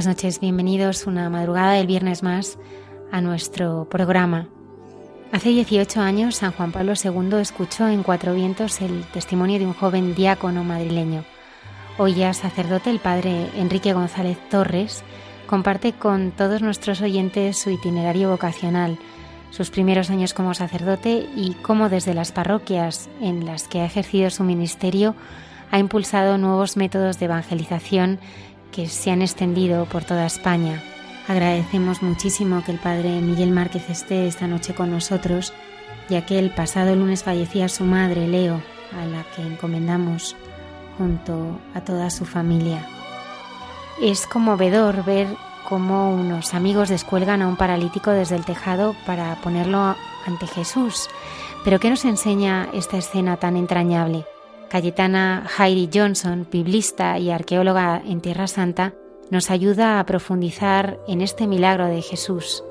Buenas noches, bienvenidos una madrugada del viernes más a nuestro programa. Hace 18 años San Juan Pablo II escuchó en Cuatro Vientos el testimonio de un joven diácono madrileño. Hoy ya sacerdote, el padre Enrique González Torres comparte con todos nuestros oyentes su itinerario vocacional, sus primeros años como sacerdote y cómo desde las parroquias en las que ha ejercido su ministerio ha impulsado nuevos métodos de evangelización que se han extendido por toda España. Agradecemos muchísimo que el Padre Miguel Márquez esté esta noche con nosotros, ya que el pasado lunes fallecía su madre, Leo, a la que encomendamos junto a toda su familia. Es conmovedor ver cómo unos amigos descuelgan a un paralítico desde el tejado para ponerlo ante Jesús. Pero ¿qué nos enseña esta escena tan entrañable? Cayetana Heidi Johnson, biblista y arqueóloga en Tierra Santa, nos ayuda a profundizar en este milagro de Jesús.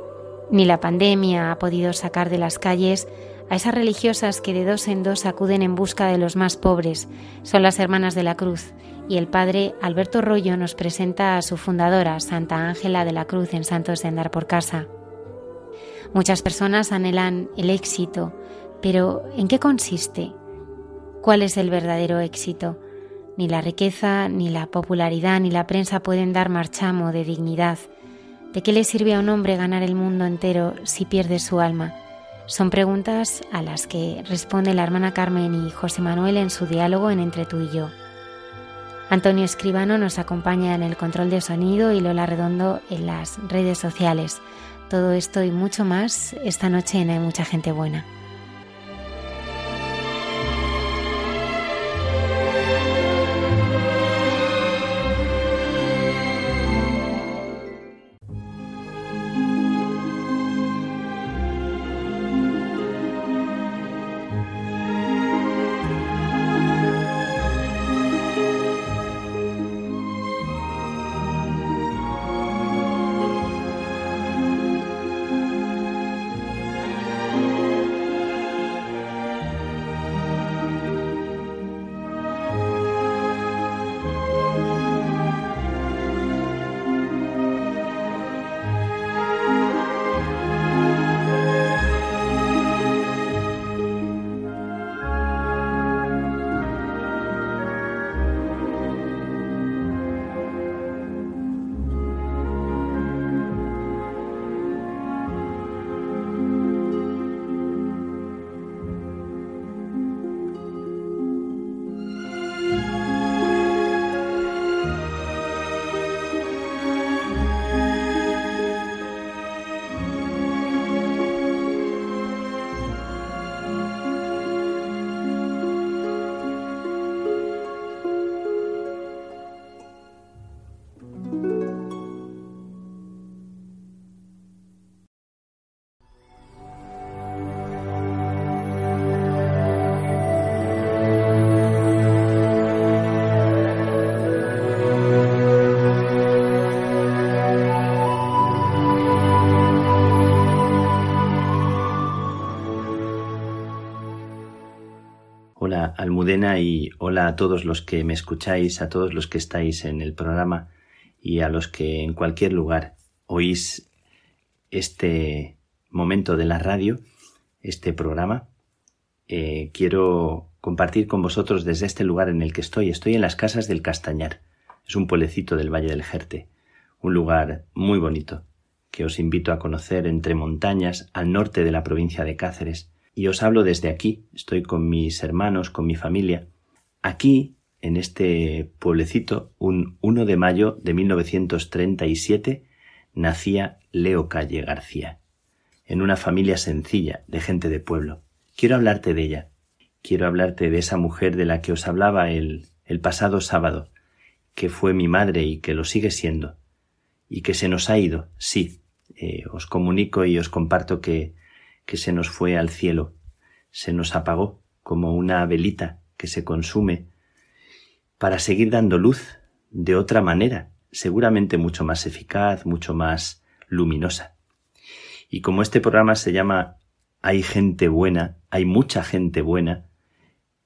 Ni la pandemia ha podido sacar de las calles a esas religiosas que de dos en dos acuden en busca de los más pobres. Son las Hermanas de la Cruz y el padre Alberto Rollo nos presenta a su fundadora, Santa Ángela de la Cruz en Santos de Andar por Casa. Muchas personas anhelan el éxito, pero ¿en qué consiste? ¿Cuál es el verdadero éxito? Ni la riqueza, ni la popularidad, ni la prensa pueden dar marchamo de dignidad. ¿De qué le sirve a un hombre ganar el mundo entero si pierde su alma? Son preguntas a las que responde la hermana Carmen y José Manuel en su diálogo en Entre tú y yo. Antonio Escribano nos acompaña en el control de sonido y Lola Redondo en las redes sociales. Todo esto y mucho más esta noche en Hay mucha gente buena. Almudena y hola a todos los que me escucháis, a todos los que estáis en el programa y a los que en cualquier lugar oís este momento de la radio, este programa. Eh, quiero compartir con vosotros desde este lugar en el que estoy. Estoy en las casas del Castañar. Es un pueblecito del Valle del Jerte, un lugar muy bonito que os invito a conocer entre montañas al norte de la provincia de Cáceres. Y os hablo desde aquí, estoy con mis hermanos, con mi familia. Aquí, en este pueblecito, un 1 de mayo de 1937, nacía Leo Calle García, en una familia sencilla de gente de pueblo. Quiero hablarte de ella, quiero hablarte de esa mujer de la que os hablaba el, el pasado sábado, que fue mi madre y que lo sigue siendo, y que se nos ha ido, sí, eh, os comunico y os comparto que, que se nos fue al cielo, se nos apagó como una velita que se consume para seguir dando luz de otra manera, seguramente mucho más eficaz, mucho más luminosa. Y como este programa se llama Hay gente buena, hay mucha gente buena,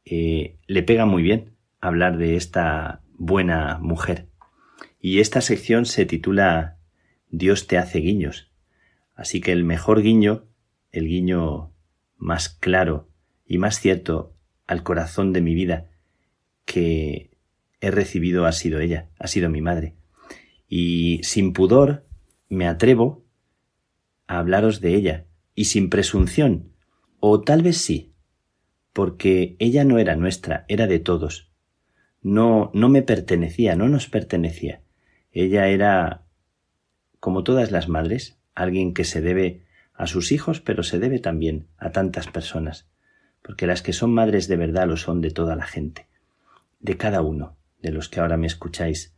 eh, le pega muy bien hablar de esta buena mujer. Y esta sección se titula Dios te hace guiños. Así que el mejor guiño, el guiño más claro y más cierto al corazón de mi vida que he recibido ha sido ella, ha sido mi madre. Y sin pudor me atrevo a hablaros de ella, y sin presunción, o tal vez sí, porque ella no era nuestra, era de todos. No, no me pertenecía, no nos pertenecía. Ella era, como todas las madres, alguien que se debe a sus hijos, pero se debe también a tantas personas, porque las que son madres de verdad lo son de toda la gente, de cada uno de los que ahora me escucháis,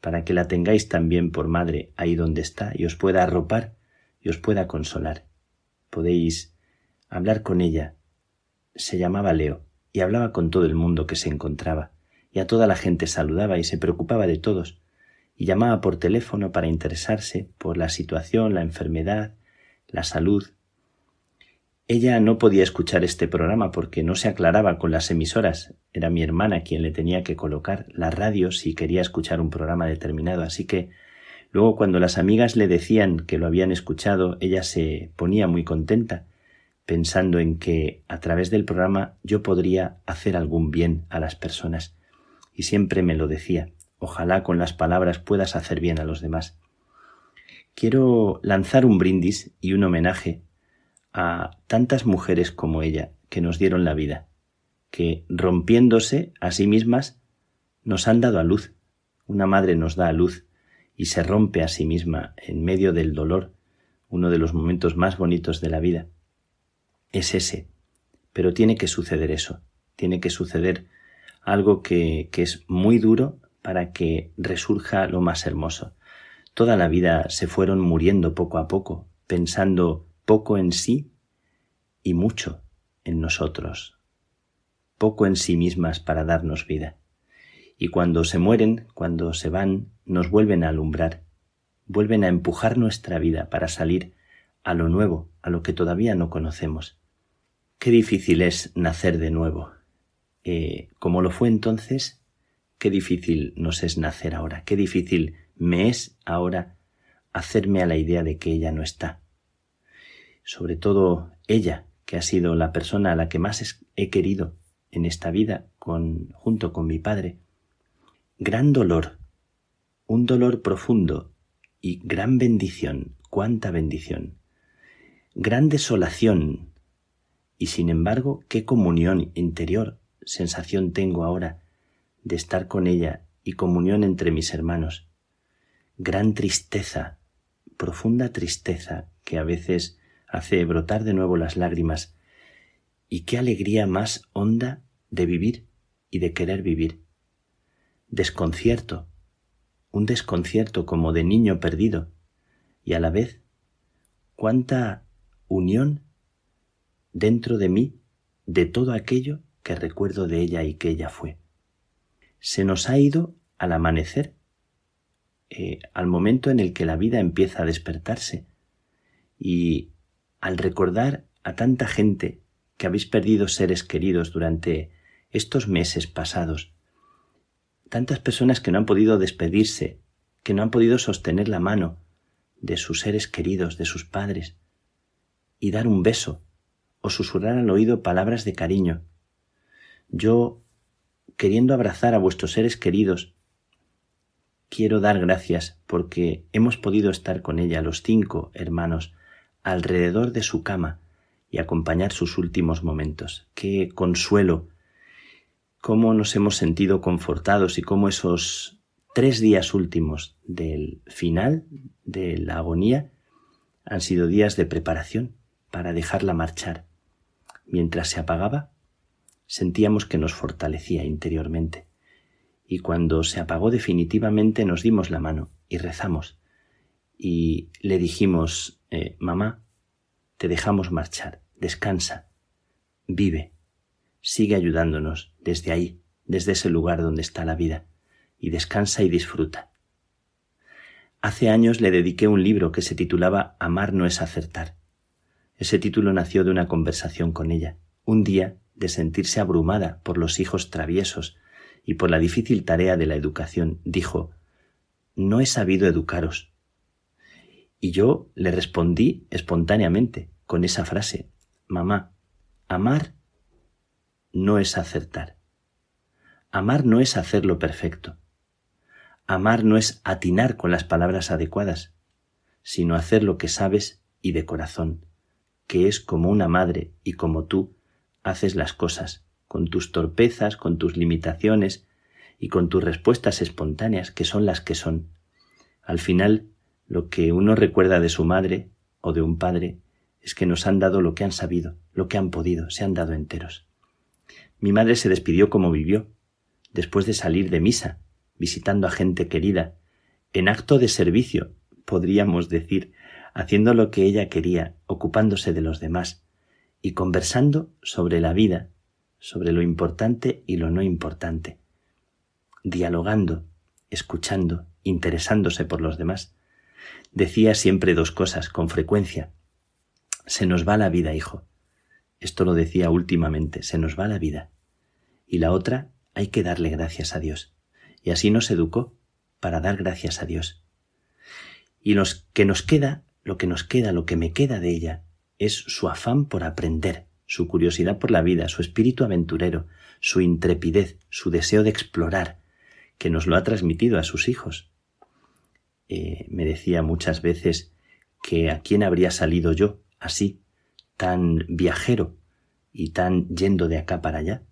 para que la tengáis también por madre ahí donde está y os pueda arropar y os pueda consolar. Podéis hablar con ella, se llamaba Leo y hablaba con todo el mundo que se encontraba, y a toda la gente saludaba y se preocupaba de todos, y llamaba por teléfono para interesarse por la situación, la enfermedad, la salud. Ella no podía escuchar este programa porque no se aclaraba con las emisoras. Era mi hermana quien le tenía que colocar la radio si quería escuchar un programa determinado. Así que luego cuando las amigas le decían que lo habían escuchado, ella se ponía muy contenta pensando en que a través del programa yo podría hacer algún bien a las personas. Y siempre me lo decía, ojalá con las palabras puedas hacer bien a los demás. Quiero lanzar un brindis y un homenaje a tantas mujeres como ella que nos dieron la vida, que rompiéndose a sí mismas nos han dado a luz. Una madre nos da a luz y se rompe a sí misma en medio del dolor, uno de los momentos más bonitos de la vida es ese. Pero tiene que suceder eso, tiene que suceder algo que, que es muy duro para que resurja lo más hermoso. Toda la vida se fueron muriendo poco a poco, pensando poco en sí y mucho en nosotros, poco en sí mismas para darnos vida. Y cuando se mueren, cuando se van, nos vuelven a alumbrar, vuelven a empujar nuestra vida para salir a lo nuevo, a lo que todavía no conocemos. Qué difícil es nacer de nuevo. Eh, como lo fue entonces, qué difícil nos es nacer ahora, qué difícil me es ahora hacerme a la idea de que ella no está. Sobre todo ella, que ha sido la persona a la que más he querido en esta vida, junto con mi padre. Gran dolor, un dolor profundo y gran bendición, cuánta bendición. Gran desolación, y sin embargo, qué comunión interior, sensación tengo ahora de estar con ella y comunión entre mis hermanos. Gran tristeza, profunda tristeza que a veces hace brotar de nuevo las lágrimas. Y qué alegría más honda de vivir y de querer vivir. Desconcierto, un desconcierto como de niño perdido, y a la vez cuánta unión dentro de mí de todo aquello que recuerdo de ella y que ella fue. Se nos ha ido al amanecer, eh, al momento en el que la vida empieza a despertarse, y al recordar a tanta gente que habéis perdido seres queridos durante estos meses pasados. Tantas personas que no han podido despedirse, que no han podido sostener la mano de sus seres queridos, de sus padres, y dar un beso o susurrar al oído palabras de cariño. Yo, queriendo abrazar a vuestros seres queridos, quiero dar gracias porque hemos podido estar con ella, los cinco hermanos, alrededor de su cama y acompañar sus últimos momentos. Qué consuelo, cómo nos hemos sentido confortados y cómo esos tres días últimos del final de la agonía han sido días de preparación para dejarla marchar. Mientras se apagaba, sentíamos que nos fortalecía interiormente y cuando se apagó definitivamente nos dimos la mano y rezamos. Y le dijimos, eh, mamá, te dejamos marchar, descansa, vive, sigue ayudándonos desde ahí, desde ese lugar donde está la vida, y descansa y disfruta. Hace años le dediqué un libro que se titulaba Amar no es acertar. Ese título nació de una conversación con ella, un día de sentirse abrumada por los hijos traviesos y por la difícil tarea de la educación, dijo, No he sabido educaros. Y yo le respondí espontáneamente con esa frase, Mamá, amar no es acertar. Amar no es hacerlo perfecto. Amar no es atinar con las palabras adecuadas, sino hacer lo que sabes y de corazón, que es como una madre y como tú haces las cosas, con tus torpezas, con tus limitaciones y con tus respuestas espontáneas, que son las que son. Al final, lo que uno recuerda de su madre o de un padre es que nos han dado lo que han sabido, lo que han podido, se han dado enteros. Mi madre se despidió como vivió, después de salir de misa, visitando a gente querida, en acto de servicio, podríamos decir, haciendo lo que ella quería, ocupándose de los demás, y conversando sobre la vida sobre lo importante y lo no importante, dialogando, escuchando, interesándose por los demás. Decía siempre dos cosas con frecuencia. Se nos va la vida, hijo. Esto lo decía últimamente, se nos va la vida. Y la otra, hay que darle gracias a Dios. Y así nos educó, para dar gracias a Dios. Y lo que nos queda, lo que nos queda, lo que me queda de ella, es su afán por aprender, su curiosidad por la vida, su espíritu aventurero, su intrepidez, su deseo de explorar, que nos lo ha transmitido a sus hijos. Eh, me decía muchas veces que a quién habría salido yo así, tan viajero y tan yendo de acá para allá.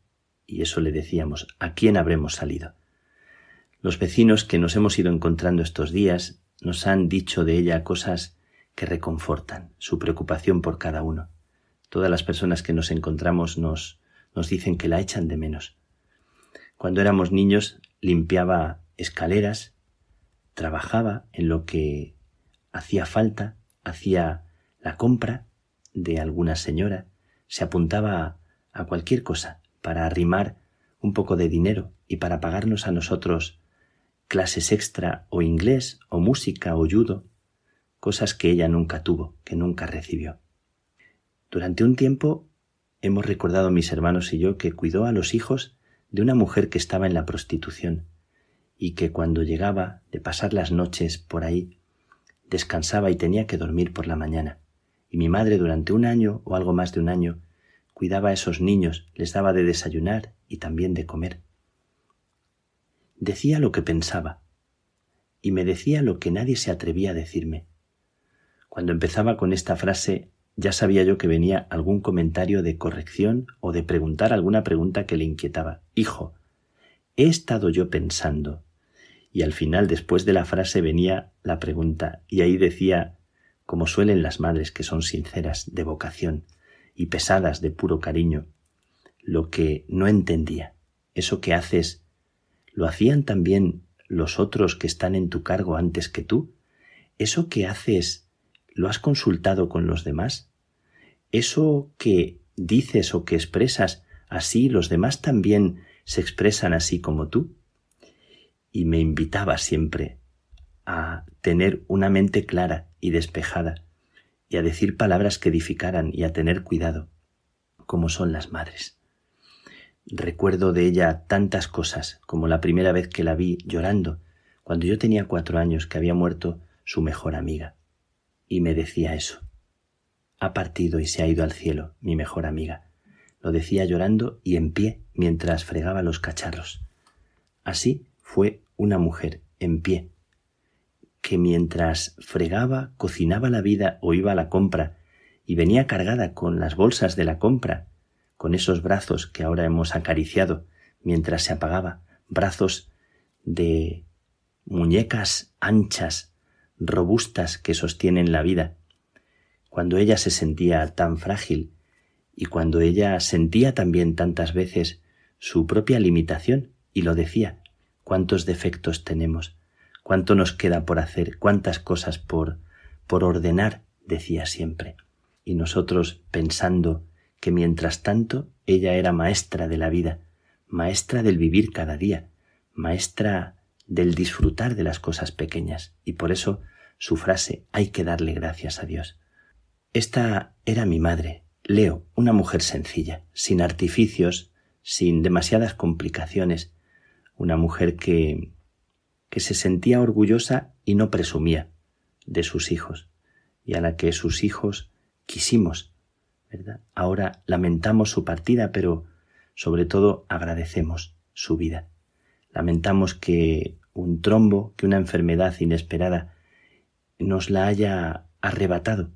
Y eso le decíamos, ¿a quién habremos salido? Los vecinos que nos hemos ido encontrando estos días nos han dicho de ella cosas que reconfortan su preocupación por cada uno. Todas las personas que nos encontramos nos, nos dicen que la echan de menos. Cuando éramos niños limpiaba escaleras, trabajaba en lo que hacía falta, hacía la compra de alguna señora, se apuntaba a cualquier cosa para arrimar un poco de dinero y para pagarnos a nosotros clases extra o inglés o música o judo, cosas que ella nunca tuvo, que nunca recibió. Durante un tiempo hemos recordado mis hermanos y yo que cuidó a los hijos de una mujer que estaba en la prostitución y que cuando llegaba de pasar las noches por ahí descansaba y tenía que dormir por la mañana. Y mi madre durante un año o algo más de un año cuidaba a esos niños, les daba de desayunar y también de comer. Decía lo que pensaba y me decía lo que nadie se atrevía a decirme. Cuando empezaba con esta frase ya sabía yo que venía algún comentario de corrección o de preguntar alguna pregunta que le inquietaba. Hijo, he estado yo pensando. Y al final, después de la frase, venía la pregunta, y ahí decía, como suelen las madres que son sinceras, de vocación, y pesadas de puro cariño, lo que no entendía. Eso que haces, ¿lo hacían también los otros que están en tu cargo antes que tú? ¿Eso que haces ¿Lo has consultado con los demás? ¿Eso que dices o que expresas así, los demás también se expresan así como tú? Y me invitaba siempre a tener una mente clara y despejada, y a decir palabras que edificaran y a tener cuidado, como son las madres. recuerdo de ella tantas cosas, como la primera vez que la vi llorando, cuando yo tenía cuatro años que había muerto su mejor amiga. Y me decía eso. Ha partido y se ha ido al cielo, mi mejor amiga. Lo decía llorando y en pie mientras fregaba los cacharros. Así fue una mujer en pie, que mientras fregaba, cocinaba la vida o iba a la compra y venía cargada con las bolsas de la compra, con esos brazos que ahora hemos acariciado mientras se apagaba, brazos de muñecas anchas, robustas que sostienen la vida. Cuando ella se sentía tan frágil y cuando ella sentía también tantas veces su propia limitación y lo decía, cuántos defectos tenemos, cuánto nos queda por hacer, cuántas cosas por, por ordenar, decía siempre. Y nosotros pensando que mientras tanto ella era maestra de la vida, maestra del vivir cada día, maestra del disfrutar de las cosas pequeñas, y por eso su frase hay que darle gracias a Dios. Esta era mi madre, Leo, una mujer sencilla, sin artificios, sin demasiadas complicaciones, una mujer que que se sentía orgullosa y no presumía de sus hijos, y a la que sus hijos quisimos, ¿verdad? Ahora lamentamos su partida, pero sobre todo agradecemos su vida. Lamentamos que un trombo, que una enfermedad inesperada nos la haya arrebatado,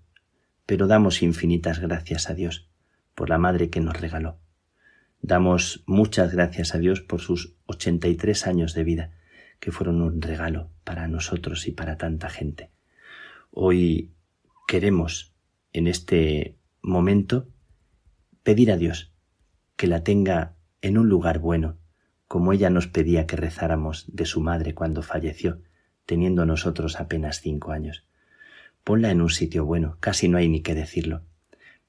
pero damos infinitas gracias a Dios por la madre que nos regaló. Damos muchas gracias a Dios por sus ochenta y tres años de vida, que fueron un regalo para nosotros y para tanta gente. Hoy queremos, en este momento, pedir a Dios que la tenga en un lugar bueno, como ella nos pedía que rezáramos de su madre cuando falleció, teniendo nosotros apenas cinco años. Ponla en un sitio bueno, casi no hay ni que decirlo.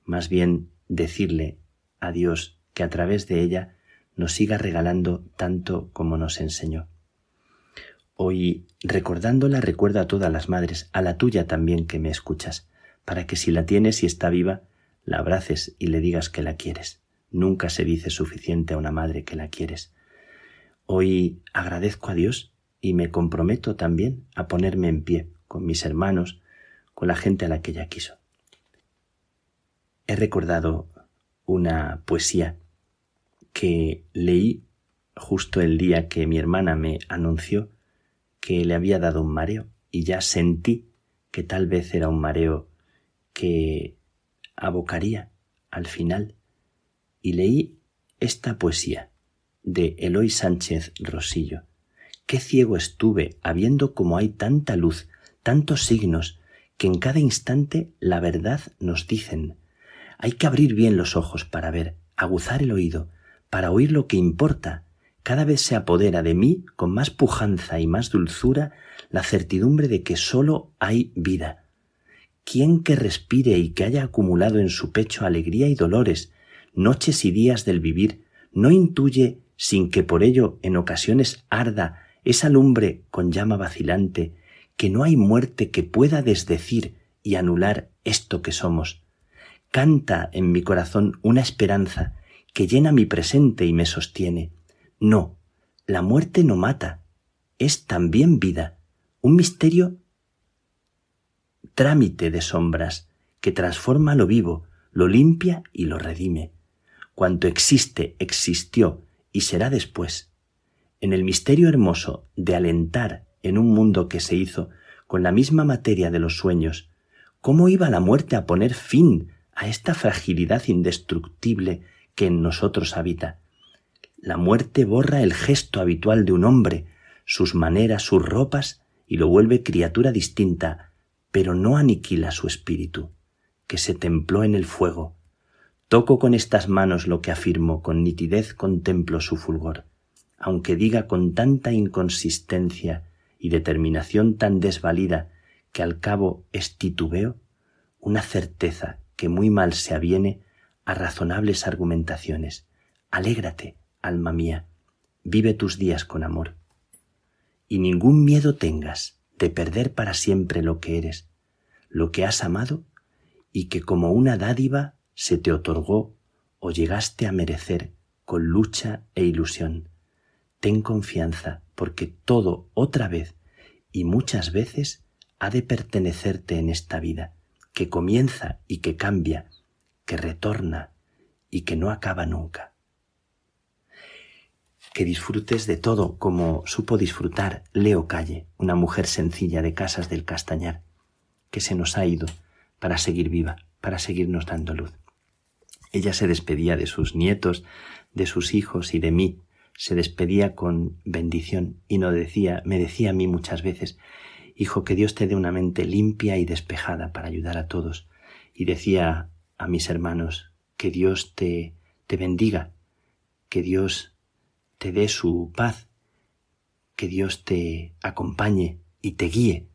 Más bien decirle a Dios que a través de ella nos siga regalando tanto como nos enseñó. Hoy, recordándola, recuerda a todas las madres, a la tuya también que me escuchas, para que si la tienes y está viva, la abraces y le digas que la quieres. Nunca se dice suficiente a una madre que la quieres. Hoy agradezco a Dios y me comprometo también a ponerme en pie con mis hermanos, con la gente a la que ella quiso. He recordado una poesía que leí justo el día que mi hermana me anunció que le había dado un mareo y ya sentí que tal vez era un mareo que abocaría al final y leí esta poesía de Eloy Sánchez Rosillo. Qué ciego estuve habiendo como hay tanta luz, tantos signos, que en cada instante la verdad nos dicen. Hay que abrir bien los ojos para ver, aguzar el oído, para oír lo que importa, cada vez se apodera de mí con más pujanza y más dulzura la certidumbre de que sólo hay vida. ¿Quién que respire y que haya acumulado en su pecho alegría y dolores, noches y días del vivir, no intuye, sin que por ello en ocasiones arda esa lumbre con llama vacilante, que no hay muerte que pueda desdecir y anular esto que somos? Canta en mi corazón una esperanza que llena mi presente y me sostiene no, la muerte no mata, es también vida, un misterio trámite de sombras que transforma lo vivo, lo limpia y lo redime. Cuanto existe, existió y será después. En el misterio hermoso de alentar en un mundo que se hizo con la misma materia de los sueños, ¿cómo iba la muerte a poner fin a esta fragilidad indestructible que en nosotros habita? La muerte borra el gesto habitual de un hombre, sus maneras, sus ropas, y lo vuelve criatura distinta, pero no aniquila su espíritu, que se templó en el fuego. Toco con estas manos lo que afirmo, con nitidez contemplo su fulgor, aunque diga con tanta inconsistencia y determinación tan desvalida que al cabo es titubeo, una certeza que muy mal se aviene a razonables argumentaciones. Alégrate, alma mía, vive tus días con amor. Y ningún miedo tengas de perder para siempre lo que eres, lo que has amado y que como una dádiva se te otorgó o llegaste a merecer con lucha e ilusión. Ten confianza, porque todo otra vez y muchas veces ha de pertenecerte en esta vida, que comienza y que cambia, que retorna y que no acaba nunca. Que disfrutes de todo como supo disfrutar Leo Calle, una mujer sencilla de Casas del Castañar, que se nos ha ido para seguir viva, para seguirnos dando luz. Ella se despedía de sus nietos, de sus hijos y de mí, se despedía con bendición y no decía, me decía a mí muchas veces, Hijo, que Dios te dé una mente limpia y despejada para ayudar a todos. Y decía a mis hermanos, que Dios te, te bendiga, que Dios te dé su paz, que Dios te acompañe y te guíe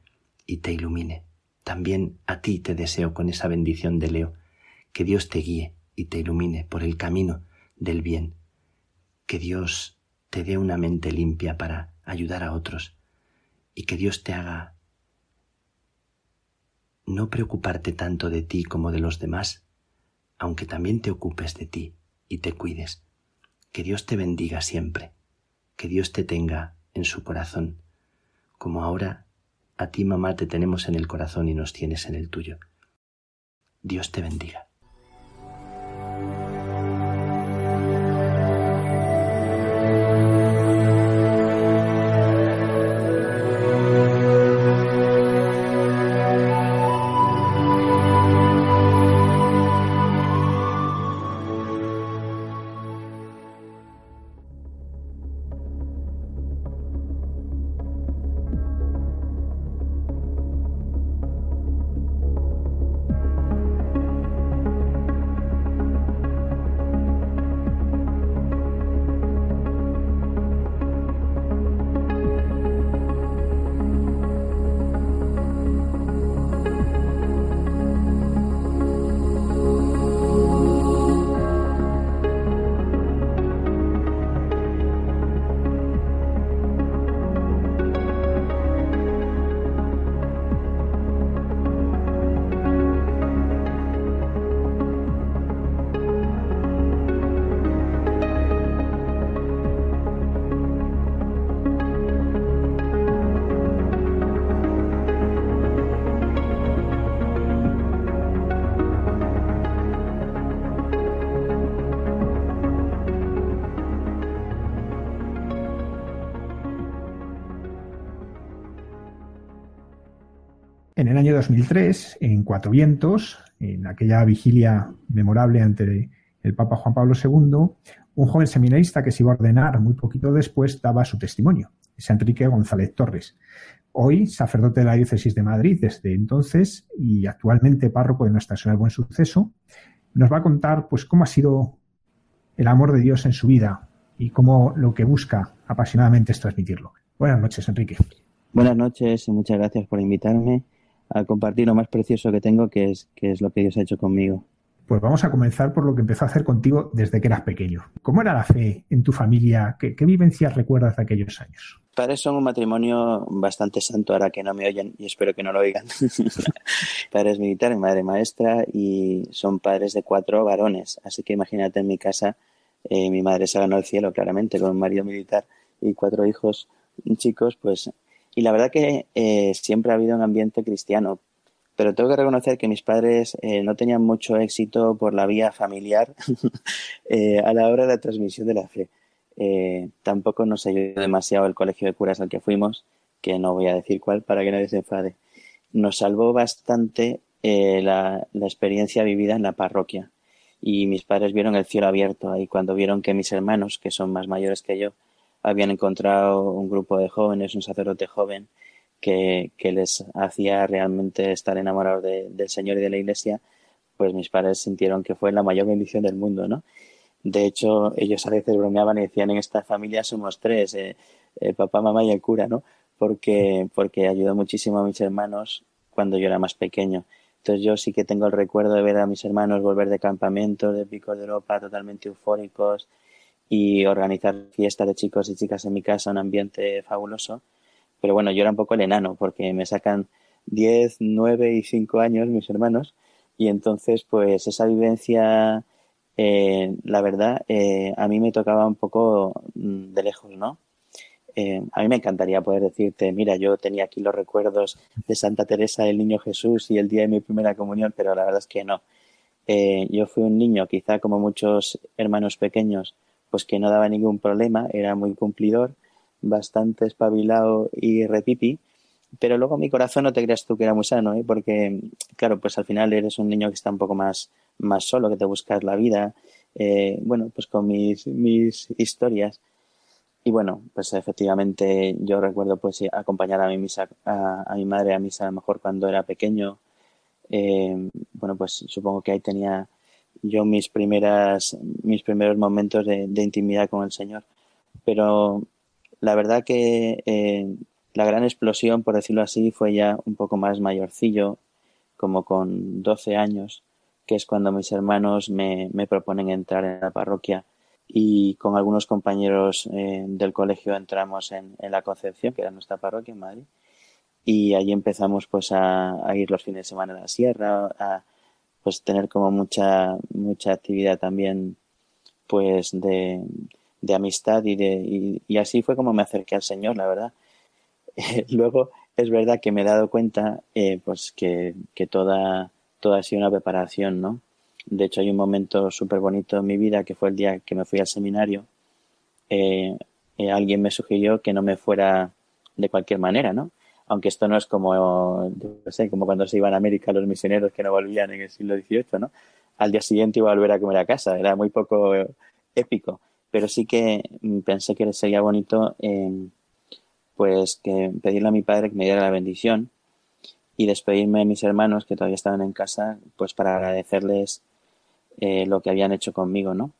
y te ilumine. También a ti te deseo con esa bendición de Leo, que Dios te guíe y te ilumine por el camino del bien, que Dios te dé una mente limpia para ayudar a otros y que Dios te haga no preocuparte tanto de ti como de los demás, aunque también te ocupes de ti y te cuides. Que Dios te bendiga siempre, que Dios te tenga en su corazón, como ahora a ti mamá te tenemos en el corazón y nos tienes en el tuyo. Dios te bendiga. 2003, en Cuatro Vientos, en aquella vigilia memorable ante el Papa Juan Pablo II, un joven seminarista que se iba a ordenar muy poquito después daba su testimonio, es Enrique González Torres. Hoy, sacerdote de la diócesis de Madrid desde entonces y actualmente párroco de Nuestra Señora del Buen Suceso, nos va a contar pues cómo ha sido el amor de Dios en su vida y cómo lo que busca apasionadamente es transmitirlo. Buenas noches, Enrique. Buenas noches y muchas gracias por invitarme a compartir lo más precioso que tengo, que es, que es lo que Dios ha hecho conmigo. Pues vamos a comenzar por lo que empezó a hacer contigo desde que eras pequeño. ¿Cómo era la fe en tu familia? ¿Qué, vivencias recuerdas de aquellos años? Padres son un matrimonio bastante santo, ahora que no me oyen y espero que no lo oigan. padres militares, madre maestra y son padres de cuatro varones. Así que imagínate en mi casa, eh, mi madre se ganó el cielo claramente con un marido militar y cuatro hijos chicos, pues y la verdad que eh, siempre ha habido un ambiente cristiano, pero tengo que reconocer que mis padres eh, no tenían mucho éxito por la vía familiar eh, a la hora de la transmisión de la fe. tampoco nos ayudó demasiado el colegio de curas al que fuimos, que no voy a decir cuál para que nadie se enfade. Nos salvó bastante la, la experiencia vivida en la parroquia y mis padres vieron el cielo abierto ahí cuando vieron que mis hermanos, que son más mayores que yo, habían encontrado un grupo de jóvenes, un sacerdote joven, que, que les hacía realmente estar enamorados del Señor y de la Iglesia, pues mis padres sintieron que fue la mayor bendición del mundo, ¿no? De hecho, ellos a veces bromeaban y decían, en esta familia somos tres, eh, papá, mamá y el cura, ¿no? Porque, porque ayudó muchísimo a mis hermanos cuando yo era más pequeño. Entonces yo sí que tengo el recuerdo de ver a mis hermanos volver de campamentos, de picos de Europa, totalmente eufóricos, y organizar fiestas de chicos y chicas en mi casa, un ambiente fabuloso. Pero bueno, yo era un poco el enano porque me sacan 10, 9 y 5 años mis hermanos y entonces pues esa vivencia eh, la verdad, eh, a mí me tocaba un poco mm, de lejos, ¿no? Eh, a mí me encantaría poder decirte, mira, yo tenía aquí los recuerdos de Santa Teresa del Niño Jesús y el día de mi primera comunión, pero la verdad es que no. yo fui un niño, quizá como muchos hermanos pequeños, pues que no daba ningún problema, era muy cumplidor, bastante espabilado y repipi, pero luego mi corazón no te creas tú que era muy sano, ¿eh? porque, claro, pues al final eres un niño que está un poco más, más solo, que te buscas la vida, eh, bueno, pues con mis, mis historias. Y bueno, pues efectivamente yo recuerdo pues acompañar a mi misa, a, mi madre a misa a lo mejor cuando era pequeño. Eh, bueno, pues supongo que ahí tenía yo mis primeras, mis primeros momentos de, intimidad con el Señor. Pero la verdad que eh, la gran explosión, por decirlo así, fue ya un poco más mayorcillo, como con 12 años, que es cuando mis hermanos me, proponen entrar en la parroquia y con algunos compañeros eh, del colegio entramos en, la Concepción, que era nuestra parroquia en Madrid, y allí empezamos pues a, ir los fines de semana a la sierra, pues tener como mucha, mucha actividad también pues de, amistad y de y así fue como me acerqué al Señor, la verdad luego es verdad que me he dado cuenta eh, pues que, que toda, toda ha sido una preparación, ¿no? De hecho, hay un momento súper bonito en mi vida que fue el día que me fui al seminario. Eh, eh, alguien me sugirió que no me fuera de cualquier manera, ¿no? Aunque esto no es como, no sé, como cuando se iban a América los misioneros que no volvían en el siglo XVIII, ¿no? Al día siguiente iba a volver a comer a casa, era muy poco épico, pero sí que mm, pensé que sería bonito pues que pedirle a mi padre que me diera la bendición y despedirme de mis hermanos que todavía estaban en casa, pues para agradecerles eh, lo que habían hecho conmigo, ¿no?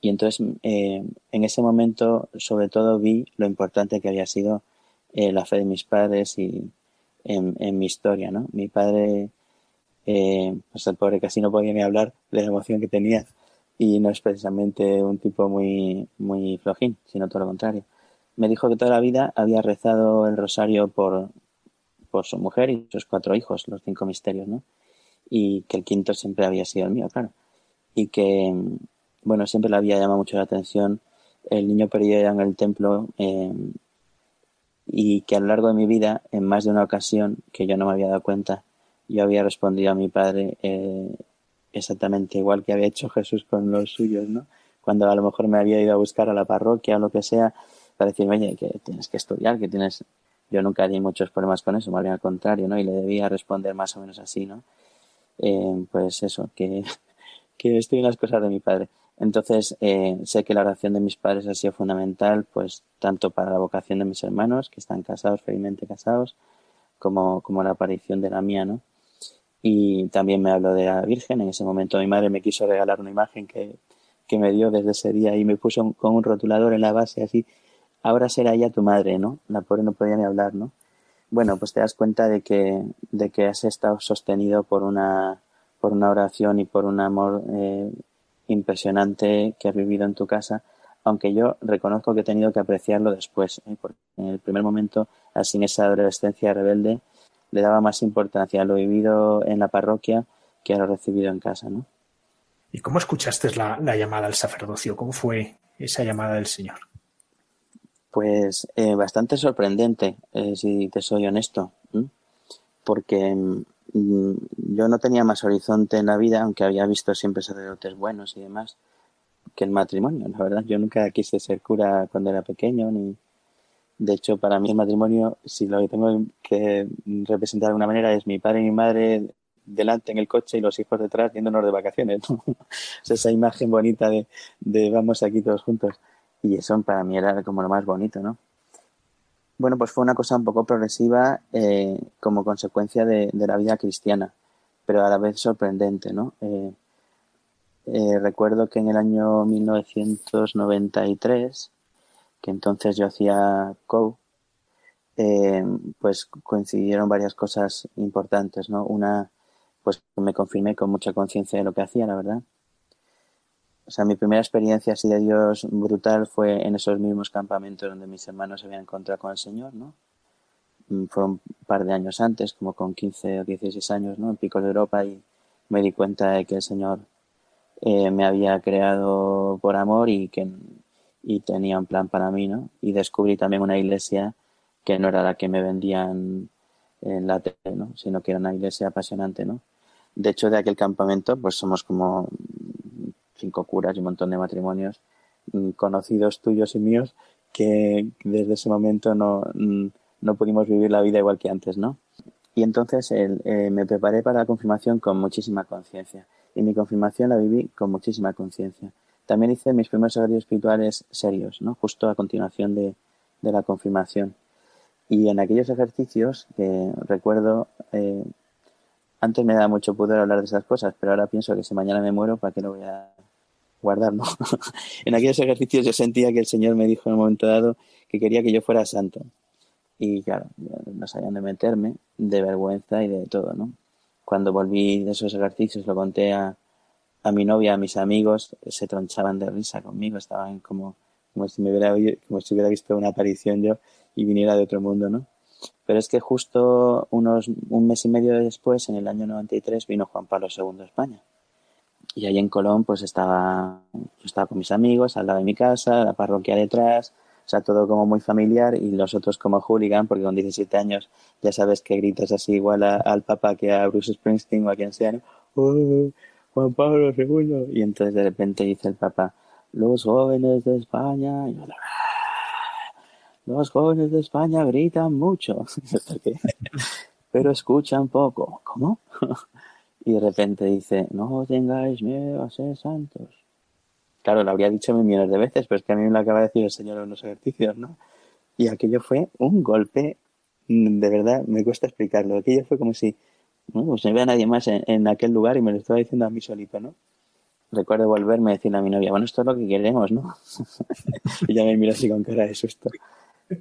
Y entonces eh, en ese momento sobre todo vi lo importante que había sido eh, la fe de mis padres y en, mi historia, ¿no? Mi padre, pues el pobre casi no podía ni hablar de la emoción que tenía y no es precisamente un tipo muy, muy flojín, sino todo lo contrario me dijo que toda la vida había rezado el rosario por, por su mujer y sus cuatro hijos, los cinco misterios, ¿no? Y que el quinto siempre había sido el mío, claro. Y que, bueno, siempre le había llamado mucho la atención el niño perdido en el templo eh, y que a lo largo de mi vida, en más de una ocasión que yo no me había dado cuenta, yo había respondido a mi padre eh, exactamente igual que había hecho Jesús con los suyos, ¿no? Cuando a lo mejor me había ido a buscar a la parroquia o lo que sea, para decirme, oye, que tienes que estudiar, que tienes... Yo nunca di muchos problemas con eso, más bien al contrario, ¿no? Y le debía responder más o menos así, ¿no? Eh, pues eso, que, que estoy en las cosas de mi padre. Entonces, eh, sé que la oración de mis padres ha sido fundamental, pues, tanto para la vocación de mis hermanos, que están casados, felizmente casados, como, como la aparición de la mía, ¿no? Y también me habló de la Virgen. En ese momento mi madre me quiso regalar una imagen que, que me dio desde ese día y me puso con un rotulador en la base así ahora será ella tu madre, ¿no? La pobre no podía ni hablar, ¿no? Bueno, pues te das cuenta de que, de que has estado sostenido por una, por una oración y por un amor eh, impresionante que has vivido en tu casa, aunque yo reconozco que he tenido que apreciarlo después, ¿eh? porque en el primer momento, así en esa adolescencia rebelde, le daba más importancia a lo vivido en la parroquia que a lo recibido en casa, ¿no? ¿Y cómo escuchaste la, la llamada al sacerdocio? ¿Cómo fue esa llamada del Señor? Pues eh, bastante sorprendente, eh, si te soy honesto, porque yo no tenía más horizonte en la vida, aunque había visto siempre sacerdotes buenos y demás, que el matrimonio. La verdad, yo nunca quise ser cura cuando era pequeño, ni de hecho para mí el matrimonio, si lo tengo que representar de alguna manera, es mi padre y mi madre delante en el coche y los hijos detrás yéndonos de vacaciones. esa imagen bonita de, de vamos aquí todos juntos. Y eso para mí era como lo más bonito, ¿no? Bueno, pues fue una cosa un poco progresiva eh, como consecuencia de, la vida cristiana, pero a la vez sorprendente, ¿no? Eh, eh, recuerdo que en el año 1993, que entonces yo hacía COU, pues coincidieron varias cosas importantes, ¿no? Una, pues me confirmé con mucha conciencia de lo que hacía, la verdad o sea, mi primera experiencia así de Dios brutal fue en esos mismos campamentos donde mis hermanos se habían encontrado con el Señor, ¿no? Mm, fue un par de años antes, como con 15 o 16 años, ¿no? En Picos de Europa y me di cuenta de que el Señor eh, me había creado por amor y que y tenía un plan para mí, ¿no? Y descubrí también una iglesia que no era la que me vendían en la tele, ¿no? Sino que era una iglesia apasionante, ¿no? De hecho, de aquel campamento, pues somos como cinco curas y un montón de matrimonios mm, conocidos tuyos y míos que desde ese momento no, mm, no pudimos vivir la vida igual que antes, ¿no? Y entonces eh, me preparé para la confirmación con muchísima conciencia. Y mi confirmación la viví con muchísima conciencia. También hice mis primeros ejercicios espirituales serios, ¿no? Justo a continuación de, de la confirmación. Y en aquellos ejercicios que recuerdo, eh, antes me da mucho pudor hablar de esas cosas, pero ahora pienso que si mañana me muero, ¿para qué lo voy a guardar? No? en aquellos ejercicios yo sentía que el Señor me dijo en un momento dado que quería que yo fuera santo. Y claro, no sabían de meterme, de vergüenza y de todo, ¿no? Cuando volví de esos ejercicios, lo conté a, a mi novia, a mis amigos, se tronchaban de risa conmigo, estaban como, como si me hubiera, como si hubiera visto una aparición yo y viniera de otro mundo, ¿no? Pero es que justo unos, un mes y medio después, en el año 93, vino Juan Pablo II a España. Y ahí en Colón, pues estaba, estaba con mis amigos, al lado de mi casa, la parroquia detrás, o sea, todo como muy familiar y los otros como hooligan, porque con 17 años ya sabes que gritas así igual al papá que a Bruce Springsteen o a quien sea, ¿no? Juan Pablo II. Y entonces de repente dice el papá, los jóvenes de España, y los jóvenes de España gritan mucho, pero escuchan poco. ¿Cómo? y de repente dice, no tengáis miedo a ser santos. Claro, lo habría dicho millones de veces, pero es que a mí me lo acaba de decir el Señor en los ejercicios, ¿no? Y aquello fue un golpe, de verdad, me cuesta explicarlo. Aquello fue como si, no, pues no nadie más en, aquel lugar y me lo estaba diciendo a mí solito, ¿no? Recuerdo volverme a decirle a mi novia, bueno, esto es lo que queremos, ¿no? y ya me mira así con cara de susto.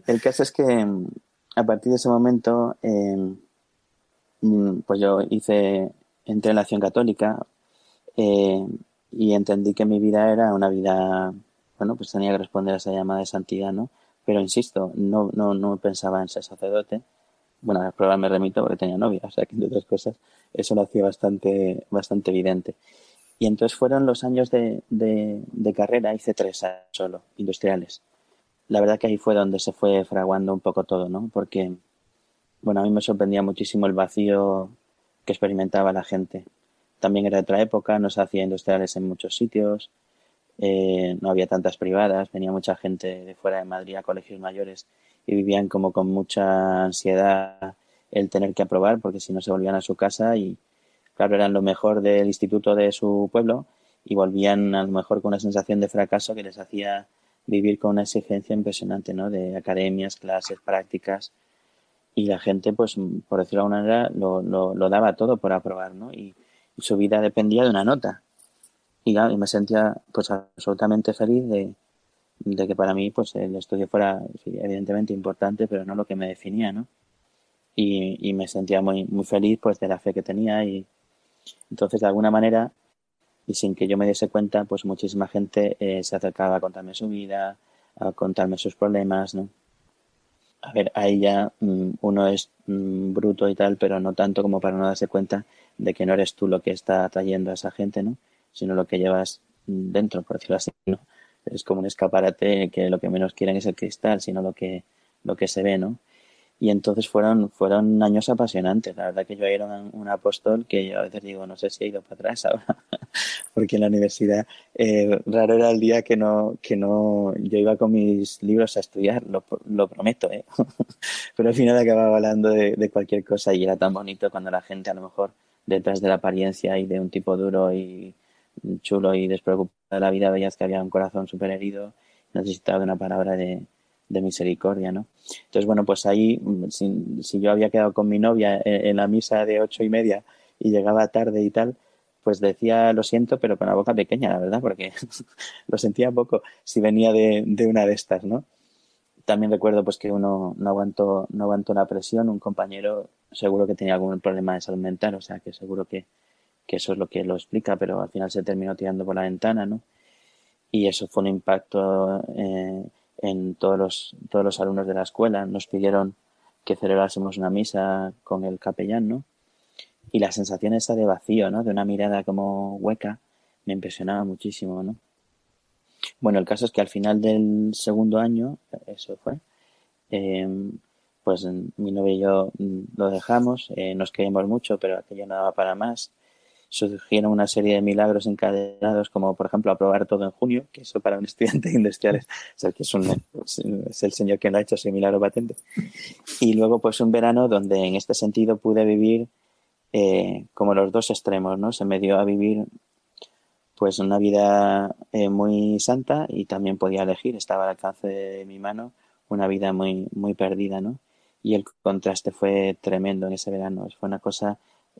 El caso es que mm, a partir de ese momento, em, mm, pues yo hice, entré en la acción católica eh, y entendí que mi vida era una vida, bueno, pues tenía que responder a esa llamada de santidad, ¿no? Pero insisto, no, no, no pensaba en ser sacerdote. Bueno, a la prueba me remito porque tenía novia, o sea que entre otras cosas eso lo hacía bastante, bastante evidente. Y entonces fueron los años de, de, de carrera, hice tres años solo, industriales la verdad que ahí fue donde se fue fraguando un poco todo, ¿no? Porque, bueno, a mí me sorprendía muchísimo el vacío que experimentaba la gente. También era otra época, no se hacía industriales en muchos sitios, eh, no había tantas privadas, venía mucha gente de fuera de Madrid a colegios mayores y vivían como con mucha ansiedad el tener que aprobar porque si no se volvían a su casa y claro eran lo mejor del instituto de su pueblo y volvían a lo mejor con una sensación de fracaso que les hacía vivir con una exigencia impresionante, ¿no? De academias, clases, prácticas. Y la gente, pues, por decirlo de alguna manera, lo, lo, daba todo por aprobar, ¿no? Y, su vida dependía de una nota. Y, me sentía, pues, absolutamente feliz de, de que para mí, pues, el estudio fuera, evidentemente, importante, pero no lo que me definía, ¿no? Y, y me sentía muy, muy feliz, pues, de la fe que tenía y entonces, de alguna manera, y sin que yo me diese cuenta, pues muchísima gente eh, se acercaba a contarme su vida, a contarme sus problemas, ¿no? A ver, ahí ya mm, uno es mm, bruto y tal, pero no tanto como para no darse cuenta de que no eres tú lo que está atrayendo a esa gente, ¿no? Sino lo que llevas mm, dentro, por decirlo así, ¿no? Es como un escaparate que lo que menos quieren es el cristal, sino lo que, lo que se ve, ¿no? Y entonces fueron, fueron años apasionantes. La verdad que yo era un, apóstol que yo a veces digo, no sé si he ido para atrás ahora, porque en la universidad eh, raro era el día que no, que no, yo iba con mis libros a estudiar, lo, lo prometo, ¿eh? pero al final acababa hablando de, cualquier cosa y era tan bonito cuando la gente a lo mejor detrás de la apariencia y de un tipo duro y chulo y despreocupado de la vida veías que había un corazón súper herido, necesitaba una palabra de, de misericordia, ¿no? Entonces, bueno, pues ahí, mm, si, yo había quedado con mi novia en, la misa de ocho y media y llegaba tarde y tal, pues decía lo siento, pero con la boca pequeña, la verdad, porque lo sentía poco si venía de, una de estas, ¿no? También recuerdo pues que uno no aguantó, no la presión, un compañero seguro que tenía algún problema de salud mental, o sea que seguro que, que eso es lo que lo explica, pero al final se terminó tirando por la ventana, ¿no? Y eso fue un impacto eh, en todos los, todos los alumnos de la escuela. Nos pidieron que celebrásemos una misa con el capellán, ¿no? Y la sensación esa de vacío, ¿no? De una mirada como hueca, me impresionaba muchísimo, ¿no? Bueno, el caso es que al final del segundo año, eso fue, em, pues mi novia y yo mm, lo dejamos, eh, nos queríamos mucho, pero aquello no daba para más. Surgieron una serie de milagros encadenados, como por ejemplo aprobar todo en junio, que eso para un estudiante de industriales, o que es, un, es el señor quien lo ha hecho ese milagro patente. Y luego pues un verano donde en este sentido pude vivir eh, como los dos extremos, ¿no? Se me dio a vivir pues una vida eh, muy santa y también podía elegir, estaba al alcance de mi mano, una vida muy, muy perdida, ¿no? Y el contraste fue tremendo en ese verano, fue una cosa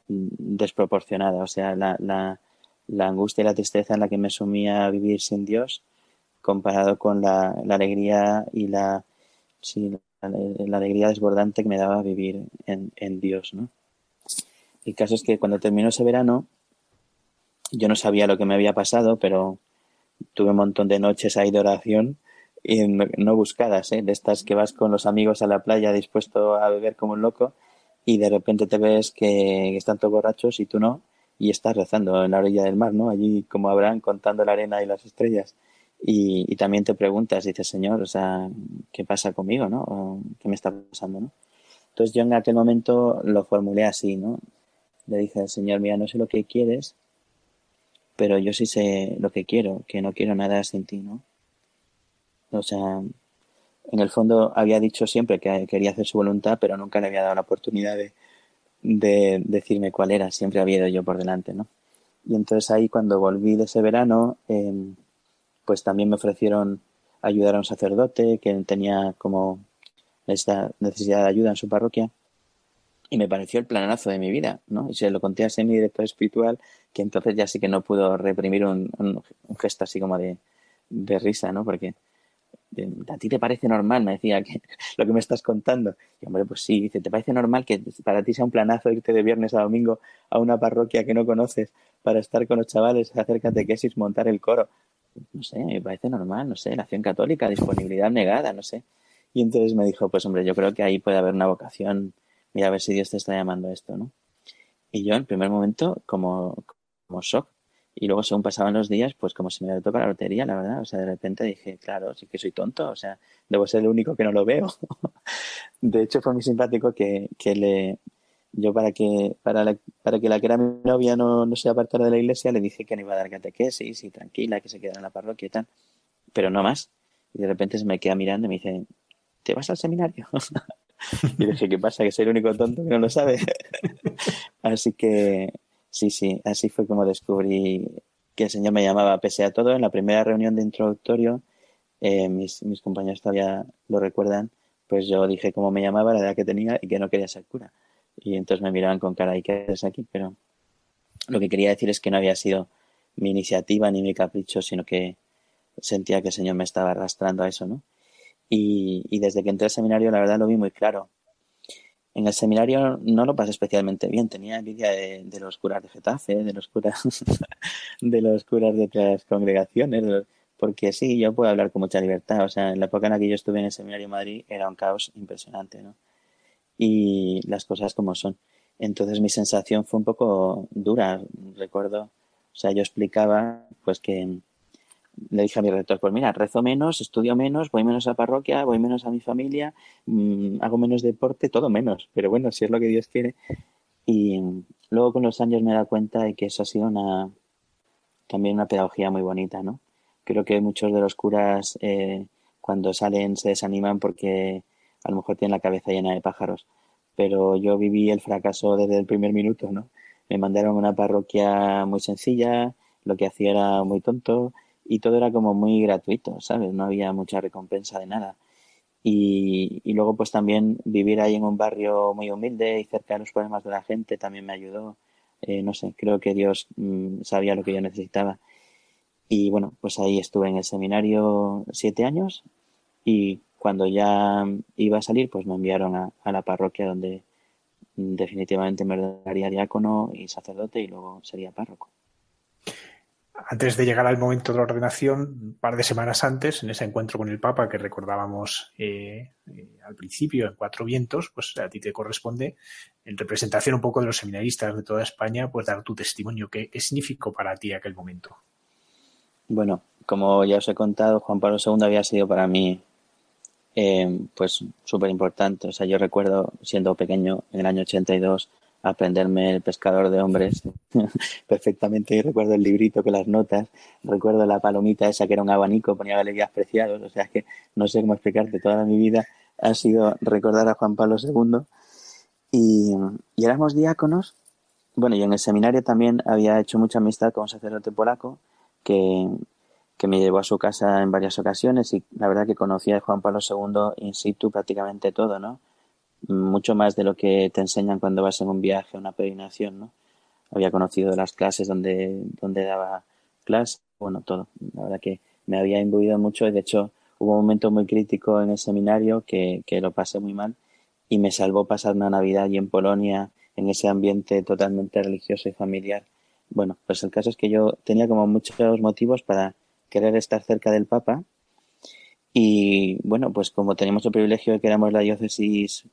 desproporcionada, o sea, la, la, angustia y la tristeza en la que me sumía a vivir sin Dios, comparado con la, la alegría y la, sí, la, alegría desbordante que me daba vivir en, en Dios, ¿no? El caso es que cuando terminó ese verano, yo no sabía lo que me había pasado, pero tuve un montón de noches ahí de oración y no buscadas, ¿eh? de estas que vas con los amigos a la playa dispuesto a beber como un loco y de repente te ves que están todos borrachos y tú no y estás rezando en la orilla del mar, ¿no? Allí como Abraham contando la arena y las estrellas. Y, y también te preguntas, dices, Señor, o sea, ¿qué pasa conmigo, no? ¿Qué me está pasando, no? Entonces yo en aquel momento lo formulé así, ¿no? Le dije al Señor, mira, no sé lo que quieres, pero yo sí sé lo que quiero, que no quiero nada sin ti, ¿no? O sea, en el fondo había dicho siempre que quería hacer su voluntad, pero nunca le había dado la oportunidad de, de decirme cuál era, siempre había ido yo por delante, ¿no? Y entonces ahí cuando volví de ese verano, em, pues también me ofrecieron ayudar a un sacerdote que tenía como esta necesidad de ayuda en su parroquia y me pareció el planazo de mi vida, ¿no? Y se lo conté a ese mi director espiritual, que entonces ya sí que no pudo reprimir un, un, gesto así como de, de, risa, ¿no? Porque a ti te parece normal, me decía, que lo que me estás contando. Y hombre, pues sí, dice, ¿te parece normal que para ti sea un planazo irte de viernes a domingo a una parroquia que no conoces para estar con los chavales, hacer catequesis, montar el coro? No sé, me parece normal, no sé, la acción católica, disponibilidad negada, no sé. Y entonces me dijo, pues hombre, yo creo que ahí puede haber una vocación mira a ver si Dios te está llamando a esto, ¿no? Y yo en primer momento como, como shock. Y luego según pasaban los días, pues como si me había tocado la lotería, la verdad. O sea, de repente dije, claro, sí que soy tonto. O sea, debo ser el único que no lo veo. de hecho, fue muy simpático que, que le, yo para que, para, la, para que la que era mi novia no, no se apartara de la iglesia, le dije que no iba a dar catequesis y tranquila, que se quedara en la parroquia y tal. Pero no más. Y de repente se me queda mirando y me dice, ¿te vas al seminario? Y dije, ¿qué pasa? Que soy el único tonto que no lo sabe. así que sí, sí, así fue como descubrí que el Señor me llamaba pese a todo. En la primera reunión de introductorio, eh, mis, mis compañeros todavía lo recuerdan, pues yo dije cómo me llamaba, la edad que tenía y que no quería ser cura. Y entonces me miraban con cara, ¿y qué haces aquí? Pero lo que quería decir es que no había sido mi iniciativa ni mi capricho, sino que sentía que el Señor me estaba arrastrando a eso, ¿no? Y, y, desde que entré al seminario, la verdad lo vi muy claro. En el seminario no lo pasé especialmente bien, tenía envidia de, de los curas de Getafe, de los curas, de los curas de otras congregaciones, porque sí, yo puedo hablar con mucha libertad. O sea, en la época en la que yo estuve en el seminario en Madrid era un caos impresionante, ¿no? Y las cosas como son. Entonces mi sensación fue un poco dura, recuerdo. O sea, yo explicaba, pues que le dije a mi rector, pues mira, rezo menos, estudio menos, voy menos a parroquia, voy menos a mi familia, mmm, hago menos deporte, todo menos. Pero bueno, si es lo que Dios quiere. Y luego con los años me he dado cuenta de que eso ha sido una también una pedagogía muy bonita, ¿no? Creo que muchos de los curas eh, cuando salen se desaniman porque a lo mejor tienen la cabeza llena de pájaros. Pero yo viví el fracaso desde el primer minuto, ¿no? Me mandaron a una parroquia muy sencilla, lo que hacía era muy tonto, y todo era como muy gratuito, ¿sabes? No había mucha recompensa de nada. Y, y, luego pues también vivir ahí en un barrio muy humilde y cerca de los problemas de la gente también me ayudó. Eh, no sé, creo que Dios mmm, sabía lo que yo necesitaba. Y bueno, pues ahí estuve en el seminario siete años y cuando ya iba a salir pues me enviaron a, a la parroquia donde definitivamente me daría diácono y sacerdote y luego sería párroco antes de llegar al momento de la ordenación, un par de semanas antes, en ese encuentro con el Papa que recordábamos eh, eh, al principio en Cuatro Vientos, pues a ti te corresponde, en representación un poco de los seminaristas de toda España, pues dar tu testimonio. ¿Qué, significó para ti aquel momento? Bueno, como ya os he contado, Juan Pablo II había sido para mí eh, pues súper importante. O sea, yo recuerdo siendo pequeño en el año 82 aprenderme el pescador de hombres perfectamente. Y recuerdo el librito con las notas, recuerdo la palomita esa que era un abanico, ponía galerías preciados. O sea, que no sé cómo explicarte, toda mi vida ha sido recordar a Juan Pablo II. Y, y éramos diáconos. Bueno, yo en el seminario también había hecho mucha amistad con un sacerdote polaco que, que me llevó a su casa en varias ocasiones y la verdad que conocía a Juan Pablo II in situ prácticamente todo, ¿no? Mucho más de lo que te enseñan cuando vas en un viaje, una peregrinación, ¿no? Había conocido las clases donde, donde daba clases, bueno, todo. La verdad que me había imbuido mucho y de hecho hubo un momento muy crítico en el seminario que, que lo pasé muy mal y me salvó pasar una Navidad allí en Polonia en ese ambiente totalmente religioso y familiar. Bueno, pues el caso es que yo tenía como muchos motivos para querer estar cerca del Papa. Y bueno, pues como teníamos el privilegio de que éramos la diócesis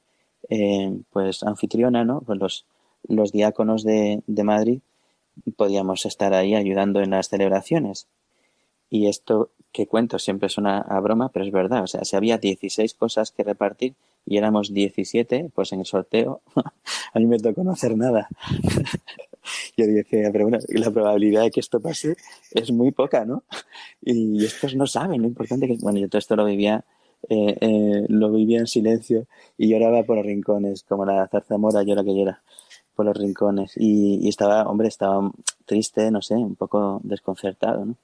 eh, pues anfitriona, ¿no? Pues los, los diáconos de, de Madrid podíamos estar ahí ayudando en las celebraciones. Y esto que cuento siempre suena a broma, pero es verdad. O sea, si había 16 cosas que repartir y éramos 17, pues en el sorteo a mí me tocó no hacer nada. yo dije, pero bueno, la probabilidad de que esto pase es muy poca, ¿no? Y estos no saben lo importante que... Bueno, yo todo esto lo vivía, eh, eh, lo vivía en silencio y lloraba por los rincones, como la zarzamora llora que llora por los rincones. Y, estaba, hombre, estaba triste, no sé, un poco desconcertado, ¿no?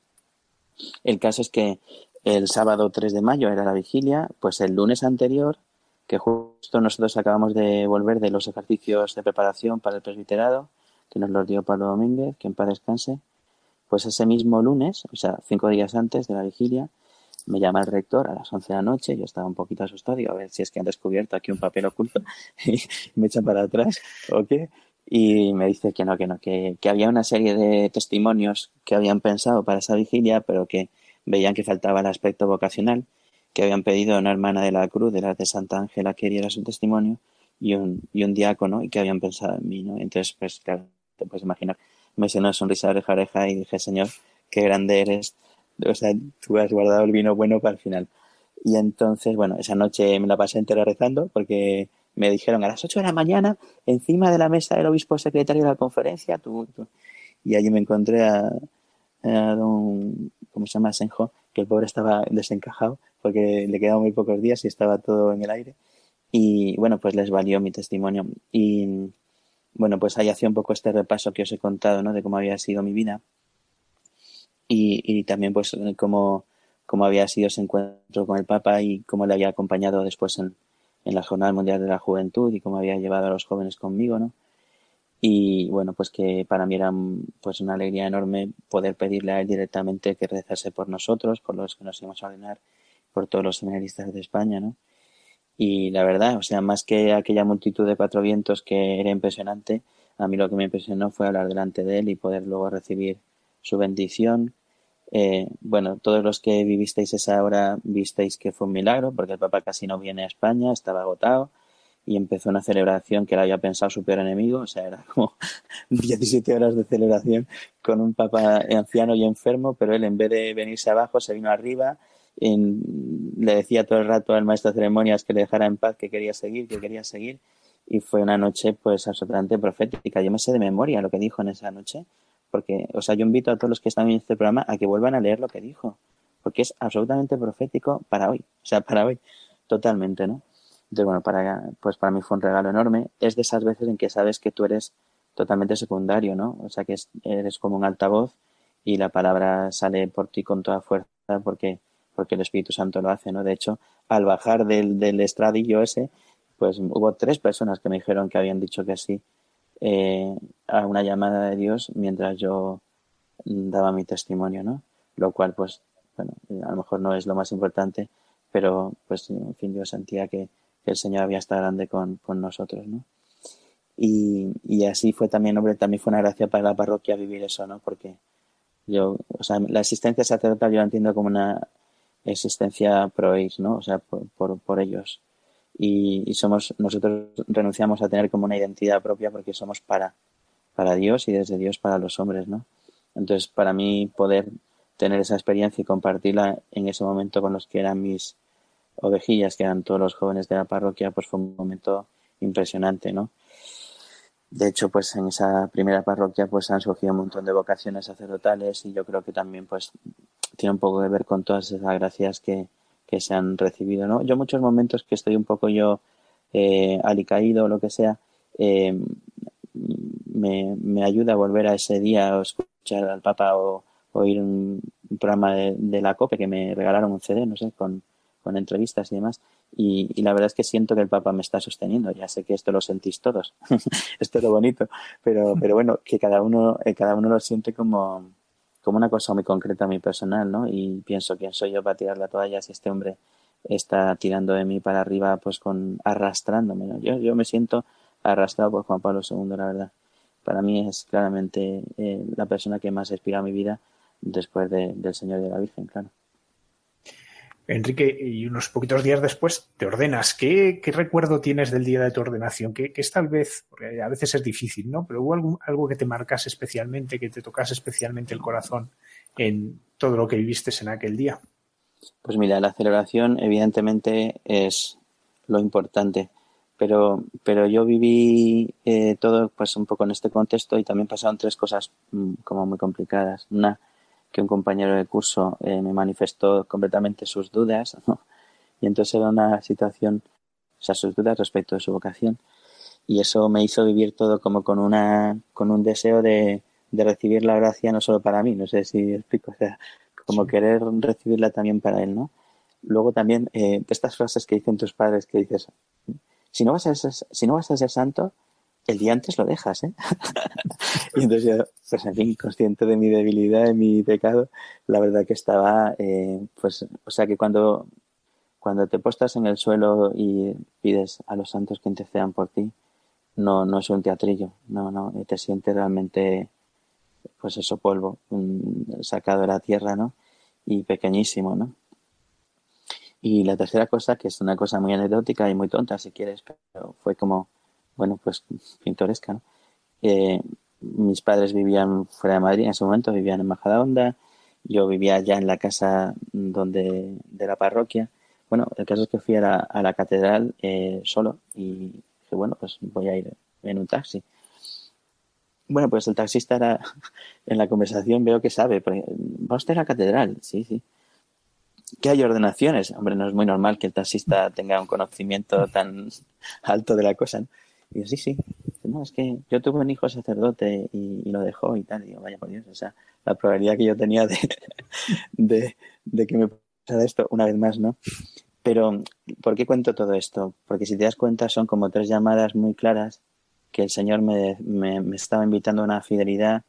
El caso es que el sábado 3 de mayo era la vigilia, pues el lunes anterior, que justo nosotros acabamos de volver de los ejercicios de preparación para el presbiterado, que nos los dio Pablo Domínguez, que en paz descanse, pues ese mismo lunes, o sea, cinco días antes de la vigilia, me llama el rector a las 11 de la noche, yo estaba un poquito asustado, digo, a ver si es que han descubierto aquí un papel oculto y me echan para atrás o qué, y me dice que no, que no, que, que había una serie de testimonios que habían pensado para esa vigilia, pero que veían que faltaba el aspecto vocacional, que habían pedido a una hermana de la cruz, de la de Santa Ángela, que diera su testimonio, y un, y un diácono, y que habían pensado en mí, ¿no? Entonces, pues claro, te puedes imaginar. Me una sonrisa de oreja a oreja y dije, Señor, qué grande eres. O sea, tú has guardado el vino bueno para el final. Y entonces, bueno, esa noche me la pasé entera rezando porque me dijeron a las 8 de la mañana, encima de la mesa del obispo secretario de la conferencia, tú, y allí me encontré a, don, ¿cómo se llama? Senjo, que el pobre estaba desencajado porque le quedaban muy pocos días y estaba todo en el aire. Y bueno, pues les valió mi testimonio. Y bueno, pues ahí hacía un poco este repaso que os he contado, ¿no? De cómo había sido mi vida. Y, y también, pues, cómo, cómo había sido ese encuentro con el Papa y cómo le había acompañado después en, en la Jornada Mundial de la Juventud y cómo había llevado a los jóvenes conmigo, ¿no? Y bueno, pues que para mí era pues una alegría enorme poder pedirle a él directamente que rezase por nosotros, por los que nos íbamos a ordenar, por todos los seminaristas de España, ¿no? Y la verdad, o sea, más que aquella multitud de cuatro vientos que era impresionante, a mí lo que me impresionó fue hablar delante de él y poder luego recibir su bendición. Eh, bueno, todos los que vivisteis esa hora visteis que fue un milagro, porque el Papa casi no viene a España, estaba agotado y empezó una celebración que él había pensado su peor enemigo, o sea, era como 17 horas de celebración con un Papa anciano y enfermo, pero él en vez de venirse abajo se vino arriba le decía todo el rato al maestro de ceremonias que le dejara en paz, que quería seguir, que quería seguir. Y fue una noche, pues, absolutamente profética. Yo me sé de memoria lo que dijo en esa noche, porque, o sea, yo invito a todos los que están en este programa a que vuelvan a leer lo que dijo, porque es absolutamente profético para hoy, o sea, para hoy, totalmente, ¿no? Entonces, bueno, para, pues para mí fue un regalo enorme. Es de esas veces en que sabes que tú eres totalmente secundario, ¿no? O sea, que eres como un altavoz y la palabra sale por ti con toda fuerza porque porque el Espíritu Santo lo hace, ¿no? De hecho, al bajar del, del estradillo ese, pues hubo tres personas que me dijeron que habían dicho que sí eh, a una llamada de Dios mientras yo daba mi testimonio, ¿no? Lo cual, pues, bueno, a lo mejor no es lo más importante, pero, pues, en fin, yo sentía que, el Señor había estado grande con, con nosotros, ¿no? Y, y, así fue también, hombre, también fue una gracia para la parroquia vivir eso, ¿no? Porque yo, o sea, la existencia sacerdotal yo la entiendo como una existencia pro ¿no? O sea, por, por, ellos. Y, somos, nosotros renunciamos a tener como una identidad propia porque somos para, para Dios y desde Dios para los hombres, ¿no? Entonces, para mí poder tener esa experiencia y compartirla en ese momento con los que eran mis ovejillas, que eran todos los jóvenes de la parroquia, pues fue un momento impresionante, ¿no? De hecho, pues en esa primera parroquia pues han surgido un montón de vocaciones sacerdotales y yo creo que también pues tiene un poco que ver con todas esas gracias que, que se han recibido, ¿no? Yo muchos momentos que estoy un poco yo eh, alicaído o lo que sea, eh, me, me, ayuda a volver a ese día o escuchar al Papa o, oír un, programa de, de, la COPE que me regalaron un CD, no sé, con, con entrevistas y demás. Y, y, la verdad es que siento que el Papa me está sosteniendo. Ya sé que esto lo sentís todos. esto es lo bonito. Pero, pero bueno, que cada uno, eh, cada uno lo siente como, como una cosa muy concreta, muy personal, ¿no? Y pienso, ¿quién soy yo para tirar la toalla si este hombre está tirando de mí para arriba, pues con arrastrándome. Yo, yo me siento arrastrado por Juan Pablo II, la verdad. Para mí es claramente eh, la persona que más inspira mi vida después de, del Señor y de la Virgen, claro. Enrique, y unos poquitos días después te ordenas. ¿Qué, qué recuerdo tienes del día de tu ordenación? ¿Qué, qué es tal vez, porque a veces es difícil, ¿no? Pero hubo algo, algo que te marcase especialmente, que te tocase especialmente el corazón en todo lo que viviste en aquel día. Pues mira, la celebración evidentemente es lo importante, pero, pero yo viví eh, todo pues un poco en este contexto y también pasaron tres cosas mm, como muy complicadas. Una, que un compañero de curso eh, me manifestó completamente sus dudas, ¿no? Y entonces era una situación, o sea, sus dudas respecto de su vocación. Y eso me hizo vivir todo como con una, con un deseo de, de recibir la gracia no solo para mí, no sé si explico, o sea, como sí. querer recibirla también para él, ¿no? Luego también, eh, estas frases que dicen tus padres que dices, si no vas a ser, si no vas a ser santo, el día antes lo dejas, ¿eh? y entonces yo, pues en fin, consciente de mi debilidad, de mi pecado, la verdad que estaba, eh, pues, o sea que cuando, cuando te postas en el suelo y pides a los santos que intercedan por ti, no, no es un teatrillo, no, no, te sientes realmente, pues eso, polvo, sacado de la tierra, ¿no? Y pequeñísimo, ¿no? Y la tercera cosa, que es una cosa muy anecdótica y muy tonta, si quieres, pero fue como, bueno, pues pintoresca, ¿no? Eh, mis padres vivían fuera de Madrid en ese momento, vivían en Majadahonda, yo vivía ya en la casa donde de la parroquia. Bueno, el caso es que fui a la, a la catedral eh, solo y dije, bueno, pues voy a ir en un taxi. Bueno, pues el taxista era, en la conversación veo que sabe, ¿va usted a la catedral? Sí, sí. ¿Qué hay ordenaciones? Hombre, no es muy normal que el taxista tenga un conocimiento tan alto de la cosa, ¿no? Y yo, sí, sí. No, es que yo tuve un hijo sacerdote y, lo dejó y tal. Y digo, vaya por Dios, o sea, la probabilidad que yo tenía de, de, de que me pasara esto una vez más, ¿no? Pero, ¿por qué cuento todo esto? Porque si te das cuenta, son como tres llamadas muy claras que el Señor me, me, me estaba invitando a una fidelidad.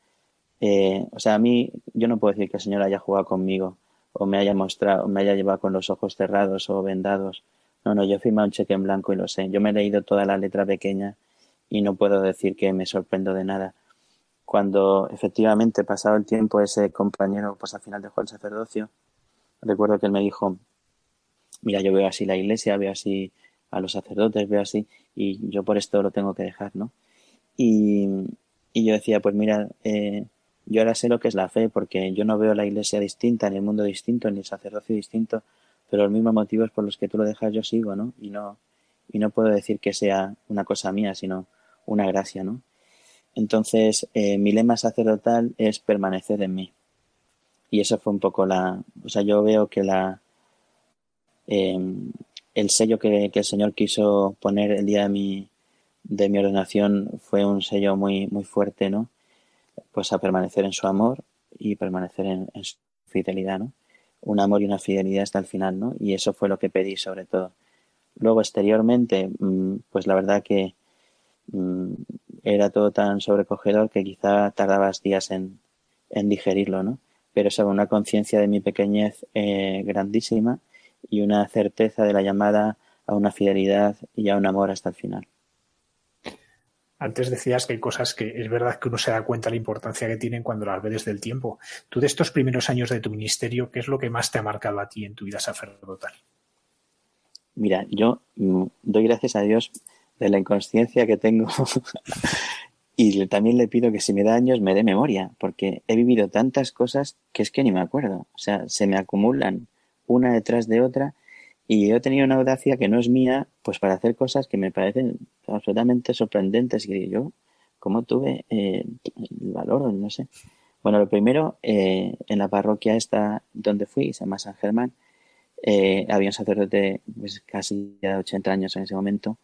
Eh, o sea, a mí, yo no puedo decir que el Señor haya jugado conmigo o me haya mostrado, o me haya llevado con los ojos cerrados o vendados no, no, yo he firmado un cheque en blanco y lo sé. Yo me he leído toda la letra pequeña y no puedo decir que me sorprendo de nada. Cuando efectivamente, pasado el tiempo, ese compañero, pues al final dejó el sacerdocio, recuerdo que él me dijo, mira, yo veo así la iglesia, veo así a los sacerdotes, veo así, y yo por esto lo tengo que dejar, ¿no? Y, y yo decía, pues mira, eh, yo ahora sé lo que es la fe, porque yo no veo la iglesia distinta, ni el mundo distinto, ni el sacerdocio distinto, pero los mismos motivos por los que tú lo dejas yo sigo, ¿no? Y no, y no puedo decir que sea una cosa mía, sino una gracia, ¿no? Entonces, eh, mi lema sacerdotal es permanecer en mí. Y eso fue un poco la, o sea, yo veo que la, eh, el sello que, que, el Señor quiso poner el día de mi, de mi ordenación fue un sello muy, muy fuerte, ¿no? Pues a permanecer en su amor y permanecer en su fidelidad, ¿no? Un amor y una fidelidad hasta el final, ¿no? Y eso fue lo que pedí sobre todo. Luego, exteriormente, mm, pues la verdad que mm, era todo tan sobrecogedor que quizá tardabas días en, en digerirlo, ¿no? Pero sobre una conciencia de mi pequeñez eh, grandísima y una certeza de la llamada a una fidelidad y a un amor hasta el final. Antes decías que hay cosas que es verdad que uno se da cuenta de la importancia que tienen cuando las ve desde el tiempo. Tú de estos primeros años de tu ministerio, ¿qué es lo que más te ha marcado a ti en tu vida sacerdotal? Mira, yo mm, doy gracias a Dios de la inconsciencia que tengo Y también le pido que si me da años me dé memoria, porque he vivido tantas cosas que es que ni me acuerdo. O sea, se me acumulan una detrás de otra y he tenido una audacia que no es mía, pues para hacer cosas que me parecen absolutamente sorprendentes. Y yo, ¿cómo tuve eh, el valor? No sé. Bueno, lo primero, eh, en la parroquia esta donde fui, se llama San Germán, eh, había un sacerdote pues, casi de 80 años en ese momento,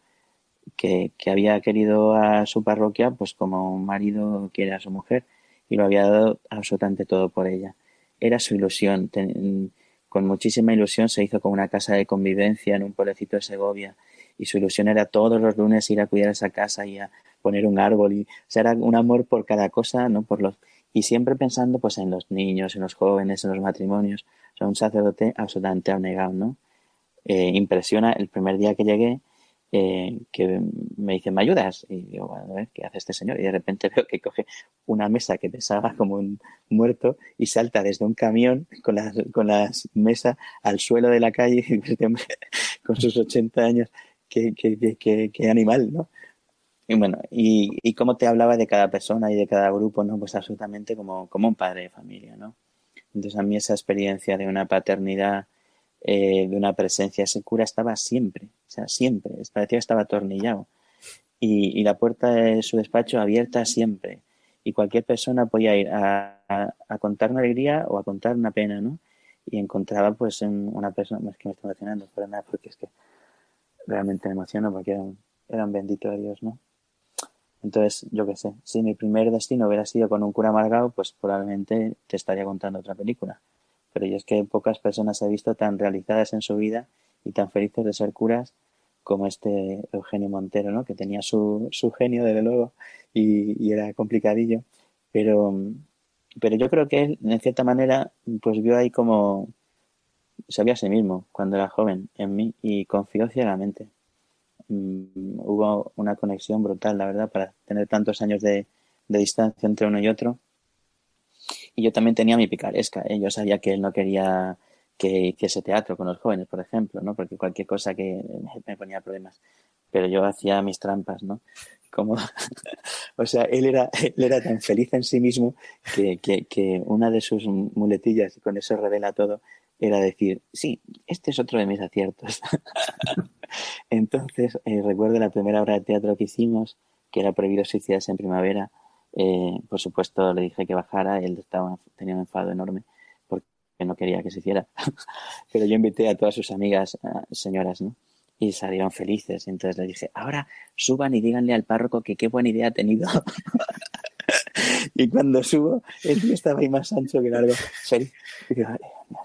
que, había querido a su parroquia pues como un marido quiere a su mujer y lo había dado absolutamente todo por ella. Era su ilusión, con muchísima ilusión se hizo con una casa de convivencia en un pueblecito de Segovia. Y su ilusión era todos los lunes ir a cuidar esa casa y a poner un árbol y o sea, era un amor por cada cosa, no por los y siempre pensando pues en los niños, en los jóvenes, en los matrimonios, o sea, un sacerdote absolutamente abnegado, ¿no? Eh, impresiona el primer día que llegué eh, que me dice, ¿me ayudas? Y digo, bueno, a ver, ¿qué hace este señor? Y de repente veo que coge una mesa que pesaba como un muerto y salta desde un camión con las, con las mesas al suelo de la calle este con sus 80 años, qué, qué, qué, qué animal, ¿no? Y bueno, y, y cómo te hablaba de cada persona y de cada grupo, ¿no? Pues absolutamente como, como un padre de familia, ¿no? Entonces a mí esa experiencia de una paternidad eh, de una presencia. Ese cura estaba siempre, o sea, siempre, parecía que estaba atornillado. Y, la puerta de su despacho abierta siempre. Y cualquier persona podía ir a, contar una alegría o a contar una pena, ¿no? Y encontraba pues en una persona, más que me está emocionando, pero nada, porque es que realmente me emociono porque era un, era un bendito de Dios, ¿no? Entonces, yo qué sé, si mi primer destino hubiera sido con un cura amargado, pues probablemente te estaría contando otra película pero yo es que pocas personas he visto tan realizadas en su vida y tan felices de ser curas como este Eugenio Montero, ¿no? que tenía su, su genio, desde luego, y, era complicadillo, pero, pero yo creo que él, en cierta manera, pues vio ahí como sabía a sí mismo cuando era joven en mí y confió ciegamente. Mm, hubo una conexión brutal, la verdad, para tener tantos años de distancia entre uno y otro y yo también tenía mi picaresca. ¿eh? Yo sabía que él no quería que hiciese teatro con los jóvenes, por ejemplo, ¿no? Porque cualquier cosa que me ponía problemas. Pero yo hacía mis trampas, ¿no? Como, o sea, él era, él era tan feliz en sí mismo que, que, que una de sus muletillas, y con eso revela todo, era decir, sí, este es otro de mis aciertos. Entonces, eh, recuerdo la primera obra de teatro que hicimos, que era Prohibido suicidarse en primavera, eh, por supuesto, le dije que bajara, él estaba, tenía un enfado enorme porque no quería que se hiciera. Pero yo invité a todas sus amigas, señoras, ¿no? Y salieron felices. Entonces le dije, ahora suban y díganle al párroco que qué buena idea ha tenido. y cuando subo, el tío estaba ahí más ancho que largo.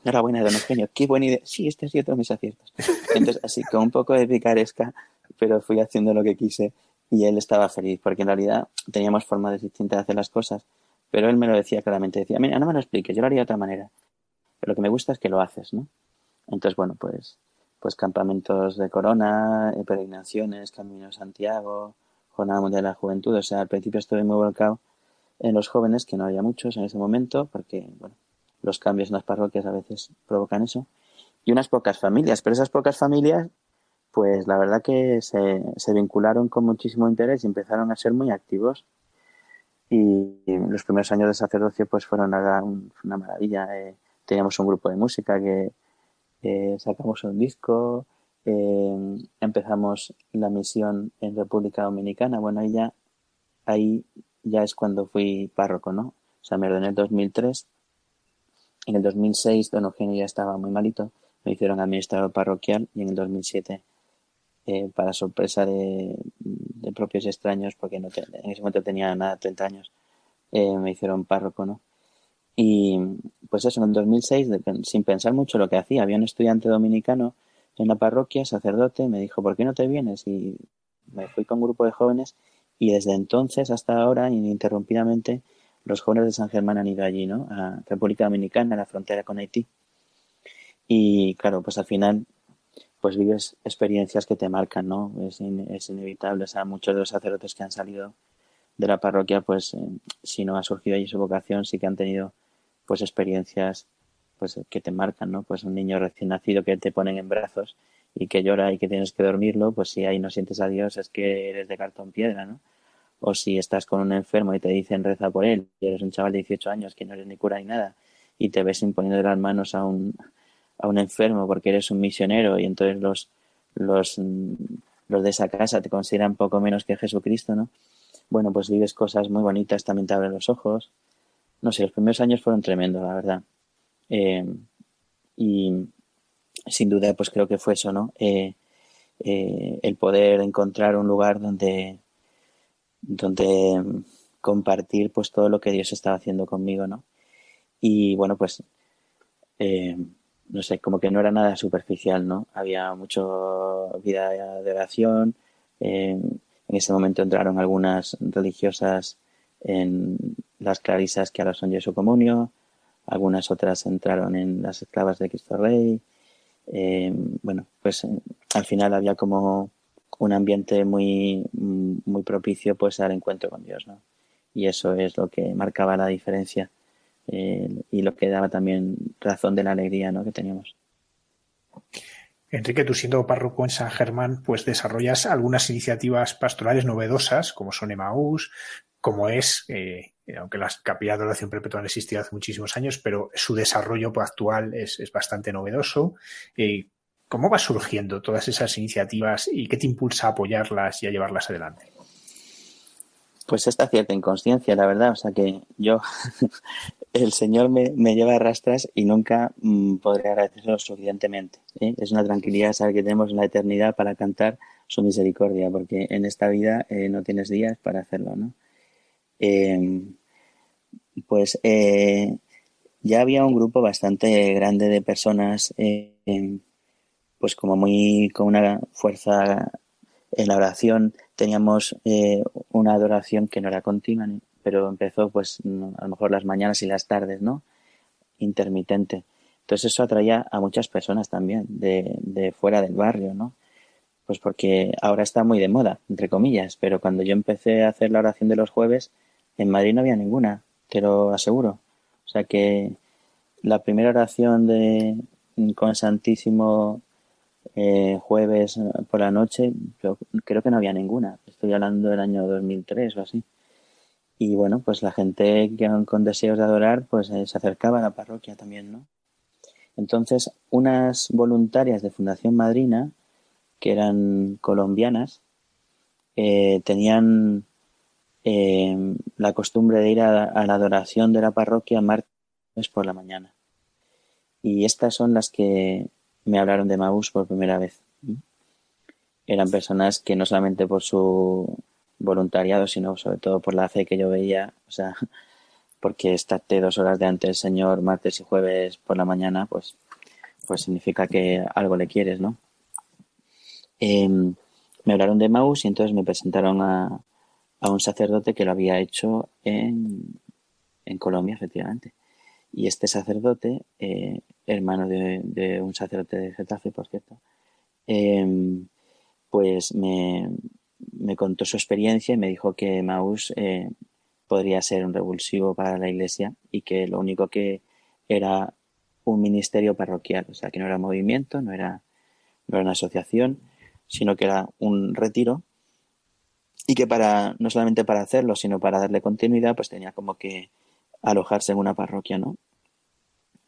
enhorabuena, don Eugenio, qué buena idea. Sí, este ha sido todos mis aciertos. Entonces, así, con un poco de picaresca, pero fui haciendo lo que quise y él estaba feliz, porque en realidad teníamos formas distintas de hacer las cosas, pero él me lo decía claramente, decía, mira, no me lo expliques, yo lo haría de otra manera, pero lo que me gusta es que lo haces, ¿no? Entonces, bueno, pues, pues campamentos de corona, eh, peregrinaciones, Camino Santiago, Jornada Mundial de la Juventud, o sea, al principio estuve muy volcado en los jóvenes, que no había muchos en ese momento, porque, bueno, los cambios en las parroquias a veces provocan eso, y unas pocas familias, pero esas pocas familias pues la verdad que se, se vincularon con muchísimo interés y empezaron a ser muy activos. Y, los primeros años de sacerdocio pues fueron una maravilla. Eh, teníamos un grupo de música que eh, sacamos un disco, eh, empezamos la misión en República Dominicana. Bueno, ahí ya, ahí ya es cuando fui párroco, ¿no? O sea, me ordené en el 2003. En el 2006 don Eugenio ya estaba muy malito. Me hicieron administrador parroquial y en el 2007 eh, para sorpresa de, propios extraños, porque no en ese momento tenía nada, 30 años, eh, me hicieron párroco, ¿no? Y pues eso, en el 2006, sin pensar mucho lo que hacía, había un estudiante dominicano en la parroquia, sacerdote, me dijo, ¿por qué no te vienes? Y me fui con un grupo de jóvenes y desde entonces hasta ahora, ininterrumpidamente, los jóvenes de San Germán han ido allí, ¿no? A República Dominicana, a la frontera con Haití. Y claro, pues al final pues vives experiencias que te marcan, ¿no? Es, es inevitable. O sea, muchos de los sacerdotes que han salido de la parroquia, pues eh, si no ha surgido allí su vocación, sí que han tenido pues experiencias pues que te marcan, ¿no? Pues un niño recién nacido que te ponen en brazos y que llora y que tienes que dormirlo, pues si ahí no sientes a Dios es que eres de cartón piedra, ¿no? o si estás con un enfermo y te dicen reza por él, y eres un chaval de 18 años que no eres ni cura ni nada, y te ves imponiendo las manos a un, a un enfermo porque eres un misionero y entonces los, los, los de esa casa te consideran poco menos que Jesucristo, ¿no? Bueno, pues vives cosas muy bonitas, también te abren los ojos. No sé, los primeros años fueron tremendos, la verdad. Eh, y sin duda, pues creo que fue eso, ¿no? Eh, eh, el poder encontrar un lugar donde, donde compartir pues todo lo que Dios estaba haciendo conmigo, ¿no? Y bueno, pues no sé, como que no era nada superficial, ¿no? Había mucho vida de oración. en ese momento entraron algunas religiosas en las clarisas que ahora son Jesu Comunio, algunas otras entraron en las esclavas de Cristo Rey. Eh, bueno, pues eh, al final había como un ambiente muy, muy propicio pues al encuentro con Dios, ¿no? Y eso es lo que marcaba la diferencia y lo que daba también razón de la alegría ¿no? que teníamos. Enrique, tú siendo párroco en San Germán, pues desarrollas algunas iniciativas pastorales novedosas, como son Emaús, como es, eh, aunque las capillas de oración perpetua han existido hace muchísimos años, pero su desarrollo actual es, es bastante novedoso. Eh, ¿Cómo va surgiendo todas esas iniciativas y qué te impulsa a apoyarlas y a llevarlas adelante? Pues esta cierta inconsciencia, la verdad. O sea que yo el Señor me, me, lleva a rastras y nunca mm, podré agradecerlo suficientemente. ¿eh? Es una tranquilidad saber que tenemos la eternidad para cantar su misericordia, porque en esta vida eh, no tienes días para hacerlo, ¿no? Em, pues eh, ya había un grupo bastante grande de personas, em, pues como muy con una fuerza en la oración. Teníamos una adoración que no era continua, pero empezó pues a lo mejor las mañanas y las tardes, ¿no? Intermitente. Entonces eso atraía a muchas personas también de, de fuera del barrio, ¿no? Pues porque ahora está muy de moda, entre comillas, pero cuando yo empecé a hacer la oración de los jueves, en Madrid no había ninguna, te lo aseguro. O sea que la primera oración de con Santísimo eh, jueves por la noche, yo creo que no había ninguna. Estoy hablando del año 2003 o así. Y bueno, pues la gente que con deseos de adorar, pues eh, se acercaba a la parroquia también, ¿no? Entonces, unas voluntarias de Fundación Madrina, que eran colombianas, eh, tenían eh, la costumbre de ir a, la adoración de la parroquia martes por la mañana. Y estas son las que me hablaron de Maús por primera vez. Eran personas que no solamente por su voluntariado, sino sobre todo por la fe que yo veía, o sea, porque estarte dos horas de antes, Señor, martes y jueves por la mañana, pues, pues significa que algo le quieres, ¿no? Em, me hablaron de Maus y entonces me presentaron a, a un sacerdote que lo había hecho en, en Colombia, efectivamente. Y este sacerdote, eh, hermano de, un sacerdote de Getafe, por cierto, eh, pues me, me contó su experiencia y me dijo que Maús eh, podría ser un revulsivo para la iglesia y que lo único que era un ministerio parroquial, o sea, que no era movimiento, no era, no era una asociación, sino que era un retiro y que para no solamente para hacerlo, sino para darle continuidad, pues tenía como que alojarse en una parroquia, ¿no?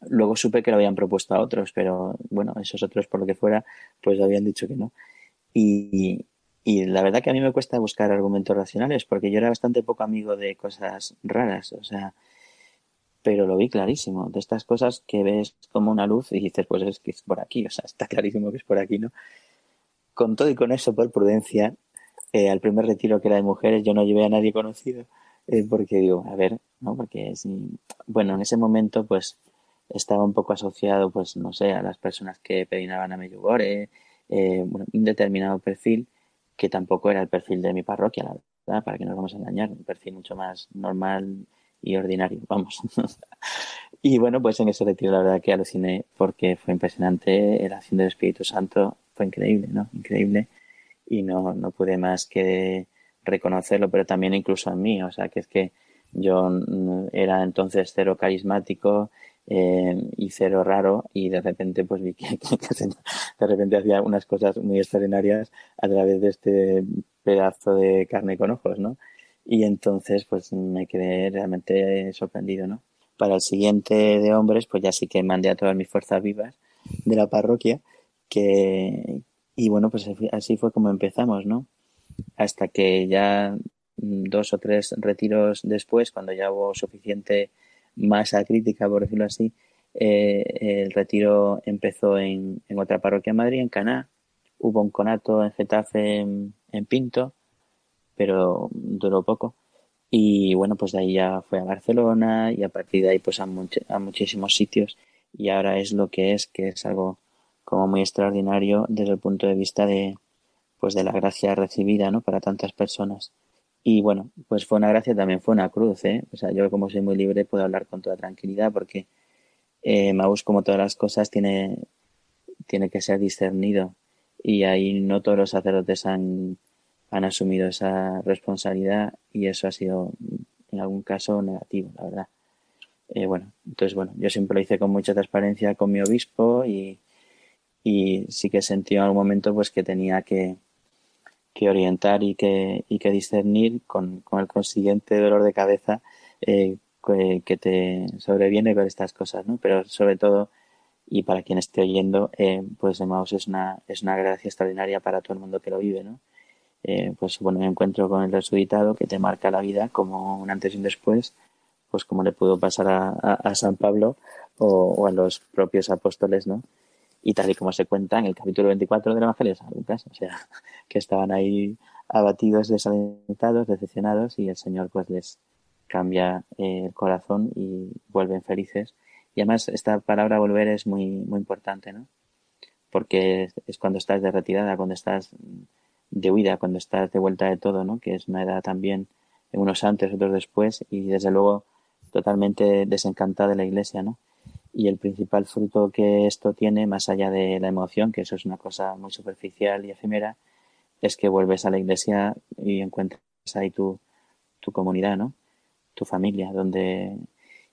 Luego supe que lo habían propuesto a otros, pero bueno, esos otros por lo que fuera, pues habían dicho que no. Y, y la verdad que a mí me cuesta buscar argumentos racionales porque yo era bastante poco amigo de cosas raras, o sea, pero lo vi clarísimo, de estas cosas que ves como una luz y dices, pues es que es por aquí, o sea, está clarísimo que es por aquí, ¿no? Con todo y con eso, por prudencia, eh, al primer retiro que era de mujeres, yo no llevé a nadie conocido, eh, porque digo, a ver, ¿no? Porque, bueno, en ese momento, pues, estaba un poco asociado, pues, no sé, a las personas que pedinaban a Meyugore, eh, bueno, un determinado perfil, que tampoco era el perfil de mi parroquia, la verdad, para que no nos vamos a engañar, un perfil mucho más normal y ordinario, vamos. y bueno, pues en ese retiro la verdad que aluciné porque fue impresionante, la acción del Espíritu Santo fue increíble, ¿no? Increíble. Y no, no pude más que reconocerlo, pero también incluso en mí, o sea, que es que yo era entonces cero carismático, eh, y cero raro y de repente pues vi que, de repente hacía unas cosas muy extraordinarias a través de este pedazo de carne con ojos, ¿no? Y entonces, pues me quedé realmente sorprendido, ¿no? Para el siguiente de hombres, pues ya sí que mandé a todas mis fuerzas vivas de la parroquia, que, y bueno, pues así fue como empezamos, ¿no? Hasta que ya dos o tres retiros después, cuando ya hubo suficiente masa crítica, por decirlo así, eh, el retiro empezó en, en, otra parroquia en Madrid, en Caná. Hubo un conato en Getafe, en, Pinto, pero duró poco. Y bueno, pues de ahí ya fue a Barcelona y a partir de ahí pues a, a muchísimos sitios. Y ahora es lo que es, que es algo como muy extraordinario desde el punto de vista de pues de la gracia recibida, ¿no? Para tantas personas. Y bueno, pues fue una gracia, también fue una cruz, ¿eh? O sea, yo como soy muy libre puedo hablar con toda tranquilidad porque eh, Maús, como todas las cosas, tiene, tiene que ser discernido y ahí no todos los sacerdotes han, han asumido esa responsabilidad y eso ha sido en algún caso negativo, la verdad. Eh, bueno, entonces bueno, yo siempre lo hice con mucha transparencia con mi obispo y, y sí que sentí en algún momento pues que tenía que, que orientar y que, y que discernir con, con el consiguiente dolor de cabeza eh, que, te sobreviene con estas cosas, ¿no? Pero sobre todo, y para quien esté oyendo, eh, pues Emmaus es una, es una gracia extraordinaria para todo el mundo que lo vive, ¿no? Eh, pues bueno, me encuentro con el resucitado que te marca la vida como un antes y un después, pues como le pudo pasar a, a, San Pablo o, a los propios apóstoles, ¿no? Y tal y como se cuenta en el capítulo 24 del Evangelio de San Lucas, o sea, que estaban ahí abatidos, desalentados, decepcionados y el Señor pues les cambia eh, el corazón y vuelven felices. Y además esta palabra volver es muy, muy importante, ¿no? Porque es cuando estás de retirada, cuando estás de huida, cuando estás de vuelta de todo, ¿no? Que es una edad también, unos antes, otros después, y desde luego totalmente desencantada de la iglesia, ¿no? Y el principal fruto que esto tiene, más allá de la emoción, que eso es una cosa muy superficial y efímera, es que vuelves a la iglesia y encuentras ahí tu, tu comunidad, ¿no? Tu familia, donde...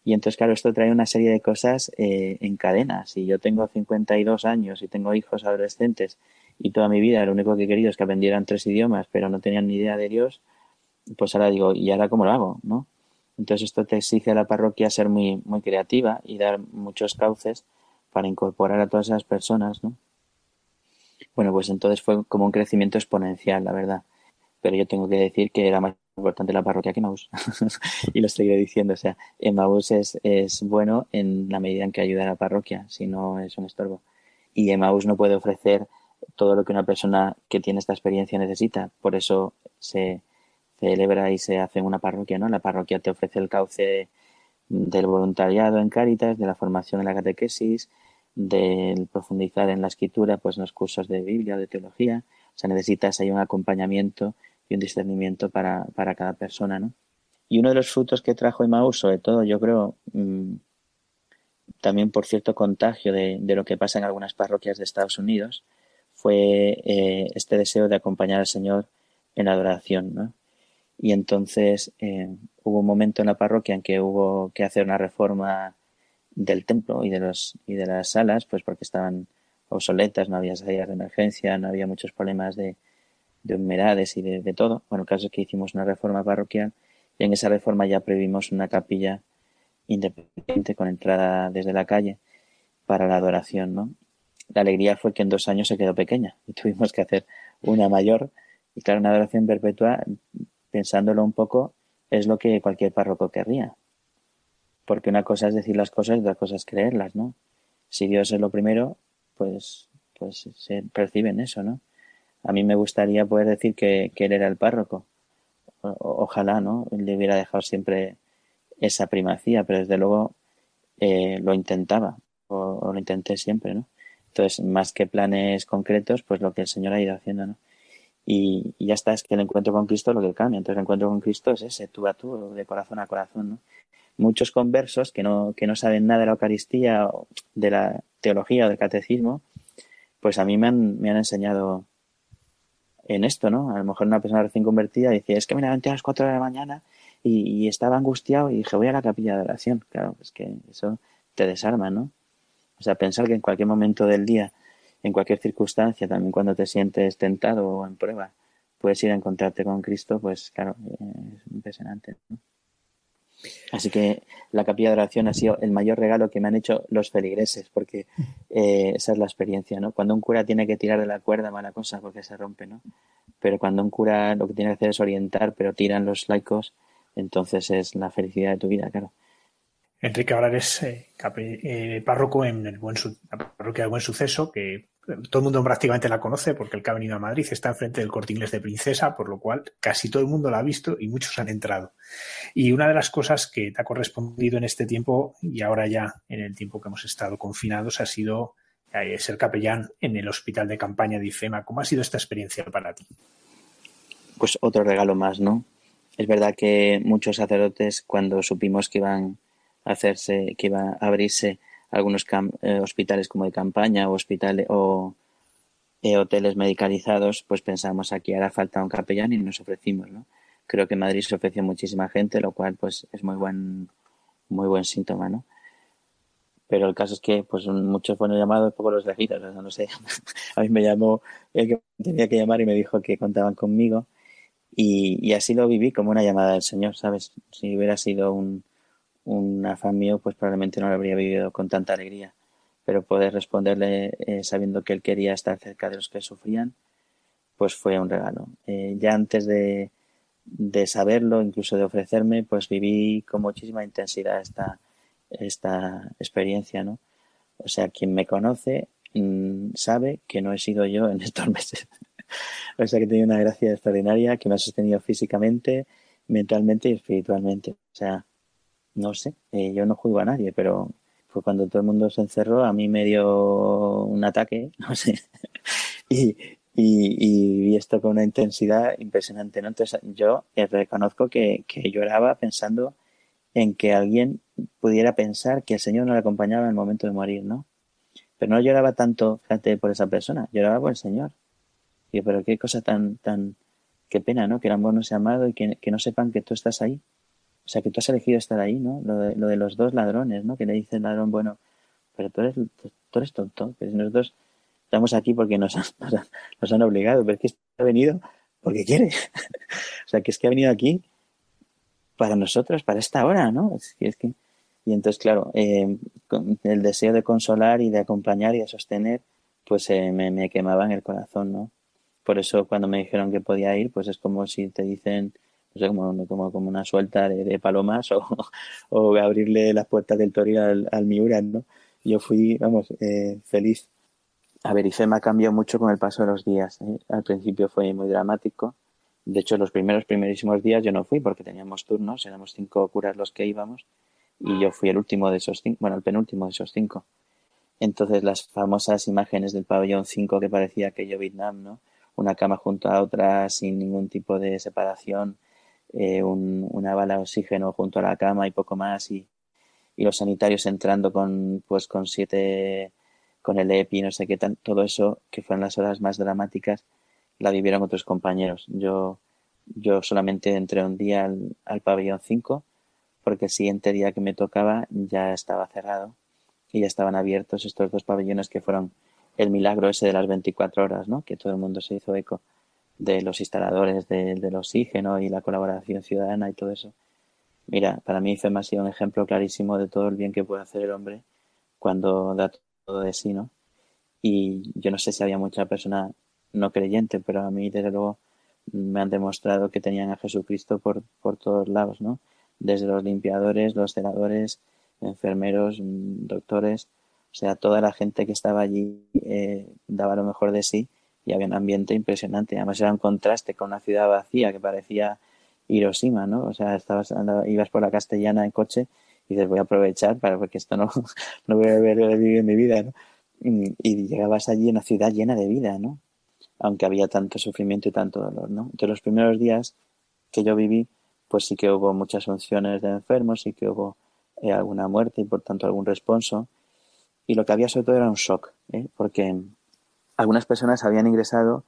Y entonces, claro, esto trae una serie de cosas eh, en cadena. Si yo tengo 52 años y tengo hijos adolescentes y toda mi vida lo único que he querido es que aprendieran tres idiomas, pero no tenían ni idea de Dios, pues ahora digo, ¿y ahora cómo lo hago? ¿No? Entonces esto te exige a la parroquia ser muy, muy creativa y dar muchos cauces para incorporar a todas esas personas, ¿no? Bueno, pues entonces fue como un crecimiento exponencial, la verdad. Pero yo tengo que decir que era más importante la parroquia que Emmaus. y lo seguiré diciendo. O sea, Emmaus es, es bueno en la medida en que ayuda a la parroquia, si no es un estorbo. Y Emmaus no puede ofrecer todo lo que una persona que tiene esta experiencia necesita. Por eso se, celebra y se hace en una parroquia, ¿no? La parroquia te ofrece el cauce del voluntariado en Cáritas, de la formación en la catequesis, del profundizar en la escritura, pues en los cursos de Biblia o de teología. O sea, necesitas ahí un acompañamiento y un discernimiento para, para cada persona, ¿no? Y uno de los frutos que trajo Emmaus, sobre todo, yo creo, mm, también por cierto contagio de, de, lo que pasa en algunas parroquias de Estados Unidos, fue eh, este deseo de acompañar al Señor en la adoración, ¿no? Y entonces eh, hubo un momento en la parroquia en que hubo que hacer una reforma del templo y de, los, y de las salas, pues porque estaban obsoletas, no había salidas de emergencia, no había muchos problemas de, de humedades y de, de, todo. Bueno, el caso es que hicimos una reforma parroquial y en esa reforma ya previmos una capilla independiente con entrada desde la calle para la adoración, ¿no? La alegría fue que en dos años se quedó pequeña y tuvimos que hacer una mayor y claro, una adoración perpetua pensándolo un poco, es lo que cualquier párroco querría. Porque una cosa es decir las cosas y otra cosa es creerlas, ¿no? Si Dios es lo primero, pues, pues se perciben eso, ¿no? A mí me gustaría poder decir que, Él era el párroco. ojalá, ¿no? Le hubiera dejado siempre esa primacía, pero desde luego eh, lo intentaba, o, o, lo intenté siempre, ¿no? Entonces, más que planes concretos, pues lo que el Señor ha ido haciendo, ¿no? Y, ya está, es que el encuentro con Cristo es lo que cambia. Entonces el encuentro con Cristo es ese, tú a tú, de corazón a corazón. ¿no? Muchos conversos que no, que no saben nada de la Eucaristía, de la teología o del catecismo, pues a mí me han, me han enseñado en esto, ¿no? A lo mejor una persona recién convertida dice, es que me levanté a las 4 de la mañana y, y, estaba angustiado y dije, voy a la capilla de oración. Claro, es que eso te desarma, ¿no? O sea, pensar que en cualquier momento del día en cualquier circunstancia, también cuando te sientes tentado o en prueba, puedes ir a encontrarte con Cristo, pues claro, es impresionante. Así que la capilla de oración ha sido el mayor regalo que me han hecho los feligreses, porque eh, esa es la experiencia, ¿no? Cuando un cura tiene que tirar de la cuerda, mala cosa, porque se rompe, ¿no? Pero cuando un cura lo que tiene que hacer es orientar, pero tiran los laicos, entonces es la felicidad de tu vida, claro. Enrique ahora eres eh, eh, párroco en el buen la parroquia del Buen Suceso, que todo el mundo prácticamente la conoce porque el que ha venido a Madrid está enfrente del corte inglés de Princesa, por lo cual casi todo el mundo la ha visto y muchos han entrado. Y una de las cosas que te ha correspondido en este tiempo y ahora ya en el tiempo que hemos estado confinados ha sido eh, ser capellán en el hospital de campaña de IFEMA. ¿Cómo ha sido esta experiencia para ti? Pues otro regalo más, ¿no? Es verdad que muchos sacerdotes cuando supimos que iban hacerse, que iba a abrirse algunos eh, hospitales como de campaña o hospitales o eh, hoteles medicalizados, pues pensamos aquí hará falta un capellán y nos ofrecimos, ¿no? Creo que en Madrid se ofreció muchísima gente, lo cual pues es muy buen muy buen síntoma, ¿no? Pero el caso es que pues muchos fueron llamados, poco los elegidos, no sé. a mí me llamó el que tenía que llamar y me dijo que contaban conmigo y, y así lo viví como una llamada del Señor, ¿sabes? Si hubiera sido un, un afán mío, pues probablemente no lo habría vivido con tanta alegría. Pero poder responderle eh, sabiendo que él quería estar cerca de los que sufrían, pues fue un regalo. Eh, ya antes de, de, saberlo, incluso de ofrecerme, pues viví con muchísima intensidad esta, esta experiencia, ¿no? O sea, quien me conoce mm, sabe que no he sido yo en estos meses. o sea, que he tenido una gracia extraordinaria que me ha sostenido físicamente, mentalmente y espiritualmente. O sea, no sé, eh, yo no juzgo a nadie, pero fue cuando todo el mundo se encerró, a mí me dio un ataque, no sé, y, y, vi esto con una intensidad impresionante, ¿no? Entonces yo eh, reconozco que, que lloraba pensando en que alguien pudiera pensar que el Señor no le acompañaba en el momento de morir, ¿no? Pero no lloraba tanto, fíjate, por esa persona, lloraba por el Señor. Y pero qué cosa tan, tan, qué pena, ¿no? Que el amor no sea amado y que, que no sepan que tú estás ahí sea, que tú has elegido estar ahí, ¿no? Lo de, lo de los dos ladrones, ¿no? Que le dice el ladrón, bueno, pero tú eres, tú eres tonto, nosotros estamos aquí porque nos han, nos han, obligado, pero es que ha venido porque quiere. o sea, que es que ha venido aquí para nosotros, para esta hora, ¿no? Es que, es que... Y entonces, claro, eh, el deseo de consolar y de acompañar y de sostener, pues eh, me, me quemaba en el corazón, ¿no? Por eso cuando me dijeron que podía ir, pues es como si te dicen, no sé, como, como, como una suelta de, palomas o, o, abrirle las puertas del Torino al, al Miura, ¿no? Yo fui, vamos, eh, feliz. A ver, IFEMA cambió mucho con el paso de los días. ¿eh? Al principio fue muy dramático. De hecho, los primeros, primerísimos días yo no fui porque teníamos turnos, éramos cinco curas los que íbamos y yo fui el último de esos cinco, bueno, el penúltimo de esos cinco. Entonces, las famosas imágenes del pabellón 5 que parecía aquello Vietnam, ¿no? Una cama junto a otra sin ningún tipo de separación, eh, un, una bala de oxígeno junto a la cama y poco más y, y los sanitarios entrando con pues con siete con el EPI no sé qué tal todo eso que fueron las horas más dramáticas la vivieron otros compañeros yo yo solamente entré un día al, al pabellón 5 porque el siguiente día que me tocaba ya estaba cerrado y ya estaban abiertos estos dos pabellones que fueron el milagro ese de las 24 horas, ¿no? Que todo el mundo se hizo eco de los instaladores de, del oxígeno y la colaboración ciudadana y todo eso. Mira, para mí FEMA ha sido un ejemplo clarísimo de todo el bien que puede hacer el hombre cuando da todo de sí, ¿no? Y yo no sé si había mucha persona no creyente, pero a mí, desde luego, me han demostrado que tenían a Jesucristo por, por todos lados, ¿no? Desde los limpiadores, los celadores, enfermeros, doctores, o sea, toda la gente que estaba allí eh, daba lo mejor de sí y había un ambiente impresionante. Además era un contraste con una ciudad vacía que parecía Hiroshima, ¿no? O sea, estabas, ibas por la castellana en coche y dices, voy a aprovechar para porque esto no, no voy a ver vivir en mi vida. Y llegabas allí en una ciudad llena de vida, ¿no? Aunque había tanto sufrimiento y tanto dolor, ¿no? Entonces los primeros días que yo viví, pues sí que hubo muchas funciones de enfermos, sí que hubo eh, alguna muerte y por tanto algún responso. Y lo que había sobre todo era un shock, ¿eh? porque algunas personas habían ingresado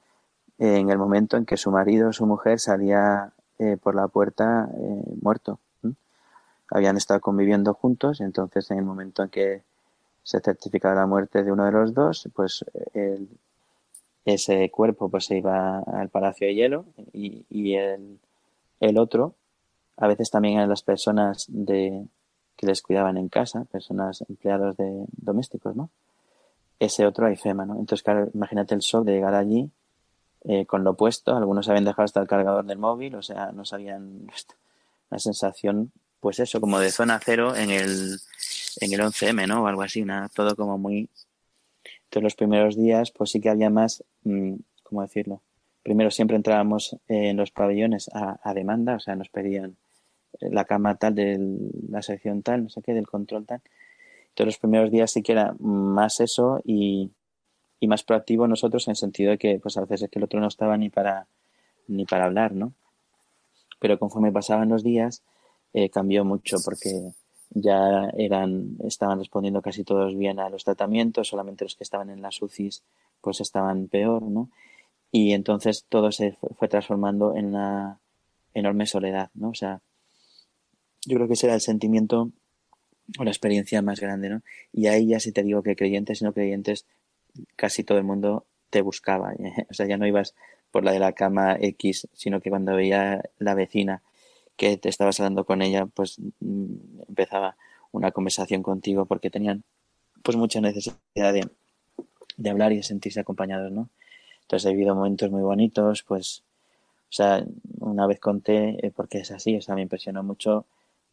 en el momento en que su marido o su mujer salía eh, por la puerta eh, muerto. Habían estado conviviendo juntos y entonces en el momento en que se certificaba la muerte de uno de los dos, pues ese cuerpo pues se iba al Palacio de Hielo y, el, otro, a veces también eran las personas que les cuidaban en casa, personas empleados de domésticos, ¿no? Ese otro hay FEMA, ¿no? Entonces, claro, imagínate el shock de llegar allí eh, con lo puesto, algunos habían dejado hasta el cargador del móvil, o sea, no sabían la sensación, pues eso, como de zona cero en el, en el 11M, ¿no? O algo así, una, todo como muy... Entonces los primeros días, pues sí que había más, mm, ¿cómo decirlo? Primero siempre entrábamos en los pabellones a, a demanda, o sea, nos pedían la cama tal de la sección tal, no sé qué, del control tal. Entonces los primeros días sí que era más eso y, y más proactivo nosotros en el sentido de que pues a veces es que el otro no estaba ni para ni para hablar, ¿no? Pero conforme pasaban los días eh, cambió mucho porque ya eran estaban respondiendo casi todos bien a los tratamientos, solamente los que estaban en las UCIs pues estaban peor, ¿no? Y entonces todo se fue transformando en una enorme soledad, ¿no? O sea, yo creo que ese era el sentimiento o la experiencia más grande, ¿no? Y ahí ya si te digo que creyentes y no creyentes casi todo el mundo te buscaba. ¿eh? O sea, ya no ibas por la de la cama X, sino que cuando veía la vecina que te estabas hablando con ella, pues mm, empezaba una conversación contigo porque tenían pues mucha necesidad de, de hablar y de sentirse acompañados, ¿no? Entonces he vivido momentos muy bonitos, pues, o sea, una vez conté, eh, porque es así, o sea, me impresionó mucho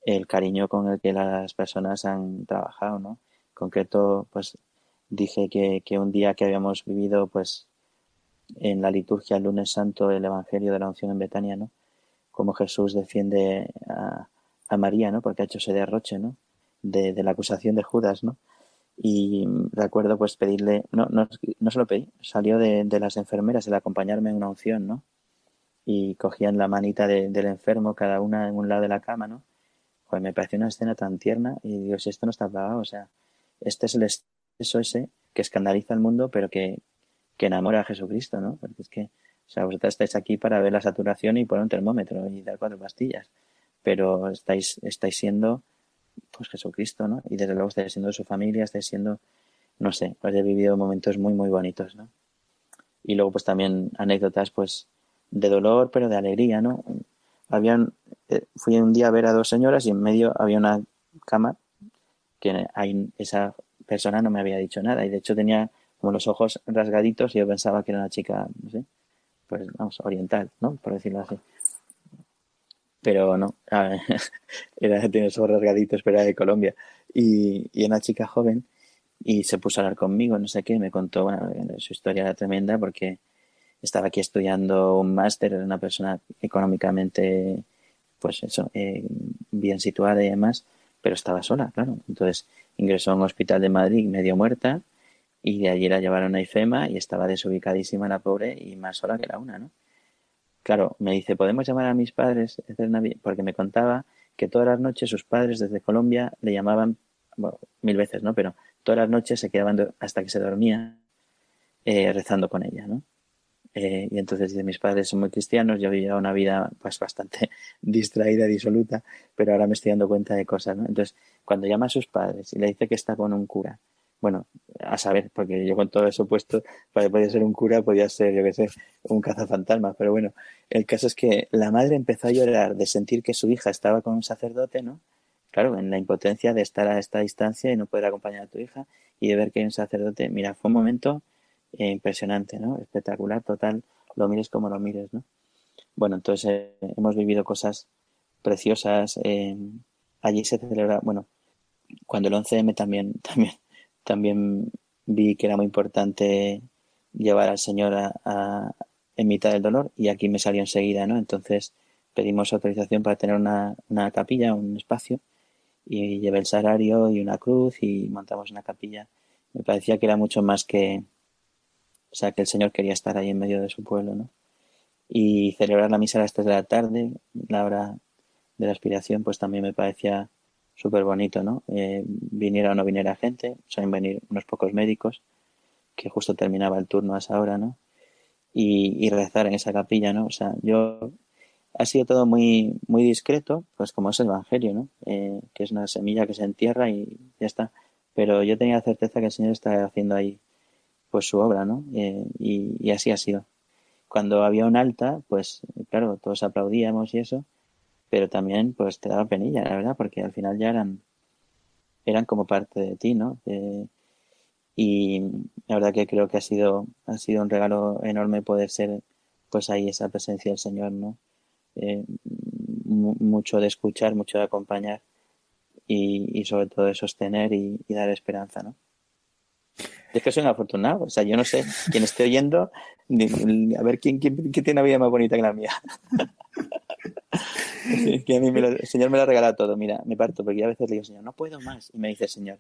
el cariño con el que las personas han trabajado, ¿no? En concreto, pues dije que, un día que habíamos vivido pues en la liturgia el lunes santo el Evangelio de la unción en Betania, ¿no? Como Jesús defiende a, a María, ¿no? Porque ha hecho ese derroche, ¿no? De, la acusación de Judas, ¿no? Y recuerdo pues pedirle, no, no, no se lo pedí, salió de, las enfermeras el acompañarme en una unción, ¿no? Y cogían la manita de, del enfermo, cada una en un lado de la cama, ¿no? Me pareció una escena tan tierna y digo, si esto no está pagado, o sea, este es el eso ese que escandaliza al mundo, pero que, que enamora a Jesucristo, ¿no? Porque es que, o sea, vosotros estáis aquí para ver la saturación y poner un termómetro y dar cuatro pastillas, pero estáis, estáis siendo, pues Jesucristo, ¿no? Y desde luego estáis siendo su familia, estáis siendo, no sé, pues he vivido momentos muy, muy bonitos, ¿no? Y luego, pues también anécdotas, pues, de dolor, pero de alegría, ¿no? Habían, eh, fui un día a ver a dos señoras y en medio había una cama que esa persona no me había dicho nada y de hecho tenía como los ojos rasgaditos y yo pensaba que era una chica, no sé, pues vamos, oriental, ¿no? Por decirlo así. Pero no, era, tiene los ojos rasgaditos, pero era de Colombia. Y, y una chica joven y se puso a hablar conmigo, no sé qué, me contó, su historia tremenda porque estaba aquí estudiando un máster, era una persona económicamente, pues eso, eh, bien situada y demás, pero estaba sola, claro. Entonces ingresó a un hospital de Madrid medio muerta y de allí la llevaron a IFEMA y estaba desubicadísima la pobre y más sola que la una, ¿no? Claro, me dice, ¿podemos llamar a mis padres? Porque me contaba que todas las noches sus padres desde Colombia le llamaban, bueno, mil veces, ¿no? Pero todas las noches se quedaban hasta que se dormía eh, rezando con ella, ¿no? Eh, y entonces dice, mis padres son muy cristianos, yo vivía una vida pues bastante distraída, disoluta, pero ahora me estoy dando cuenta de cosas. Entonces, cuando llama a sus padres y le dice que está con un cura, bueno, a saber, porque yo con todo eso puesto, podía ser un cura, podía ser, yo qué sé, un cazafantasma, pero bueno, el caso es que la madre empezó a llorar de sentir que su hija estaba con un sacerdote, ¿no? Claro, en la impotencia de estar a esta distancia y no poder acompañar a tu hija y de ver que hay un sacerdote. Mira, fue un momento eh, impresionante, ¿no? Espectacular, total, lo mires como lo mires, ¿no? Bueno, entonces eh, hemos vivido cosas preciosas. Eh, allí se celebra, bueno, cuando el 11M también, también, también vi que era muy importante llevar al Señor a, en mitad del dolor y aquí me salió enseguida, ¿no? Entonces pedimos autorización para tener una, una capilla, un espacio y llevé el salario y una cruz y montamos una capilla. Me parecía que era mucho más que, o sea, que el Señor quería estar ahí en medio de su pueblo, ¿no? Y celebrar la misa a las 3 de la tarde, la hora de la aspiración, pues también me parecía súper bonito, ¿no? Eh, viniera o no viniera gente, suelen venir unos pocos médicos, que justo terminaba el turno a esa hora, ¿no? Y, rezar en esa capilla, ¿no? O sea, yo ha sido todo muy, muy discreto, pues como es el Evangelio, ¿no? Eh, que es una semilla que se entierra y ya está. Pero yo tenía la certeza que el Señor está haciendo ahí pues su obra, ¿no? Eh, y, así ha sido. Cuando había un alta, pues claro, todos aplaudíamos y eso, pero también pues te daba penilla, la verdad, porque al final ya eran, eran como parte de ti, ¿no? Eh, y la verdad que creo que ha sido, ha sido un regalo enorme poder ser pues ahí esa presencia del Señor, ¿no? Eh, mucho de escuchar, mucho de acompañar y, sobre todo de sostener y dar esperanza, ¿no? Es que soy un afortunado. O sea, yo no sé quién esté oyendo, a ver quién, quién, quién tiene una vida más bonita que la mía. que a mí me lo, el Señor me lo ha regalado todo. Mira, me parto porque a veces le digo, Señor, no puedo más. Y me dice el Señor,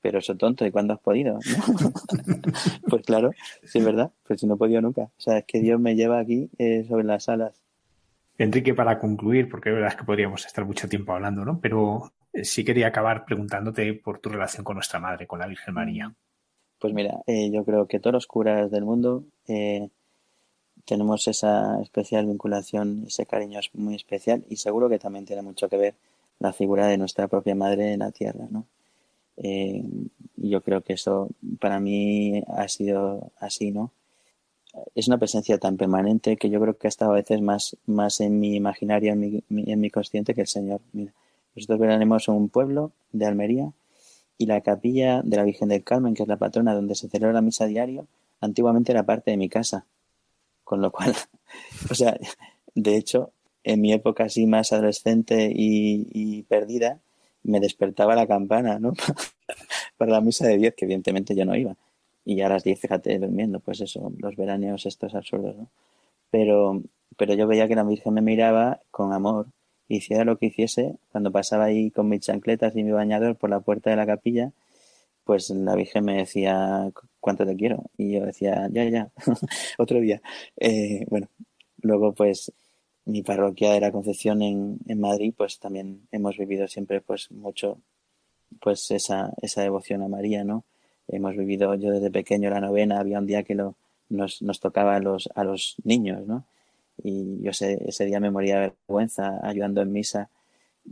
pero eso tonto, ¿y cuándo has podido? pues claro, sí es verdad, pues si no he podido nunca. O sea, es que Dios me lleva aquí eh, sobre las alas. Enrique, para concluir, porque es verdad es que podríamos estar mucho tiempo hablando, ¿no? Pero eh, sí quería acabar preguntándote por tu relación con nuestra madre, con la Virgen María. Pues mira, eh, yo creo que todos los curas del mundo eh, tenemos esa especial vinculación, ese cariño es muy especial y seguro que también tiene mucho que ver la figura de nuestra propia madre en la tierra, ¿no? Eh, yo creo que eso para mí ha sido así, ¿no? Es una presencia tan permanente que yo creo que ha estado a veces más, más en mi imaginario, en mi, en mi consciente que el Señor. Mira, nosotros veremos un pueblo de Almería y la capilla de la Virgen del Carmen, que es la patrona donde se celebra la misa diario, antiguamente era parte de mi casa. Con lo cual, o sea, de hecho, en mi época así más adolescente y, perdida, me despertaba la campana, ¿no? Para la misa de 10, que evidentemente yo no iba. Y a las 10, fíjate, durmiendo, pues eso, los veraneos estos absurdos, ¿no? Pero, pero yo veía que la Virgen me miraba con amor hiciera lo que hiciese, cuando pasaba ahí con mis chancletas y mi bañador por la puerta de la capilla, pues la Virgen me decía cuánto te quiero. Y yo decía, ya, ya, otro día. Eh, bueno, luego pues mi parroquia de la Concepción en, en Madrid, pues también hemos vivido siempre pues mucho pues esa, esa devoción a María, ¿no? Hemos vivido yo desde pequeño la novena, había un día que lo, nos, nos tocaba a los, a los niños, ¿no? Y yo ese, día me moría de vergüenza ayudando en misa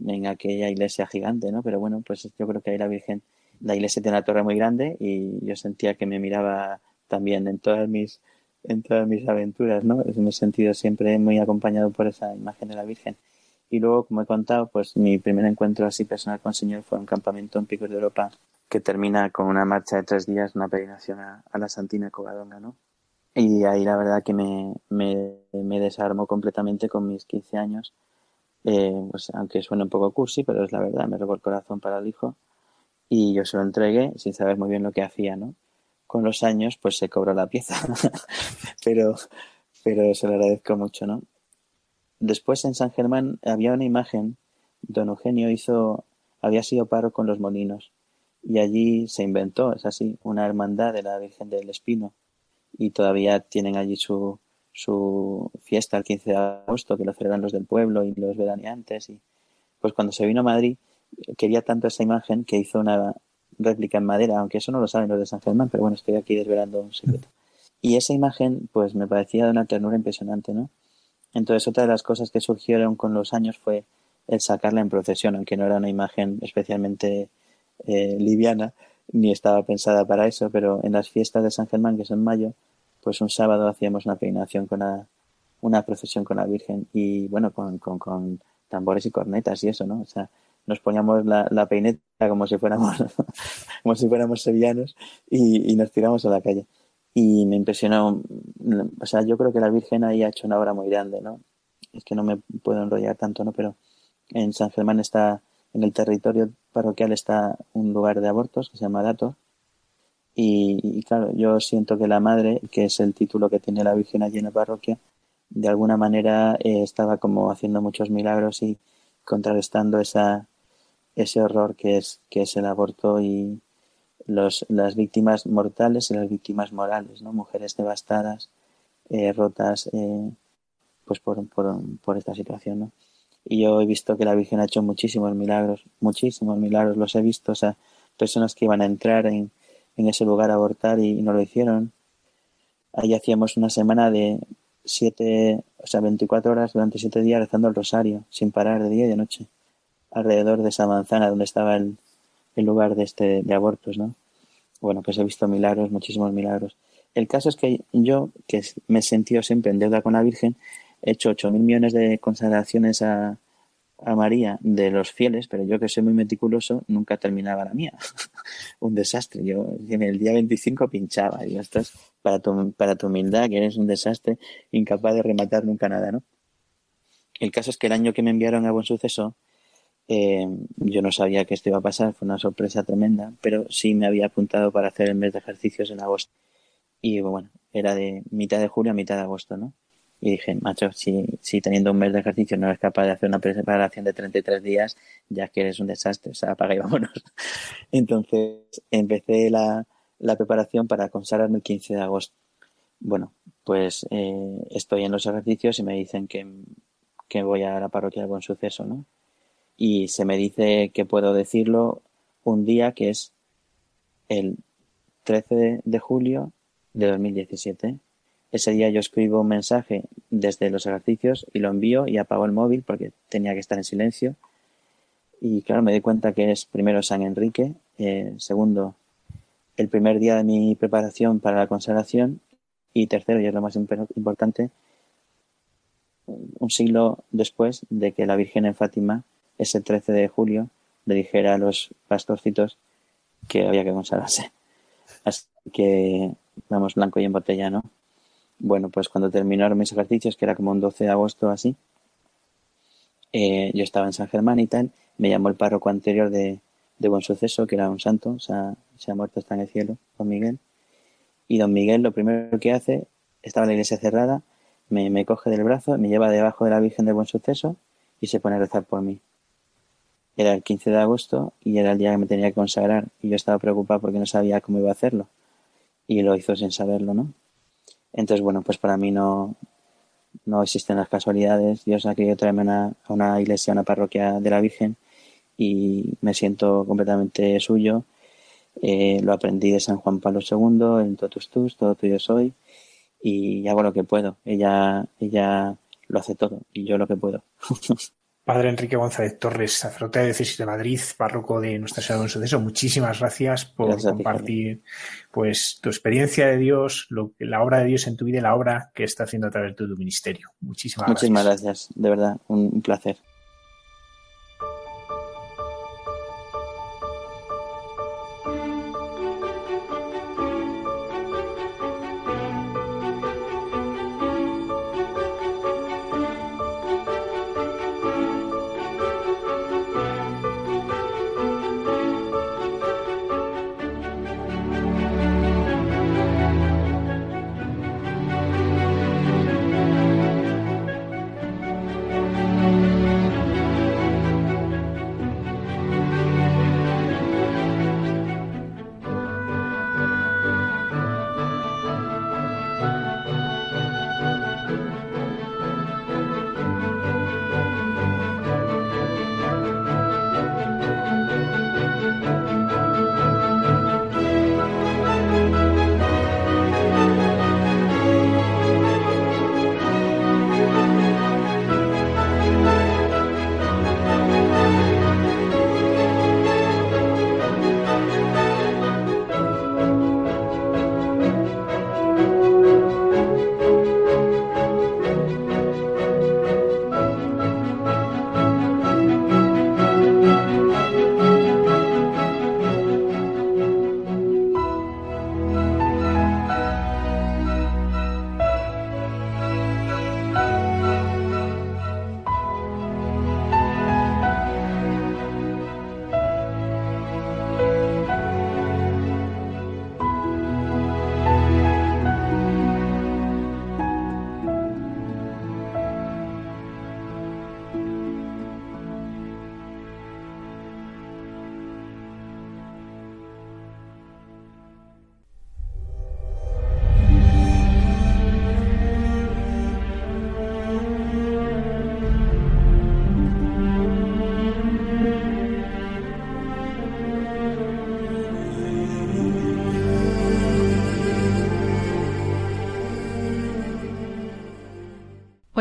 en aquella iglesia gigante, ¿no? Pero bueno, pues yo creo que ahí la Virgen, la iglesia tiene una torre muy grande y yo sentía que me miraba también en todas mis, en todas mis aventuras, ¿no? Me he sentido siempre muy acompañado por esa imagen de la Virgen. Y luego, como he contado, pues mi primer encuentro así personal con el Señor fue un campamento en Picos de Europa que termina con una marcha de tres días, una peregrinación a, a la Santina Covadonga, ¿no? Y ahí la verdad que me, me, me desarmó completamente con mis 15 años. Eh, pues aunque suene un poco cursi, pero es la verdad, me robó el corazón para el hijo. Y yo se lo entregué sin saber muy bien lo que hacía, ¿no? Con los años, pues se cobró la pieza. pero, pero se lo agradezco mucho, ¿no? Después en San Germán había una imagen, don Eugenio hizo, había sido paro con los molinos. Y allí se inventó, es así, una hermandad de la Virgen del Espino y todavía tienen allí su, su fiesta el 15 de agosto, que lo celebran los del pueblo y los veraneantes. Y pues cuando se vino a Madrid, quería tanto esa imagen que hizo una réplica en madera, aunque eso no lo saben los de San Germán, pero bueno, estoy aquí desvelando un secreto. Y esa imagen, pues me parecía de una ternura impresionante, ¿no? Entonces, otra de las cosas que surgieron con los años fue el sacarla en procesión, aunque no era una imagen especialmente eh, liviana, ni estaba pensada para eso, pero en las fiestas de San Germán, que es en mayo, pues un sábado hacíamos una peregrinación con una procesión con la Virgen y bueno, con, con, con, tambores y cornetas y eso, ¿no? O sea, nos poníamos la, la peineta como si fuéramos, como si fuéramos sevillanos y, y nos tiramos a la calle. Y me impresionó, o sea, yo creo que la Virgen ahí ha hecho una obra muy grande, ¿no? Es que no me puedo enrollar tanto, ¿no? Pero en San Germán está en el territorio parroquial está un lugar de abortos que se llama Dato. Y, claro, yo siento que la madre, que es el título que tiene la Virgen allí en la parroquia, de alguna manera eh, estaba como haciendo muchos milagros y contrarrestando esa, ese horror que es, que es el aborto y los, las víctimas mortales y las víctimas morales, ¿no? Mujeres devastadas, eh, rotas, eh, pues por, por, por esta situación, ¿no? Y yo he visto que la Virgen ha hecho muchísimos milagros, muchísimos milagros, los he visto, o sea, personas que iban a entrar en, en ese lugar a abortar y, no lo hicieron. Ahí hacíamos una semana de siete, o sea, 24 horas durante siete días rezando el rosario, sin parar de día y de noche, alrededor de esa manzana donde estaba el, el lugar de este de abortos, ¿no? Bueno, pues he visto milagros, muchísimos milagros. el caso es que yo, que me he sentido siempre en deuda con la Virgen, hecho 8.000 millones de consagraciones a, María de los fieles, pero yo que soy muy meticuloso, nunca terminaba la mía. un desastre. Yo en el día 25 pinchaba. Y esto es para tu, para tu humildad, que eres un desastre, incapaz de rematar nunca nada, ¿no? El caso es que el año que me enviaron a Buen Suceso, eh, yo no sabía que esto iba a pasar, fue una sorpresa tremenda, pero sí me había apuntado para hacer el mes de ejercicios en agosto. Y bueno, era de mitad de julio a mitad de agosto, ¿no? Y dije, macho, si, si teniendo un mes de ejercicio no eres capaz de hacer una preparación de 33 días, ya que eres un desastre, o sea, apaga y vámonos. Entonces empecé la, la preparación para consagrarme el 15 de agosto. Bueno, pues eh, estoy en los ejercicios y me dicen que, que voy a la parroquia de Buen Suceso, ¿no? Y se me dice que puedo decirlo un día que es el 13 de julio de 2017 ese día yo escribo un mensaje desde los ejercicios y lo envío y apago el móvil porque tenía que estar en silencio. Y claro, me di cuenta que es primero San Enrique, eh, segundo, el primer día de mi preparación para la consagración y tercero, y es lo más importante, un siglo después de que la Virgen en Fátima, ese 13 de julio, le dijera a los pastorcitos que había que consagrarse. Así que vamos blanco y en botella, ¿no? Bueno, pues cuando terminaron mis ejercicios, que era como un 12 de agosto así, eh, yo estaba en San Germán y tal, me llamó el párroco anterior de, de Buen Suceso, que era un santo, o sea, se ha muerto, está en el cielo, don Miguel. Y don Miguel lo primero que hace, estaba la iglesia cerrada, me, me coge del brazo, me lleva debajo de la Virgen de Buen Suceso y se pone a rezar por mí. Era el 15 de agosto y era el día que me tenía que consagrar y yo estaba preocupado porque no sabía cómo iba a hacerlo. Y lo hizo sin saberlo, ¿no? Entonces, bueno, pues para mí no, no existen las casualidades. Dios ha querido traerme a una iglesia, a una parroquia de la Virgen y me siento completamente suyo. Eh, lo aprendí de San Juan Pablo II, en Totus Tus, todo tuyo soy, y hago lo que puedo. Ella, ella lo hace todo y yo lo que puedo. Padre Enrique González Torres, sacerdote de Diócesis de Madrid, párroco de Nuestra Señora de Suceso, muchísimas gracias por compartir pues tu experiencia de Dios, lo, la obra de Dios en tu vida y la obra que está haciendo a través de tu ministerio. Muchísimas, muchísimas gracias. de verdad, un placer.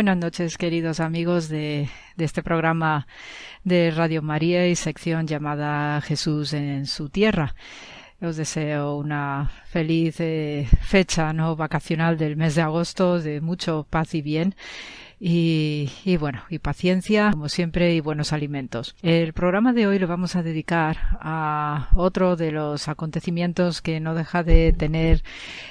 Buenas noches, queridos amigos de, este programa de Radio María y sección llamada Jesús en su tierra. Os deseo una feliz eh, fecha no vacacional del mes de agosto, de mucho paz y bien. Y, bueno, y paciencia, como siempre, y buenos alimentos. El programa de hoy lo vamos a dedicar a otro de los acontecimientos que no deja de tener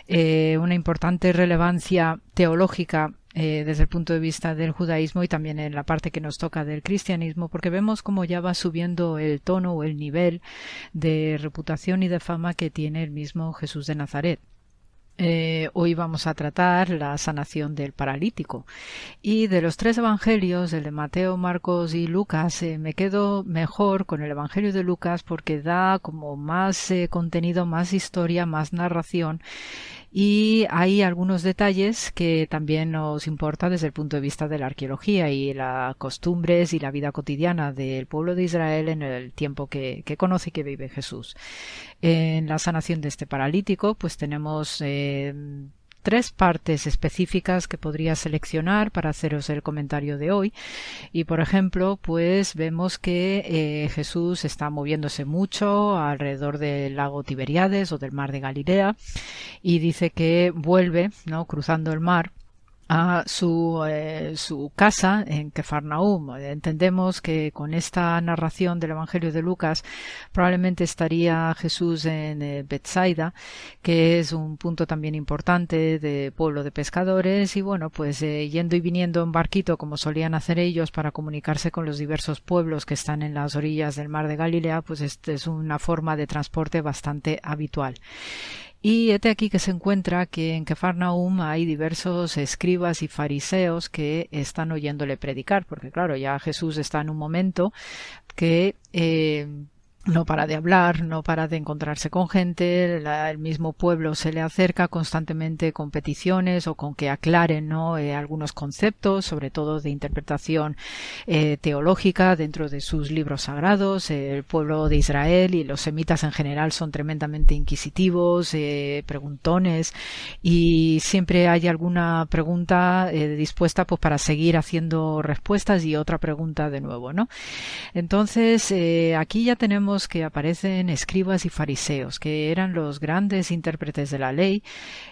eh, una importante relevancia teológica eh, desde el punto de vista del judaísmo y también en la parte que nos toca del cristianismo, porque vemos cómo ya va subiendo el tono o el nivel de reputación y de fama que tiene el mismo Jesús de Nazaret. Eh, hoy vamos a tratar la sanación del paralítico. Y de los tres evangelios, el de Mateo, Marcos y Lucas, eh, me quedo mejor con el evangelio de Lucas porque da como más contenido, más historia, más narración y hay algunos detalles que también nos importa desde el punto de vista de la arqueología y las costumbres y la vida cotidiana del pueblo de Israel en el tiempo que, que conoce y que vive Jesús. En la sanación de este paralítico, pues tenemos eh, tres partes específicas que podría seleccionar para haceros el comentario de hoy. Y por ejemplo, pues vemos que eh, Jesús está moviéndose mucho alrededor del lago Tiberiades o del mar de Galilea y dice que vuelve, ¿no? cruzando el mar a su, eh, su casa en Kefarnaum. Entendemos que con esta narración del Evangelio de Lucas probablemente estaría Jesús en eh, Bethsaida, que es un punto también importante de pueblo de pescadores y bueno, pues eh, yendo y viniendo en barquito como solían hacer ellos para comunicarse con los diversos pueblos que están en las orillas del mar de Galilea, pues esta es una forma de transporte bastante habitual. Y este aquí que se encuentra que en Kefarnaum hay diversos escribas y fariseos que están oyéndole predicar, porque claro, ya Jesús está en un momento que eh, no para de hablar, no para de encontrarse con gente, el mismo pueblo se le acerca constantemente con peticiones o con que aclaren ¿no? Eh, algunos conceptos, sobre todo de interpretación eh, teológica dentro de sus libros sagrados. el pueblo de Israel y los semitas en general son tremendamente inquisitivos, eh, preguntones y siempre hay alguna pregunta dispuesta pues para seguir haciendo respuestas y otra pregunta de nuevo, ¿no? Entonces aquí ya tenemos que aparecen escribas y fariseos, que eran los grandes intérpretes de la ley,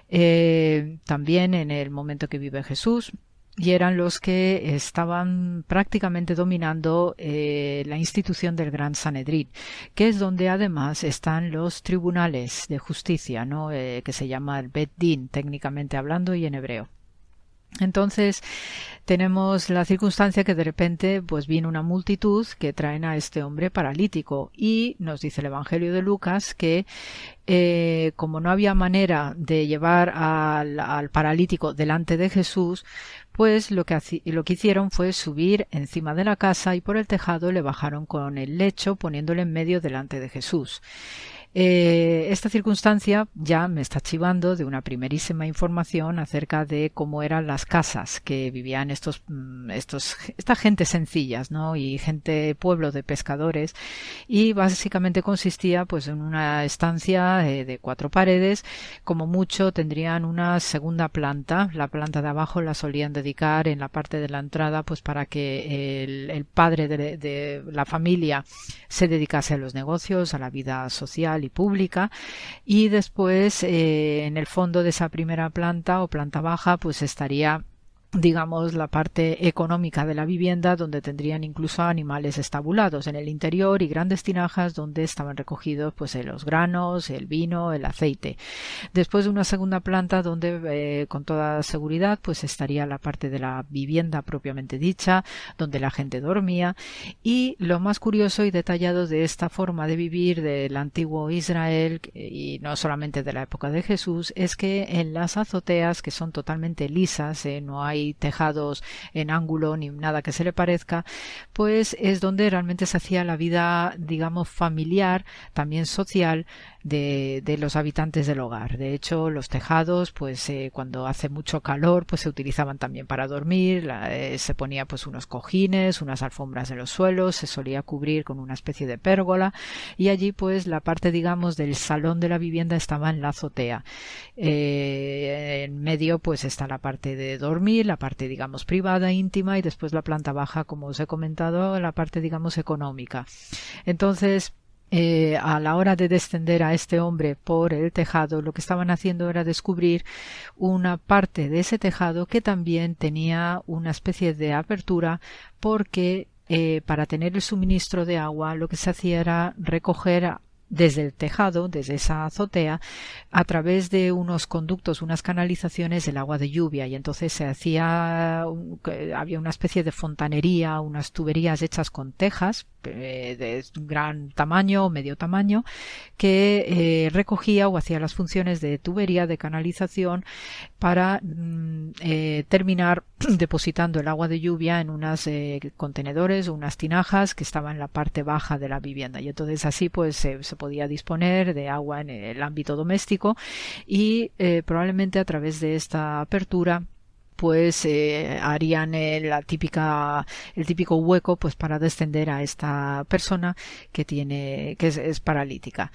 eh, también en el momento que vive Jesús, y eran los que estaban prácticamente dominando eh, la institución del Gran Sanedrín, que es donde además están los tribunales de justicia, ¿no? Eh, que se llama el Bet Din, técnicamente hablando y en hebreo. Entonces tenemos la circunstancia que de repente pues viene una multitud que traen a este hombre paralítico y nos dice el Evangelio de Lucas que eh, como no había manera de llevar al, paralítico delante de Jesús, pues lo que, lo que hicieron fue subir encima de la casa y por el tejado le bajaron con el lecho poniéndole en medio delante de Jesús. Eh, esta circunstancia ya me está chivando de una primerísima información acerca de cómo eran las casas que vivían estos, mm, estos, esta gente sencillas, ¿no? Y gente, pueblo de pescadores. Y básicamente consistía, pues, en una estancia eh, de cuatro paredes. Como mucho tendrían una segunda planta. La planta de abajo la solían dedicar en la parte de la entrada, pues, para que el, padre de la familia se dedicase a los negocios, a la vida social y pública. Y después eh, en el fondo de esa primera planta o planta baja pues estaría digamos, la parte económica de la vivienda, donde tendrían incluso animales estabulados en el interior y grandes tinajas donde estaban recogidos pues eh, los granos, el vino, el aceite. Después de una segunda planta donde eh, con toda seguridad pues estaría la parte de la vivienda propiamente dicha, donde la gente dormía y lo más curioso y detallado de esta forma de vivir del antiguo Israel y no solamente de la época de Jesús es que en las azoteas que son totalmente lisas, eh, no hay tejados en ángulo ni nada que se le parezca, pues es donde realmente se hacía la vida, digamos, familiar, también social, de, de, los habitantes del hogar. De hecho, los tejados, pues eh, cuando hace mucho calor, pues se utilizaban también para dormir, eh, se ponía pues unos cojines, unas alfombras en los suelos, se solía cubrir con una especie de pérgola y allí pues la parte digamos del salón de la vivienda estaba en la azotea. Eh, en medio pues está la parte de dormir, la parte digamos privada, íntima y después la planta baja, como os he comentado, la parte digamos económica. Entonces, eh, a la hora de descender a este hombre por el tejado, lo que estaban haciendo era descubrir una parte de ese tejado que también tenía una especie de apertura porque eh, para tener el suministro de agua lo que se hacía era recoger desde el tejado, desde esa azotea, a través de unos conductos, unas canalizaciones del agua de lluvia. Y entonces se hacía, había una especie de fontanería, unas tuberías hechas con tejas de gran tamaño o medio tamaño que eh, recogía o hacía las funciones de tubería de canalización para mm, eh, terminar depositando el agua de lluvia en unos contenedores o unas tinajas que estaban en la parte baja de la vivienda. Y entonces así pues se podía disponer de agua en el ámbito doméstico y probablemente a través de esta apertura pues eh, harían típica, el típico hueco pues para descender a esta persona que tiene, que es, paralítica.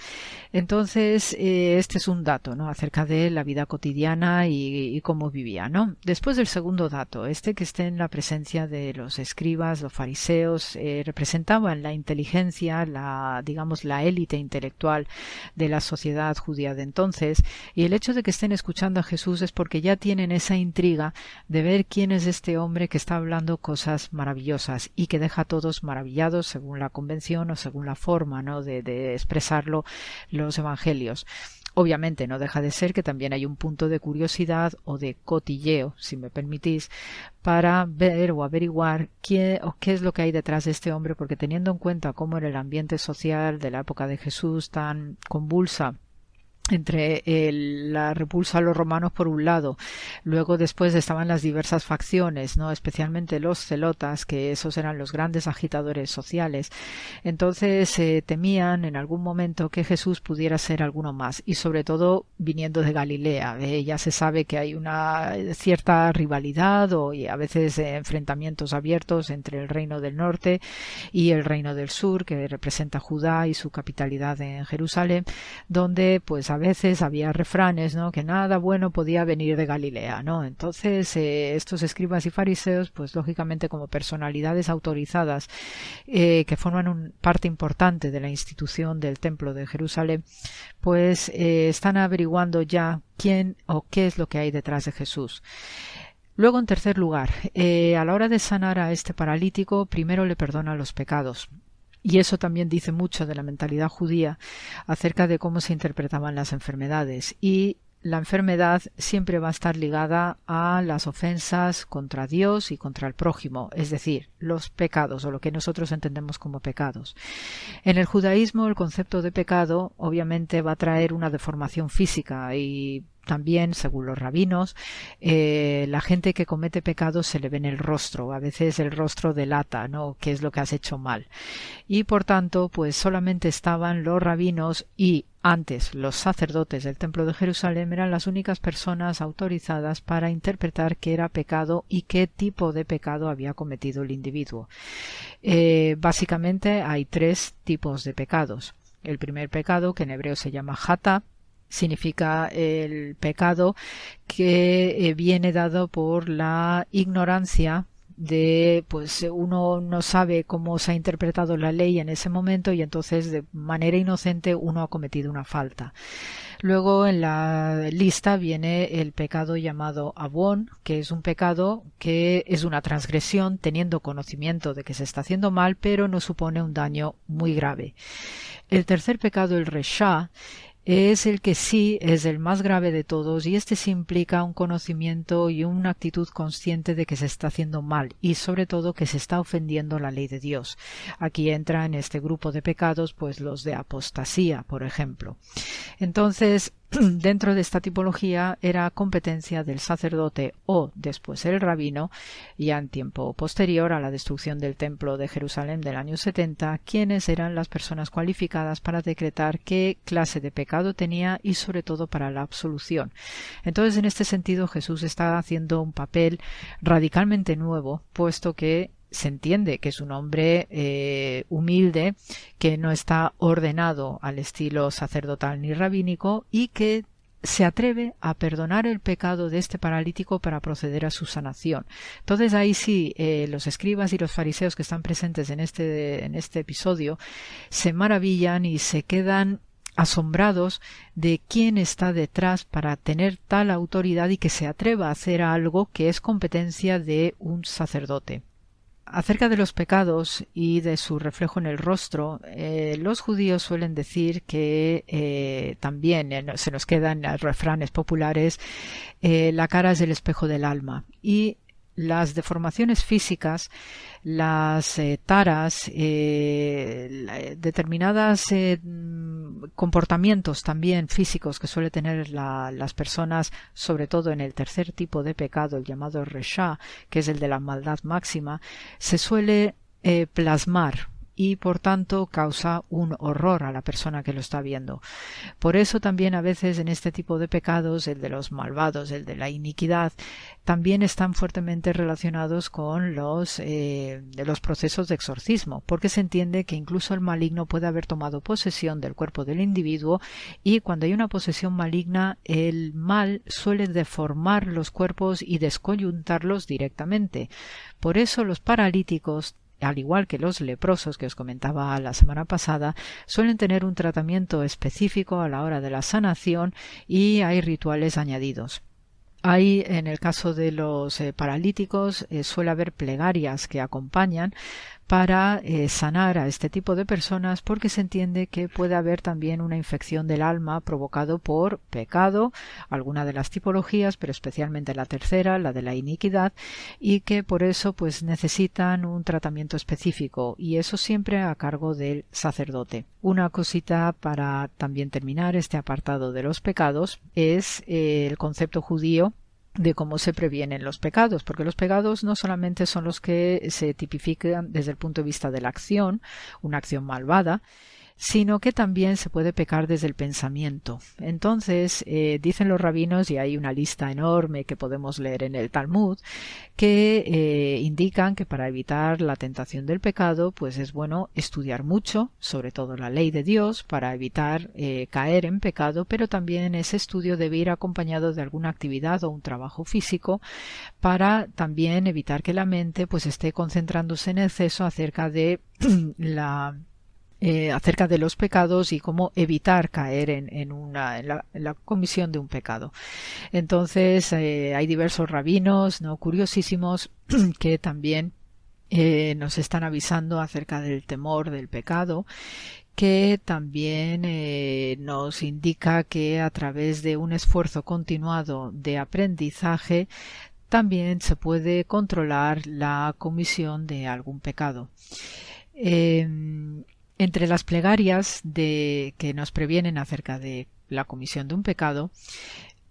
Entonces, eh, este es un dato, ¿no? Acerca de la vida cotidiana y, cómo vivía, ¿no? Después del segundo dato, este que esté en la presencia de los escribas, los fariseos, eh, representaban la inteligencia, la, digamos, la élite intelectual de la sociedad judía de entonces, y el hecho de que estén escuchando a Jesús es porque ya tienen esa intriga de ver quién es este hombre que está hablando cosas maravillosas y que deja a todos maravillados según la convención o según la forma ¿no? de, de expresarlo los evangelios. Obviamente no deja de ser que también hay un punto de curiosidad o de cotilleo, si me permitís, para ver o averiguar qué o qué es lo que hay detrás de este hombre, porque teniendo en cuenta cómo era el ambiente social de la época de Jesús tan convulsa entre la repulsa a los romanos por un lado, luego después estaban las diversas facciones, no especialmente los celotas, que esos eran los grandes agitadores sociales. Entonces se temían en algún momento que Jesús pudiera ser alguno más, y sobre todo viniendo de Galilea. ya se sabe que hay una cierta rivalidad o y a veces enfrentamientos abiertos entre el reino del norte y el reino del sur, que representa Judá y su capitalidad en Jerusalén, donde pues a veces había refranes, ¿no? Que nada bueno podía venir de Galilea, ¿no? Entonces, eh, estos escribas y fariseos, pues lógicamente como personalidades autorizadas eh, que forman un parte importante de la institución del Templo de Jerusalén, pues eh, están averiguando ya quién o qué es lo que hay detrás de Jesús. Luego, en tercer lugar, a la hora de sanar a este paralítico, primero le perdona los pecados. Y eso también dice mucho de la mentalidad judía acerca de cómo se interpretaban las enfermedades. Y la enfermedad siempre va a estar ligada a las ofensas contra Dios y contra el prójimo, es decir, los pecados o lo que nosotros entendemos como pecados. En el judaísmo el concepto de pecado obviamente va a traer una deformación física y también, según los rabinos, eh, la gente que comete pecados se le ve en el rostro. A veces el rostro delata, ¿no? ¿Qué es lo que has hecho mal? Y por tanto, pues solamente estaban los rabinos y antes los sacerdotes del Templo de Jerusalén eran las únicas personas autorizadas para interpretar qué era pecado y qué tipo de pecado había cometido el individuo. Eh, básicamente hay tres tipos de pecados. El primer pecado, que en hebreo se llama jata, significa el pecado que eh, viene dado por la ignorancia de pues uno no sabe cómo se ha interpretado la ley en ese momento y entonces de manera inocente uno ha cometido una falta. Luego en la lista viene el pecado llamado abón, que es un pecado que es una transgresión teniendo conocimiento de que se está haciendo mal, pero no supone un daño muy grave. El tercer pecado, el resha, es el que sí es el más grave de todos y este sí implica un conocimiento y una actitud consciente de que se está haciendo mal y sobre todo que se está ofendiendo la ley de Dios. Aquí entra en este grupo de pecados pues los de apostasía, por ejemplo. Entonces, dentro de esta tipología era competencia del sacerdote o después el rabino, ya en tiempo posterior a la destrucción del templo de Jerusalén del año 70, quienes eran las personas cualificadas para decretar qué clase de pecado tenía y sobre todo para la absolución. Entonces, en este sentido, Jesús está haciendo un papel radicalmente nuevo, puesto que se entiende que es un hombre eh, humilde, que no está ordenado al estilo sacerdotal ni rabínico y que se atreve a perdonar el pecado de este paralítico para proceder a su sanación. Entonces ahí sí, eh, los escribas y los fariseos que están presentes en este, en este episodio se maravillan y se quedan asombrados de quién está detrás para tener tal autoridad y que se atreva a hacer algo que es competencia de un sacerdote. Acerca de los pecados y de su reflejo en el rostro, eh, los judíos suelen decir que eh, también eh, se nos quedan refranes populares la cara es el espejo del alma las deformaciones físicas, las eh, taras, eh, determinados eh, comportamientos también físicos que suele tener las personas, sobre todo en el tercer tipo de pecado, el llamado resha, que es el de la maldad máxima, se suele plasmar y por tanto causa un horror a la persona que lo está viendo. Por eso también a veces en este tipo de pecados, el de los malvados, el de la iniquidad, también están fuertemente relacionados con los, eh, de los procesos de exorcismo, porque se entiende que incluso el maligno puede haber tomado posesión del cuerpo del individuo y cuando hay una posesión maligna, el mal suele deformar los cuerpos y descoyuntarlos directamente. Por eso los paralíticos al igual que los leprosos que os comentaba la semana pasada, suelen tener un tratamiento específico a la hora de la sanación y hay rituales añadidos. Hay, en el caso de los eh, paralíticos, eh, suele haber plegarias que acompañan para eh, sanar a este tipo de personas porque se entiende que puede haber también una infección del alma provocado por pecado, alguna de las tipologías, pero especialmente la tercera, la de la iniquidad, y que por eso pues necesitan un tratamiento específico y eso siempre a cargo del sacerdote. Una cosita para también terminar este apartado de los pecados es eh, el concepto judío de cómo se previenen los pecados, porque los pecados no solamente son los que se tipifican desde el punto de vista de la acción, una acción malvada, sino que también se puede pecar desde el pensamiento. Entonces, eh, dicen los rabinos, y hay una lista enorme que podemos leer en el Talmud, que eh, indican que para evitar la tentación del pecado, pues es bueno estudiar mucho, sobre todo la ley de Dios, para evitar eh, caer en pecado, pero también ese estudio debe ir acompañado de alguna actividad o un trabajo físico para también evitar que la mente pues esté concentrándose en exceso acerca de la eh, acerca de los pecados y cómo evitar caer en, la, comisión de un pecado. Entonces, eh, hay diversos rabinos, ¿no? Curiosísimos, que también eh, nos están avisando acerca del temor del pecado que también nos indica que a través de un esfuerzo continuado de aprendizaje también se puede controlar la comisión de algún pecado. Em, entre las plegarias de, que nos previenen acerca de la comisión de un pecado,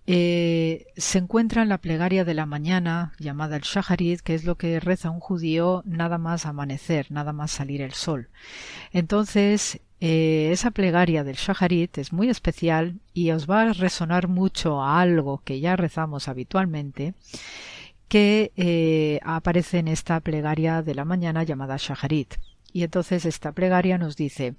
eh, se encuentra la plegaria de la mañana llamada el Shaharit, que es lo que reza un judío nada más amanecer, nada más salir el sol. Entonces, eh, esa plegaria del Shaharit es muy especial y os va a resonar mucho a algo que ya rezamos habitualmente, que eh, aparece en esta plegaria de la mañana llamada Shaharit. Y entonces esta plegaria nos dice,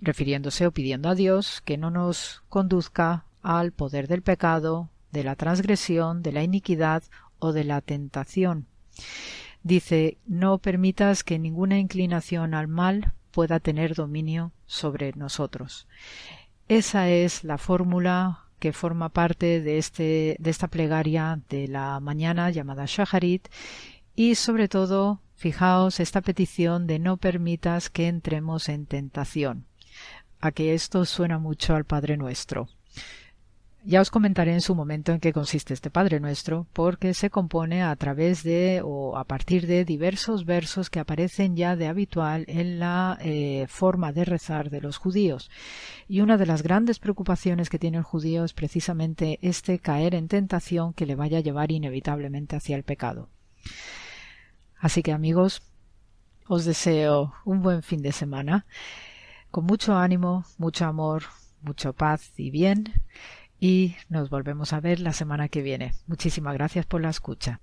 refiriéndose o pidiendo a Dios que no nos conduzca al poder del pecado, de la transgresión, de la iniquidad o de la tentación. Dice, no permitas que ninguna inclinación al mal pueda tener dominio sobre nosotros. Esa es la fórmula que forma parte de, este, de esta plegaria de la mañana llamada Shaharit y sobre todo Fijaos esta petición de no permitas que entremos en tentación. A que esto suena mucho al Padre Nuestro. Ya os comentaré en su momento en qué consiste este Padre Nuestro, porque se compone a través de o a partir de diversos versos que aparecen ya de habitual en la eh, forma de rezar de los judíos. Y una de las grandes preocupaciones que tiene el judío es precisamente este caer en tentación que le vaya a llevar inevitablemente hacia el pecado. Así que amigos, os deseo un buen fin de semana, con mucho ánimo, mucho amor, mucho paz y bien, y nos volvemos a ver la semana que viene. Muchísimas gracias por la escucha.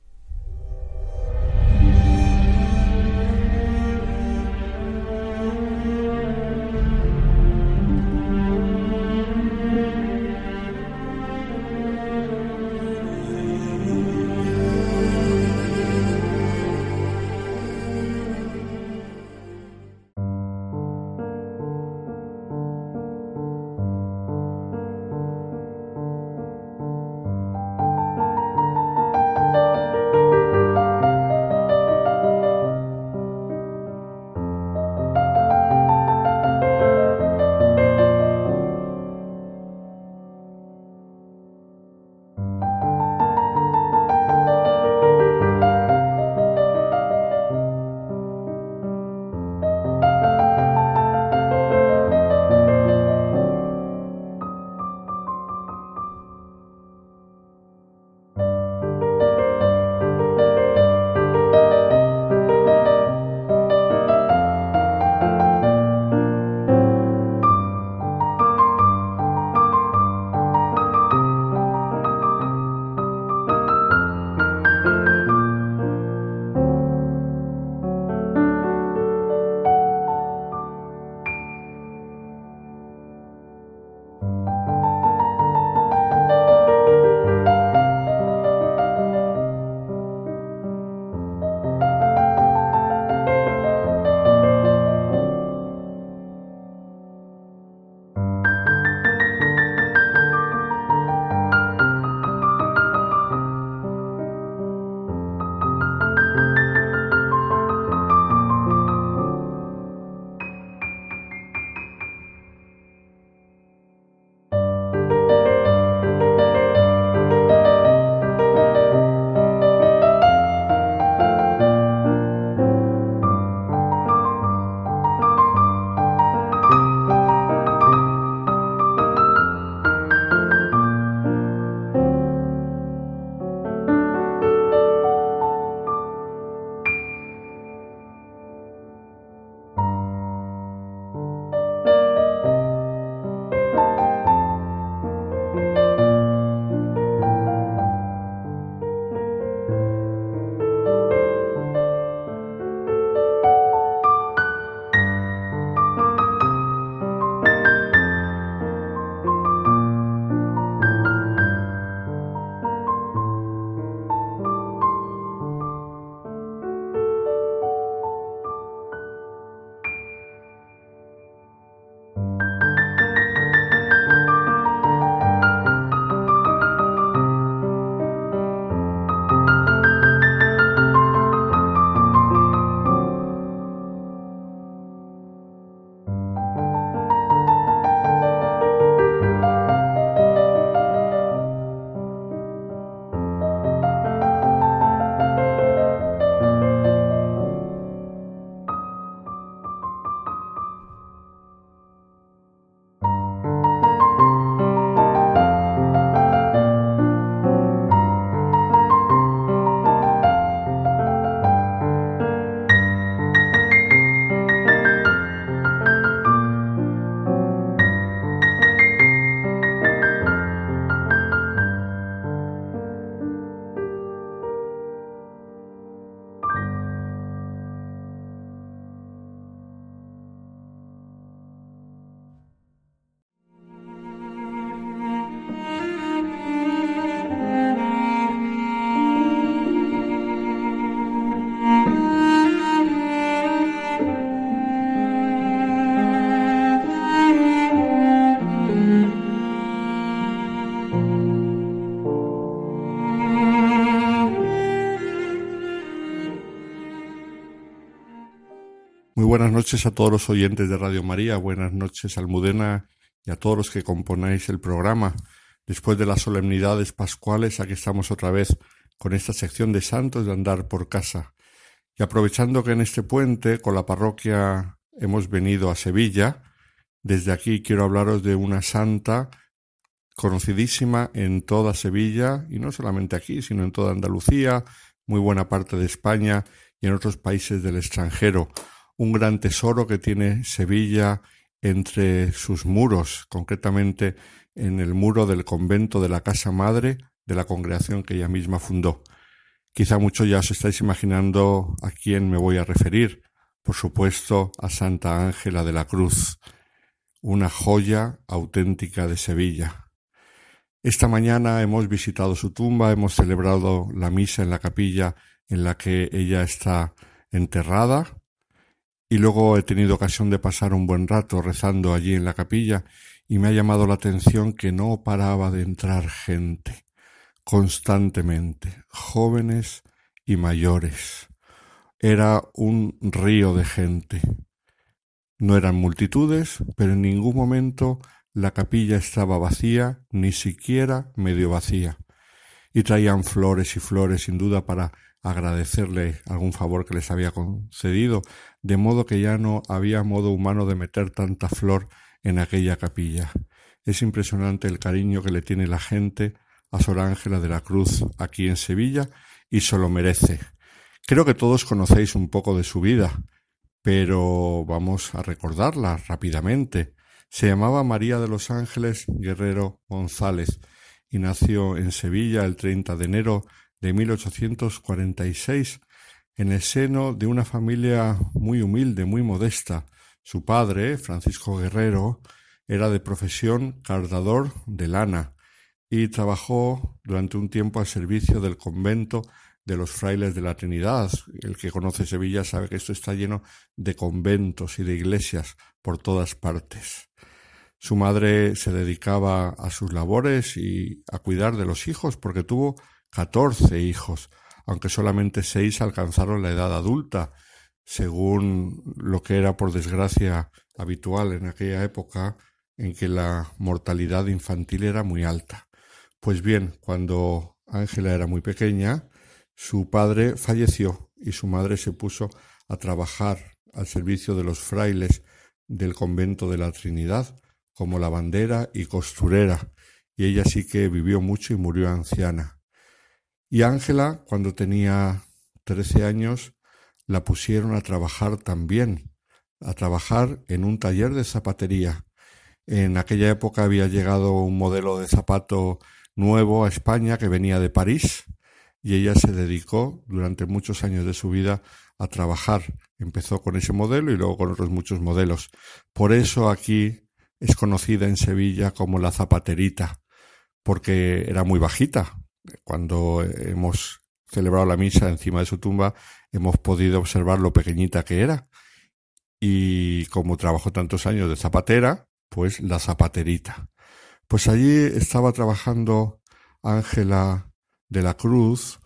Buenas noches a todos los oyentes de Radio María, buenas noches Almudena y a todos los que componéis el programa. Después de las solemnidades pascuales, aquí estamos otra vez con esta sección de santos de andar por casa. Y aprovechando que en este puente con la parroquia hemos venido a Sevilla, desde aquí quiero hablaros de una santa conocidísima en toda Sevilla, y no solamente aquí, sino en toda Andalucía, muy buena parte de España y en otros países del extranjero. Un gran tesoro que tiene Sevilla entre sus muros, concretamente en el muro del convento de la Casa Madre de la congregación que ella misma fundó. Quizá muchos ya os estáis imaginando a quién me voy a referir. Por supuesto, a Santa Ángela de la Cruz, una joya auténtica de Sevilla. Esta mañana hemos visitado su tumba, hemos celebrado la misa en la capilla en la que ella está enterrada y luego he tenido ocasión de pasar un buen rato rezando allí en la capilla y me ha llamado la atención que no paraba de entrar gente constantemente, jóvenes y mayores. Era un río de gente. No eran multitudes, pero en ningún momento la capilla estaba vacía, ni siquiera medio vacía, y traían flores y flores sin duda para agradecerle algún favor que les había concedido, de modo que ya no había modo humano de meter tanta flor en aquella capilla. Es impresionante el cariño que le tiene la gente a Sor Ángela de la Cruz aquí en Sevilla y se lo merece. Creo que todos conocéis un poco de su vida, pero vamos a recordarla rápidamente. Se llamaba María de los Ángeles Guerrero González y nació en Sevilla el 30 de enero de 1846 en el seno de una familia muy humilde, muy modesta. Su padre, Francisco Guerrero, era de profesión cardador de lana y trabajó durante un tiempo al servicio del convento de los frailes de la Trinidad. El que conoce Sevilla sabe que esto está lleno de conventos y de iglesias por todas partes. Su madre se dedicaba a sus labores y a cuidar de los hijos porque tuvo catorce hijos, aunque solamente seis alcanzaron la edad adulta, según lo que era por desgracia habitual en aquella época en que la mortalidad infantil era muy alta. Pues bien, cuando Ángela era muy pequeña, su padre falleció y su madre se puso a trabajar al servicio de los frailes del convento de la Trinidad, como lavandera y costurera, y ella sí que vivió mucho y murió anciana. Y Ángela, cuando tenía trece años, la pusieron a trabajar también, a trabajar en un taller de zapatería. En aquella época había llegado un modelo de zapato nuevo a España que venía de París y ella se dedicó durante muchos años de su vida a trabajar. Empezó con ese modelo y luego con otros muchos modelos. Por eso aquí es conocida en Sevilla como la zapaterita, porque era muy bajita. Cuando hemos celebrado la misa encima de su tumba, hemos podido observar lo pequeñita que era. Y como trabajó tantos años de zapatera, pues la zapaterita. Pues allí estaba trabajando Ángela de la Cruz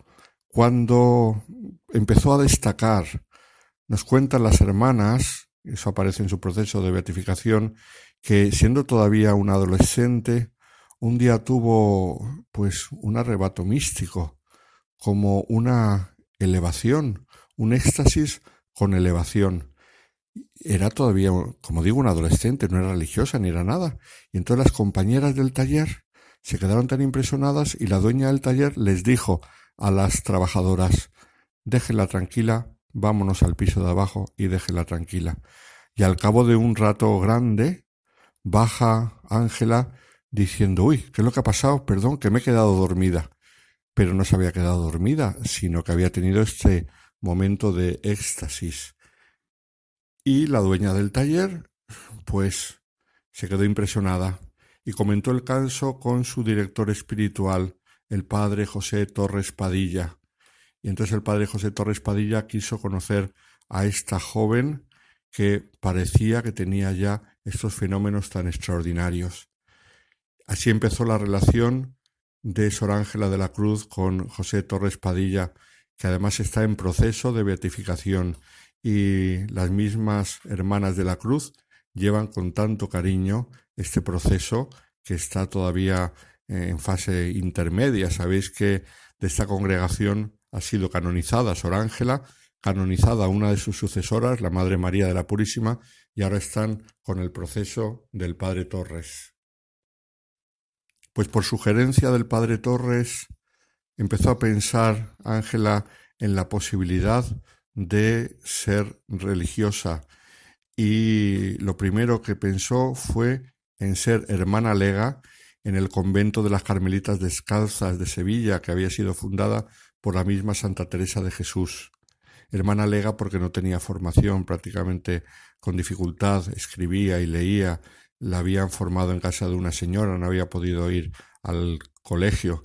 cuando empezó a destacar. Nos cuentan las hermanas, eso aparece en su proceso de beatificación, que siendo todavía un adolescente, un día tuvo pues un arrebato místico, como una elevación, un éxtasis con elevación. Era todavía, como digo, un adolescente, no era religiosa ni era nada. Y entonces las compañeras del taller se quedaron tan impresionadas y la dueña del taller les dijo a las trabajadoras déjela tranquila, vámonos al piso de abajo y déjela tranquila. Y al cabo de un rato grande, baja Ángela diciendo, uy, ¿qué es lo que ha pasado? Perdón, que me he quedado dormida. Pero no se había quedado dormida, sino que había tenido este momento de éxtasis. Y la dueña del taller, pues, se quedó impresionada y comentó el caso con su director espiritual, el padre José Torres Padilla. Y entonces el padre José Torres Padilla quiso conocer a esta joven que parecía que tenía ya estos fenómenos tan extraordinarios. Así empezó la relación de Sor Ángela de la Cruz con José Torres Padilla, que además está en proceso de beatificación y las mismas hermanas de la cruz llevan con tanto cariño este proceso que está todavía en fase intermedia. Sabéis que de esta congregación ha sido canonizada Sor Ángela, canonizada una de sus sucesoras, la Madre María de la Purísima, y ahora están con el proceso del Padre Torres. Pues por sugerencia del Padre Torres empezó a pensar Ángela en la posibilidad de ser religiosa y lo primero que pensó fue en ser hermana lega en el convento de las Carmelitas Descalzas de Sevilla, que había sido fundada por la misma Santa Teresa de Jesús. Hermana lega porque no tenía formación, prácticamente con dificultad, escribía y leía, la habían formado en casa de una señora, no había podido ir al colegio,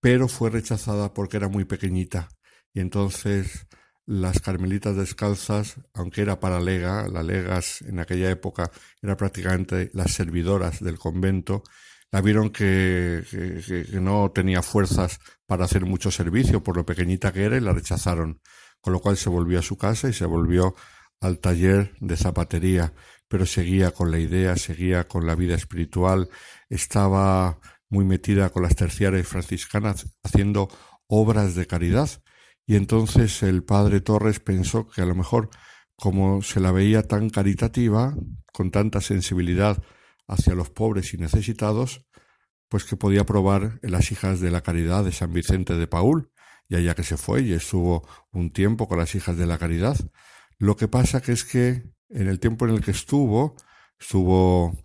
pero fue rechazada porque era muy pequeñita. Y entonces las carmelitas descalzas, aunque era para lega, las legas en aquella época eran prácticamente las servidoras del convento, la vieron que, que, no tenía fuerzas para hacer mucho servicio por lo pequeñita que era y la rechazaron, con lo cual se volvió a su casa y se volvió al taller de zapatería, pero seguía con la idea, seguía con la vida espiritual, estaba muy metida con las terciarias franciscanas haciendo obras de caridad, y entonces el padre Torres pensó que a lo mejor, como se la veía tan caritativa, con tanta sensibilidad hacia los pobres y necesitados, pues que podía probar en las hijas de la caridad de San Vicente de Paul, y allá que se fue y estuvo un tiempo con las hijas de la caridad. Lo que pasa que es que en el tiempo en el que estuvo, estuvo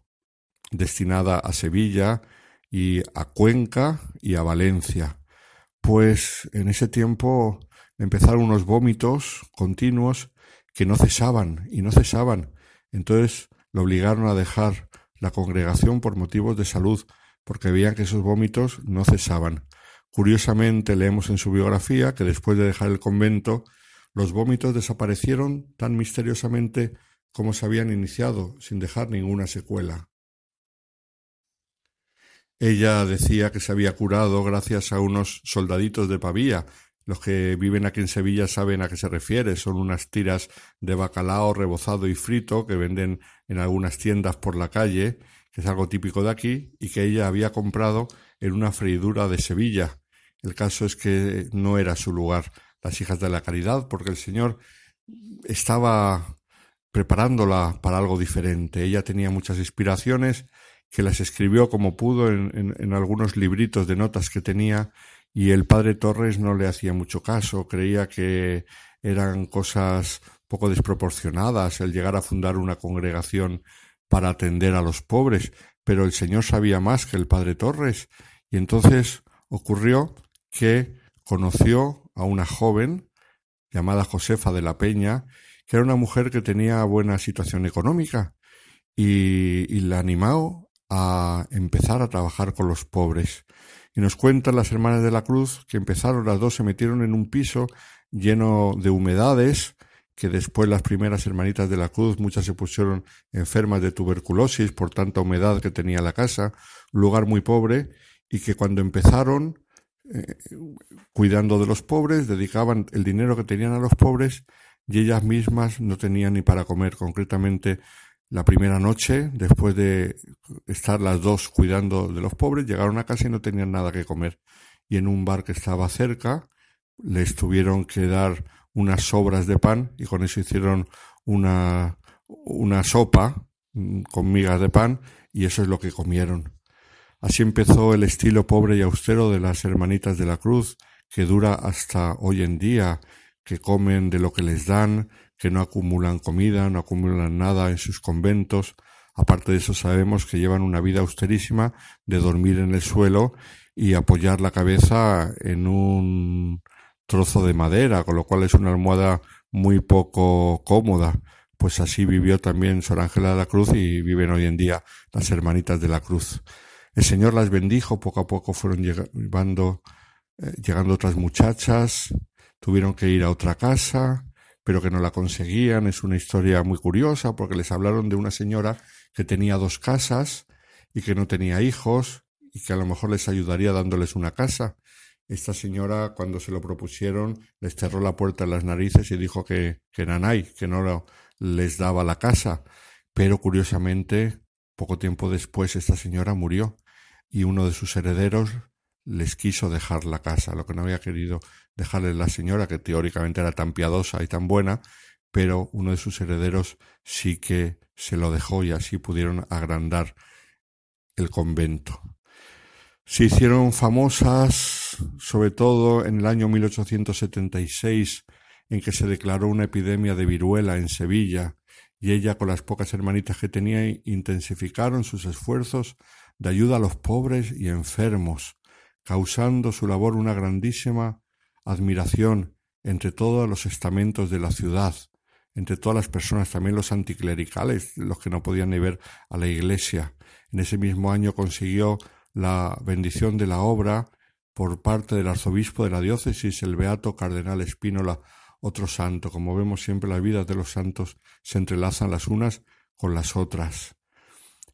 destinada a Sevilla y a Cuenca y a Valencia. Pues en ese tiempo empezaron unos vómitos continuos que no cesaban y no cesaban. Entonces lo obligaron a dejar la congregación por motivos de salud, porque veían que esos vómitos no cesaban. Curiosamente leemos en su biografía que después de dejar el convento, los vómitos desaparecieron tan misteriosamente como se habían iniciado, sin dejar ninguna secuela. Ella decía que se había curado gracias a unos soldaditos de Pavía los que viven aquí en Sevilla saben a qué se refiere. Son unas tiras de bacalao rebozado y frito que venden en algunas tiendas por la calle, que es algo típico de aquí, y que ella había comprado en una freidura de Sevilla. El caso es que no era su lugar, las hijas de la caridad, porque el Señor estaba preparándola para algo diferente. Ella tenía muchas inspiraciones que las escribió como pudo en, en algunos libritos de notas que tenía y el padre Torres no le hacía mucho caso, creía que eran cosas poco desproporcionadas el llegar a fundar una congregación para atender a los pobres, pero el Señor sabía más que el padre Torres, y entonces ocurrió que conoció a una joven llamada Josefa de la Peña, que era una mujer que tenía buena situación económica, y, la animó a empezar a trabajar con los pobres. Y nos cuentan las hermanas de la Cruz que empezaron las dos, se metieron en un piso lleno de humedades, que después las primeras hermanitas de la Cruz, muchas se pusieron enfermas de tuberculosis por tanta humedad que tenía la casa, un lugar muy pobre, y que cuando empezaron eh, cuidando de los pobres, dedicaban el dinero que tenían a los pobres y ellas mismas no tenían ni para comer. Concretamente, la primera noche, después de estar las dos cuidando de los pobres, llegaron a casa y no tenían nada que comer. Y en un bar que estaba cerca, les tuvieron que dar unas sobras de pan y con eso hicieron una, una sopa mm, con migas de pan y eso es lo que comieron. Así empezó el estilo pobre y austero de las hermanitas de la cruz, que dura hasta hoy en día, que comen de lo que les dan, que no acumulan comida, no acumulan nada en sus conventos. Aparte de eso sabemos que llevan una vida austerísima de dormir en el suelo y apoyar la cabeza en un trozo de madera, con lo cual es una almohada muy poco cómoda. Pues así vivió también Sor Ángela de la Cruz y viven hoy en día las hermanitas de la Cruz. El Señor las bendijo, poco a poco fueron llegando, eh, llegando otras muchachas, tuvieron que ir a otra casa, pero que no la conseguían. Es una historia muy curiosa porque les hablaron de una señora que tenía dos casas y que no tenía hijos y que a lo mejor les ayudaría dándoles una casa. esta señora, cuando se lo propusieron, les cerró la puerta en las narices y dijo que, que nanay, que no les daba la casa. Pero curiosamente, poco tiempo después, esta señora murió y uno de sus herederos les quiso dejar la casa, lo que no había querido dejarle la señora, que teóricamente era tan piadosa y tan buena, pero uno de sus herederos sí que se lo dejó y así pudieron agrandar el convento. Se hicieron famosas, sobre todo en el año 1876, en que se declaró una epidemia de viruela en Sevilla, y ella con las pocas hermanitas que tenía intensificaron sus esfuerzos de ayuda a los pobres y enfermos, causando su labor una grandísima admiración entre todos los estamentos de la ciudad, entre todas las personas, también los anticlericales, los que no podían ni ver a la iglesia. En ese mismo año consiguió la bendición de la obra por parte del arzobispo de la diócesis, el beato cardenal Espínola, otro santo. Como vemos siempre las vidas de los santos se entrelazan las unas con las otras.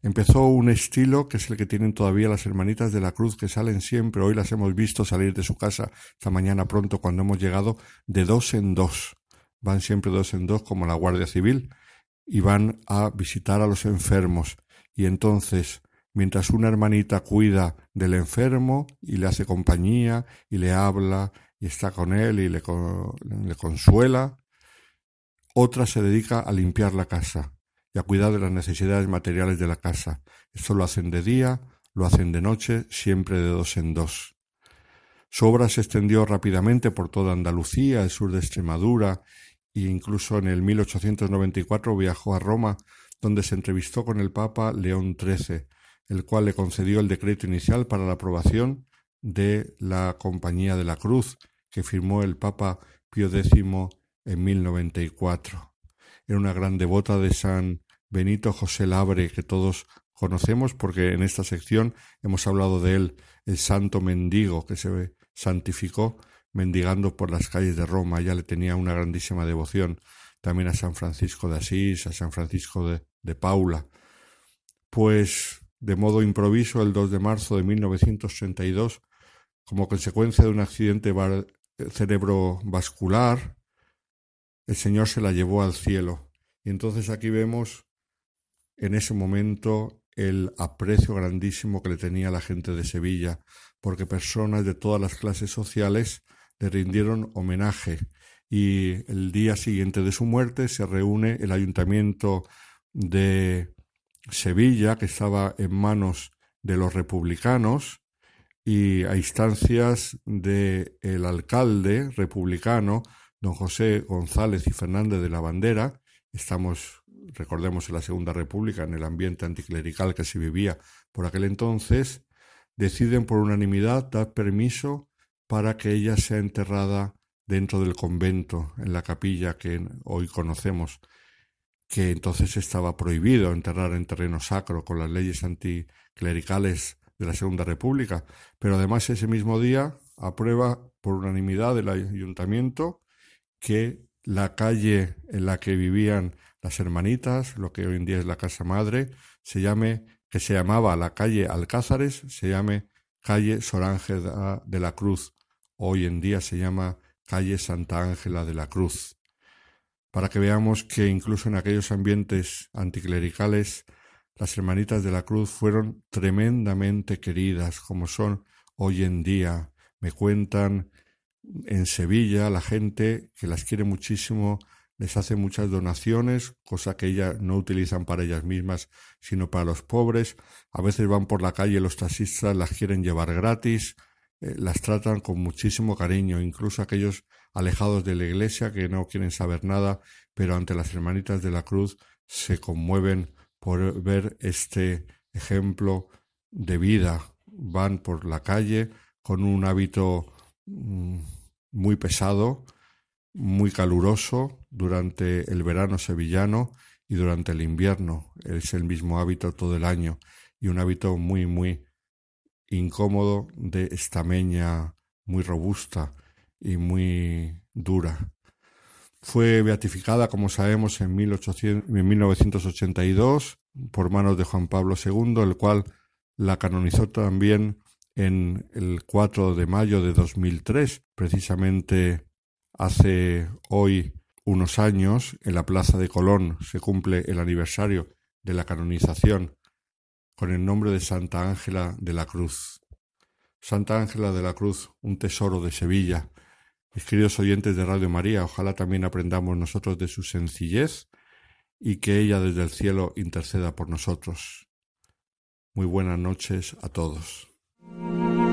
Empezó un estilo que es el que tienen todavía las hermanitas de la cruz que salen siempre. Hoy las hemos visto salir de su casa esta mañana pronto cuando hemos llegado de dos en dos. Van siempre dos en dos como la Guardia Civil y van a visitar a los enfermos. Y entonces, mientras una hermanita cuida del enfermo y le hace compañía y le habla y está con él y le, le consuela, otra se dedica a limpiar la casa y a cuidar de las necesidades materiales de la casa. Esto lo hacen de día, lo hacen de noche, siempre de dos en dos. Su obra se extendió rápidamente por toda Andalucía, el sur de Extremadura, e incluso en el 1894 viajó a Roma, donde se entrevistó con el Papa León XIII, el cual le concedió el decreto inicial para la aprobación de la Compañía de la Cruz, que firmó el Papa Pío X en 1094 era una gran devota de San Benito José Labre, que todos conocemos porque en esta sección hemos hablado de él, el santo mendigo que se santificó mendigando por las calles de Roma. Ya le tenía una grandísima devoción también a San Francisco de Asís, a San Francisco de, de Paula. Pues de modo improviso, el 2 de marzo de 1932, como consecuencia de un accidente cerebrovascular, el Señor se la llevó al cielo. Y entonces aquí vemos en ese momento el aprecio grandísimo que le tenía la gente de Sevilla, porque personas de todas las clases sociales le rindieron homenaje y el día siguiente de su muerte se reúne el ayuntamiento de Sevilla, que estaba en manos de los republicanos, y a instancias del el alcalde republicano, don José González y Fernández de la Bandera, estamos, recordemos, en la Segunda República, en el ambiente anticlerical que se vivía por aquel entonces, deciden por unanimidad dar permiso para que ella sea enterrada dentro del convento, en la capilla que hoy conocemos, que entonces estaba prohibido enterrar en terreno sacro con las leyes anticlericales de la Segunda República, pero además ese mismo día aprueba por unanimidad el ayuntamiento que la calle en la que vivían las hermanitas, lo que hoy en día es la casa madre, se llame, que se llamaba la calle Alcázares, se llame calle Sor Ángela de la Cruz. Hoy en día se llama calle Santa Ángela de la Cruz. Para que veamos que incluso en aquellos ambientes anticlericales, las hermanitas de la Cruz fueron tremendamente queridas, como son hoy en día. Me cuentan en Sevilla la gente que las quiere muchísimo les hace muchas donaciones, cosa que ellas no utilizan para ellas mismas, sino para los pobres. A veces van por la calle los taxistas, las quieren llevar gratis, eh, las tratan con muchísimo cariño, incluso aquellos alejados de la iglesia que no quieren saber nada, pero ante las hermanitas de la cruz se conmueven por ver este ejemplo de vida. Van por la calle con un hábito muy pesado, muy caluroso durante el verano sevillano y durante el invierno. Es el mismo hábito todo el año y un hábito muy, muy incómodo de estameña muy robusta y muy dura. Fue beatificada, como sabemos, en, 1800, en 1982 por manos de Juan Pablo II, el cual la canonizó también en el 4 de mayo de 2003, precisamente hace hoy unos años, en la Plaza de Colón se cumple el aniversario de la canonización con el nombre de Santa Ángela de la Cruz. Santa Ángela de la Cruz, un tesoro de Sevilla. Mis queridos oyentes de Radio María, ojalá también aprendamos nosotros de su sencillez y que ella desde el cielo interceda por nosotros. Muy buenas noches a todos. Buenas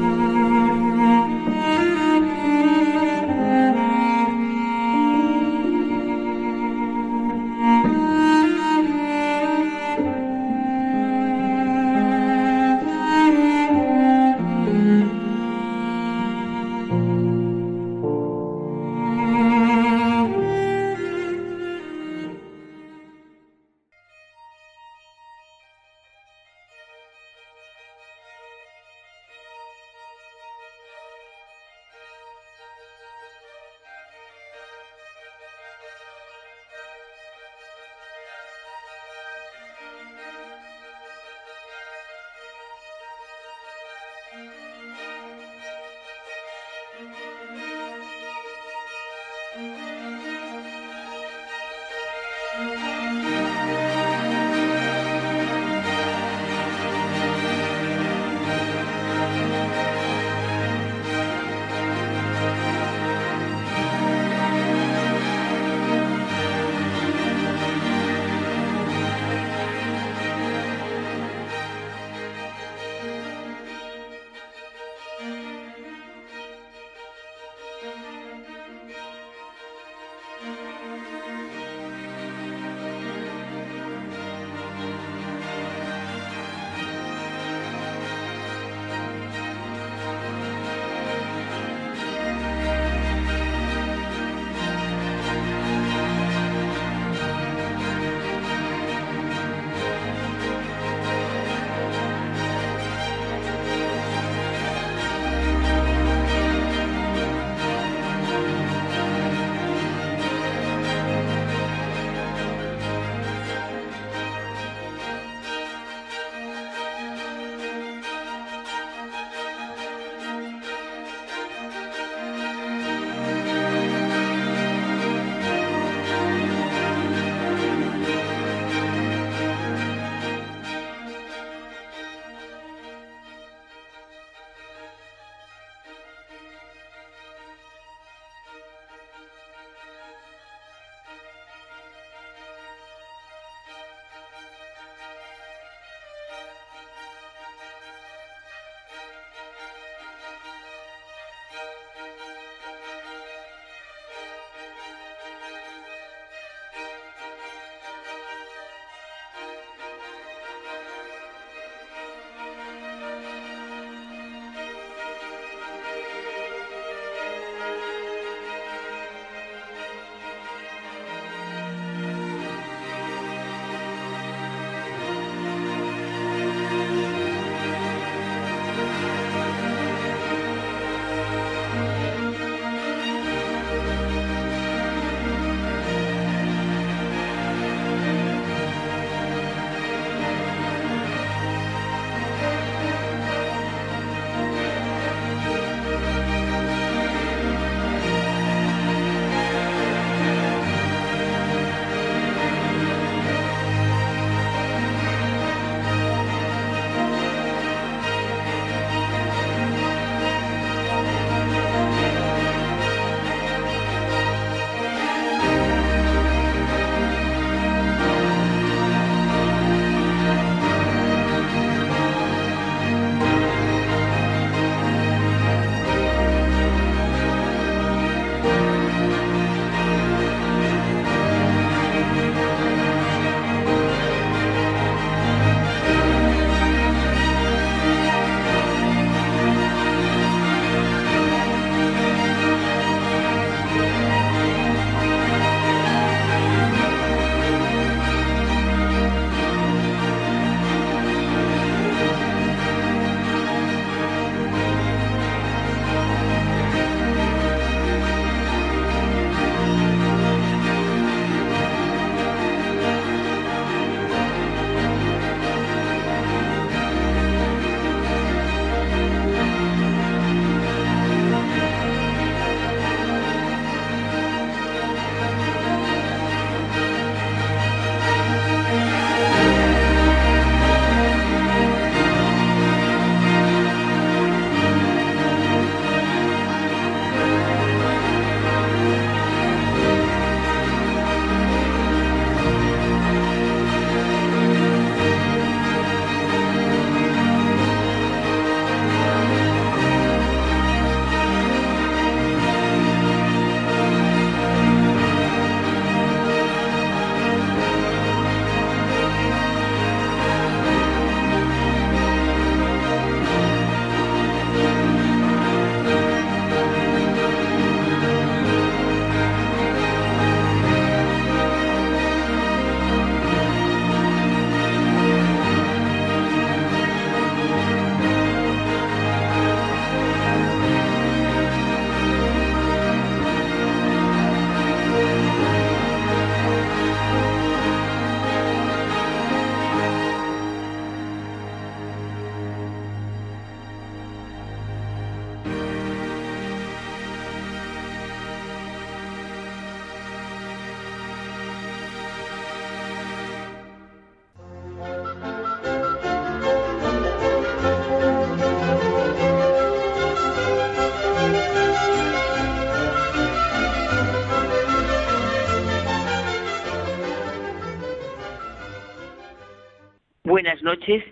noches,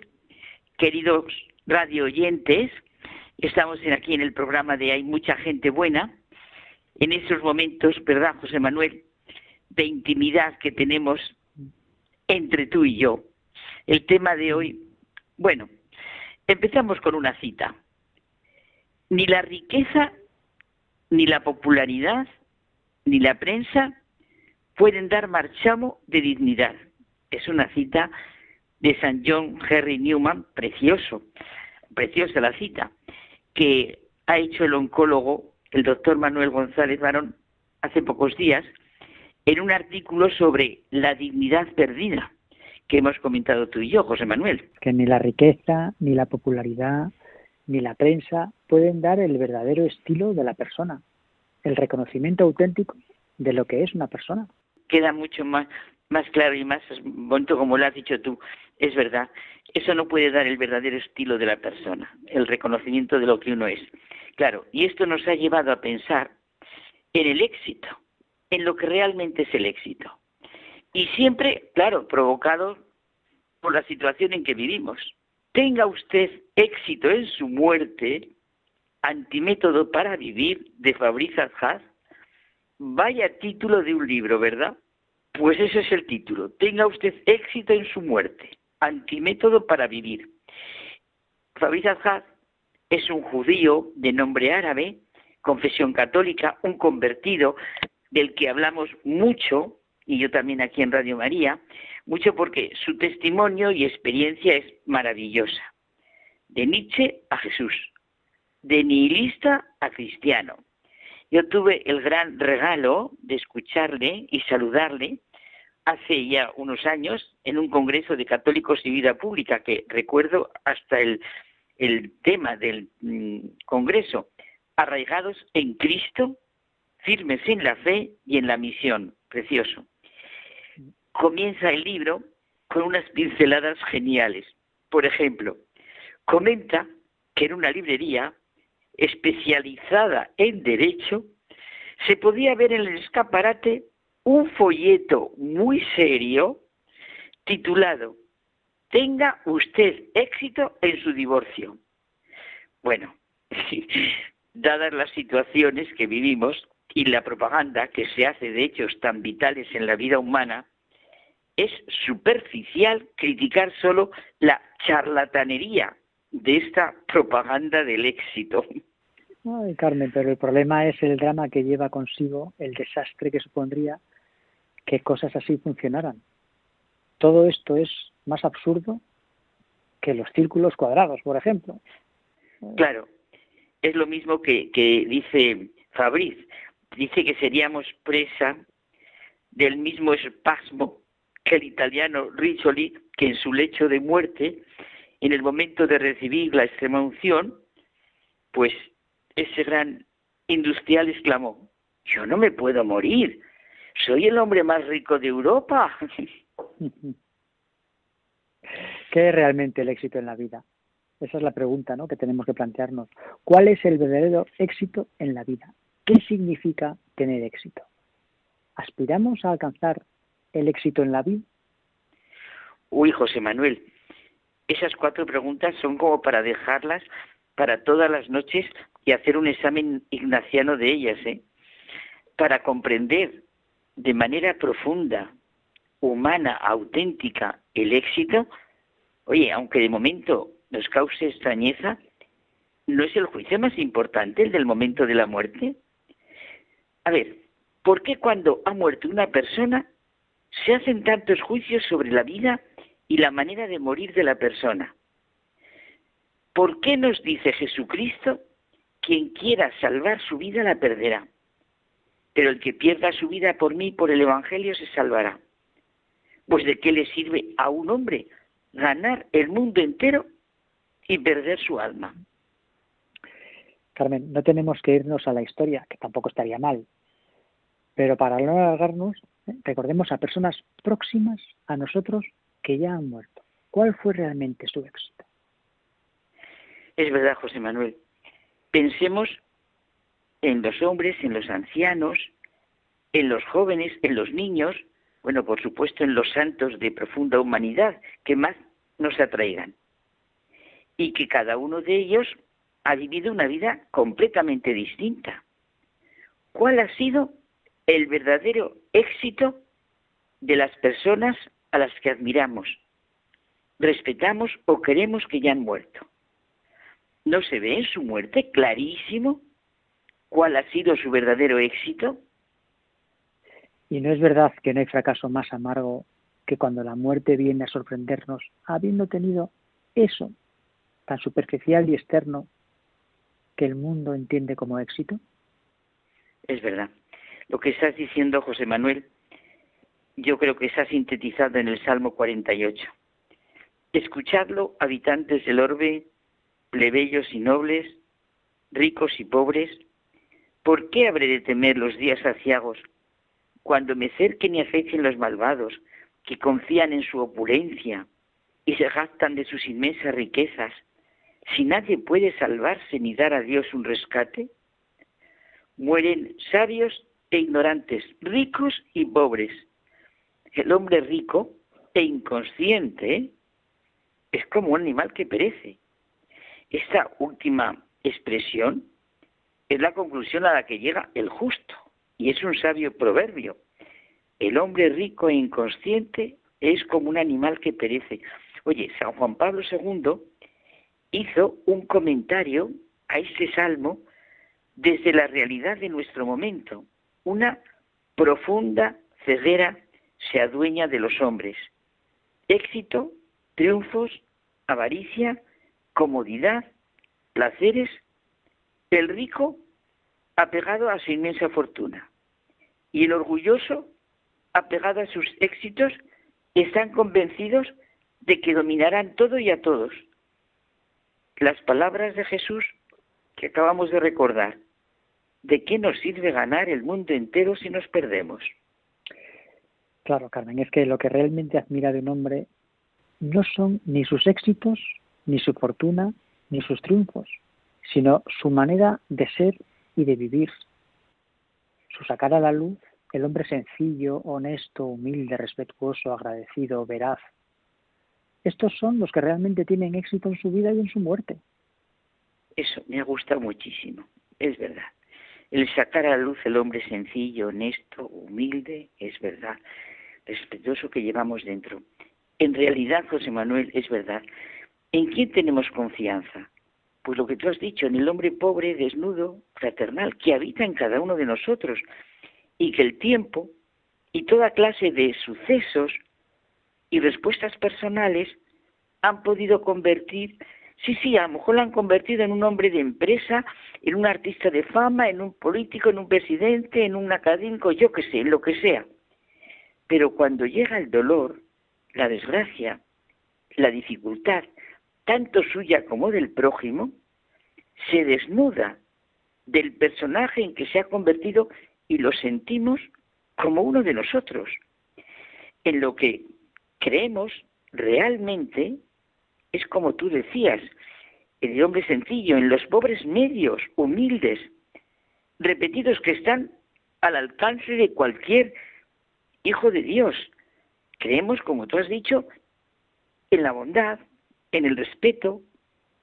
queridos radio oyentes. Estamos aquí en el programa de Hay mucha gente buena. En esos momentos, ¿verdad, José Manuel? De intimidad que tenemos entre tú y yo. El tema de hoy, bueno, empezamos con una cita. Ni la riqueza, ni la popularidad, ni la prensa pueden dar marchamo de dignidad. Es una cita de San John Henry Newman, precioso, preciosa la cita, que ha hecho el oncólogo, el doctor Manuel González Barón, hace pocos días, en un artículo sobre la dignidad perdida que hemos comentado tú y yo, José Manuel. Que ni la riqueza, ni la popularidad, ni la prensa pueden dar el verdadero estilo de la persona, el reconocimiento auténtico de lo que es una persona. Queda mucho más, más claro y más bonito como lo has dicho tú. Es verdad, eso no puede dar el verdadero estilo de la persona, el reconocimiento de lo que uno es. Claro, y esto nos ha llevado a pensar en el éxito, en lo que realmente es el éxito. Y siempre, claro, provocado por la situación en que vivimos. Tenga usted éxito en su muerte, antimétodo para vivir de Fabrizio Haas, vaya título de un libro, ¿verdad? Pues ese es el título. Tenga usted éxito en su muerte. Antimétodo para vivir. Fabriz Azhar es un judío de nombre árabe, confesión católica, un convertido del que hablamos mucho, y yo también aquí en Radio María, mucho porque su testimonio y experiencia es maravillosa. De Nietzsche a Jesús, de nihilista a cristiano. Yo tuve el gran regalo de escucharle y saludarle hace ya unos años en un congreso de católicos y vida pública, que recuerdo hasta el, tema del mm, congreso, arraigados en Cristo, firmes en la fe y en la misión. Precioso. Comienza el libro con unas pinceladas geniales. Por ejemplo, comenta que en una librería especializada en derecho se podía ver en el escaparate un folleto muy serio titulado Tenga usted éxito en su divorcio. Bueno, dadas las situaciones que vivimos y la propaganda que se hace de hechos tan vitales en la vida humana, es superficial criticar solo la charlatanería de esta propaganda del éxito. Carmen, pero el problema es el drama que lleva consigo el desastre que supondría que cosas así funcionaran. Todo esto es más absurdo que los círculos cuadrados, por ejemplo. Claro, es lo mismo que, que dice Fabriz. Dice que seríamos presa del mismo espasmo que el italiano Riccioli, que en su lecho de muerte, en el momento de recibir la extrema unción, pues ese gran industrial exclamó, yo no me puedo morir, soy el hombre más rico de Europa. ¿Qué es realmente el éxito en la vida? Esa es la pregunta ¿no? que tenemos que plantearnos. ¿Cuál es el verdadero éxito en la vida? ¿Qué significa tener éxito? ¿Aspiramos a alcanzar el éxito en la vida? Uy, José Manuel, esas cuatro preguntas son como para dejarlas para todas las noches y hacer un examen ignaciano de ellas, ¿eh? Para comprender de manera profunda, humana, auténtica, el éxito, oye, aunque de momento nos cause extrañeza, ¿no es el juicio más importante el del momento de la muerte? A ver, ¿por qué cuando ha muerto una persona se hacen tantos juicios sobre la vida y la manera de morir de la persona? ¿Por qué nos dice Jesucristo, quien quiera salvar su vida la perderá? Pero el que pierda su vida por mí, por el Evangelio, se salvará. Pues de qué le sirve a un hombre ganar el mundo entero y perder su alma. Carmen, no tenemos que irnos a la historia, que tampoco estaría mal, pero para no alargarnos, ¿eh? recordemos a personas próximas a nosotros que ya han muerto. ¿Cuál fue realmente su éxito? Es verdad, José Manuel. Pensemos en los hombres, en los ancianos, en los jóvenes, en los niños, bueno, por supuesto en los santos de profunda humanidad, que más nos atraigan y que cada uno de ellos ha vivido una vida completamente distinta. ¿Cuál ha sido el verdadero éxito de las personas a las que admiramos, respetamos o queremos que ya han muerto? ¿No se ve en su muerte clarísimo cuál ha sido su verdadero éxito? Y no es verdad que no hay fracaso más amargo que cuando la muerte viene a sorprendernos, habiendo tenido eso tan superficial y externo que el mundo entiende como éxito. Es verdad. Lo que estás diciendo, José Manuel, yo creo que está sintetizado en el Salmo 48. Escuchadlo, habitantes del orbe, plebeyos y nobles, ricos y pobres, ¿por qué habré de temer los días aciagos cuando me cerquen y acecen los malvados, que confían en su opulencia y se jactan de sus inmensas riquezas, si nadie puede salvarse ni dar a Dios un rescate? Mueren sabios e ignorantes, ricos y pobres. El hombre rico e inconsciente es como un animal que perece. Esta última expresión es la conclusión a la que llega el justo. Y es un sabio proverbio. El hombre rico e inconsciente es como un animal que perece. Oye, San Juan Pablo II hizo un comentario a este salmo desde la realidad de nuestro momento. Una profunda ceguera se adueña de los hombres. Éxito, triunfos, avaricia, comodidad, placeres. El rico apegado a su inmensa fortuna. Y el orgulloso, apegado a sus éxitos, están convencidos de que dominarán todo y a todos. Las palabras de Jesús que acabamos de recordar, ¿de qué nos sirve ganar el mundo entero si nos perdemos? Claro, Carmen, es que lo que realmente admira de un hombre no son ni sus éxitos, ni su fortuna, ni sus triunfos, sino su manera de ser y de vivir. Su sacar a la luz el hombre sencillo, honesto, humilde, respetuoso, agradecido, veraz. Estos son los que realmente tienen éxito en su vida y en su muerte. Eso me ha gustado muchísimo, es verdad. El sacar a la luz el hombre sencillo, honesto, humilde, es verdad. Respetuoso que llevamos dentro. En realidad, José Manuel, es verdad. ¿En quién tenemos confianza? Pues lo que tú has dicho, en el hombre pobre, desnudo, fraternal, que habita en cada uno de nosotros y que el tiempo y toda clase de sucesos y respuestas personales han podido convertir, sí, sí, a lo mejor lo han convertido en un hombre de empresa, en un artista de fama, en un político, en un presidente, en un académico, yo qué sé, en lo que sea. Pero cuando llega el dolor, la desgracia, la dificultad, tanto suya como del prójimo, se desnuda del personaje en que se ha convertido y lo sentimos como uno de nosotros. En lo que creemos realmente es como tú decías, en el hombre sencillo, en los pobres medios, humildes, repetidos que están al alcance de cualquier hijo de Dios. Creemos, como tú has dicho, en la bondad, en el respeto,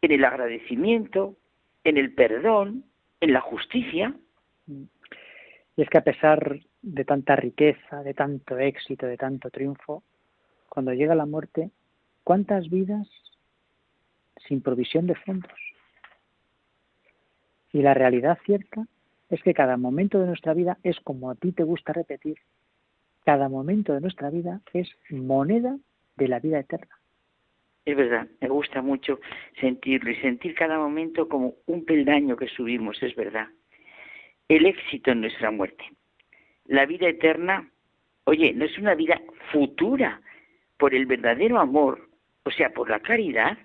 en el agradecimiento, en el perdón, en la justicia. Y es que a pesar de tanta riqueza, de tanto éxito, de tanto triunfo, cuando llega la muerte, ¿cuántas vidas sin provisión de fondos? Y la realidad cierta es que cada momento de nuestra vida es como a ti te gusta repetir, cada momento de nuestra vida es moneda de la vida eterna. Es verdad, me gusta mucho sentirlo y sentir cada momento como un peldaño que subimos, es verdad. El éxito en nuestra muerte. La vida eterna, oye, no es una vida futura. Por el verdadero amor, o sea, por la caridad,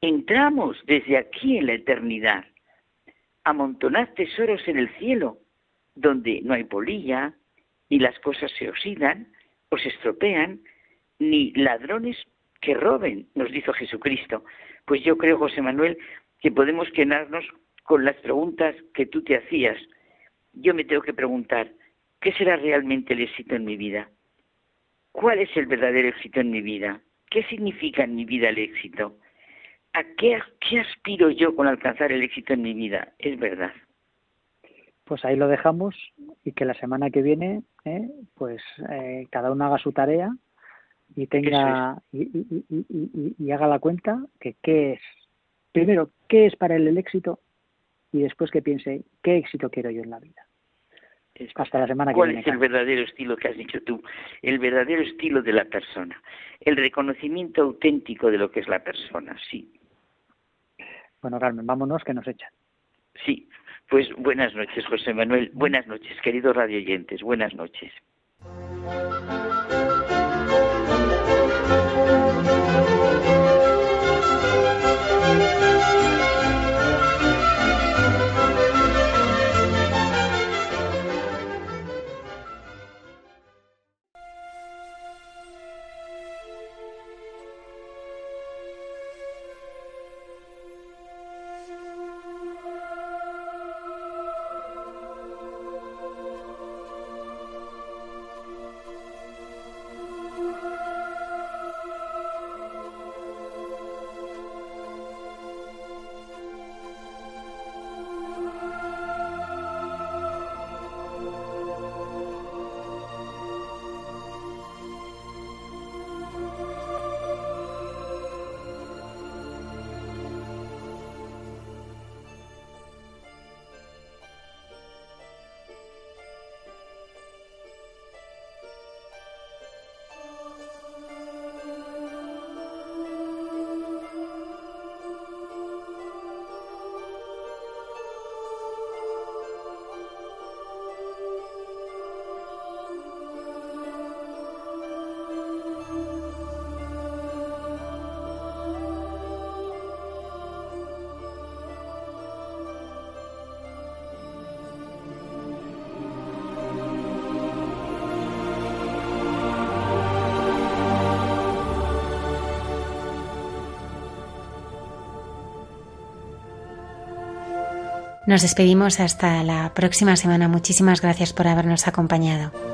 entramos desde aquí en la eternidad. Amontonad tesoros en el cielo, donde no hay polilla, ni las cosas se oxidan o se estropean, ni ladrones que roben, nos dijo Jesucristo. Pues yo creo, José Manuel, que podemos quedarnos con las preguntas que tú te hacías. Yo me tengo que preguntar, ¿qué será realmente el éxito en mi vida? ¿Cuál es el verdadero éxito en mi vida? ¿qué significa en mi vida el éxito? ¿A qué, qué aspiro yo con alcanzar el éxito en mi vida? Es verdad. Pues ahí lo dejamos y que la semana que viene, ¿eh? pues eh, cada uno haga su tarea y tenga y, haga la cuenta que qué es primero qué es para él el éxito y después que piense qué éxito quiero yo en la vida hasta la semana que ¿Cuál viene. es el verdadero estilo que has dicho tú? El verdadero estilo de la persona. El reconocimiento auténtico de lo que es la persona, sí. Bueno, Carmen, vámonos que nos echan. Sí, pues buenas noches, José Manuel. Buenas noches, queridos radio oyentes. Buenas noches. Nos despedimos hasta la próxima semana. Muchísimas gracias por habernos acompañado.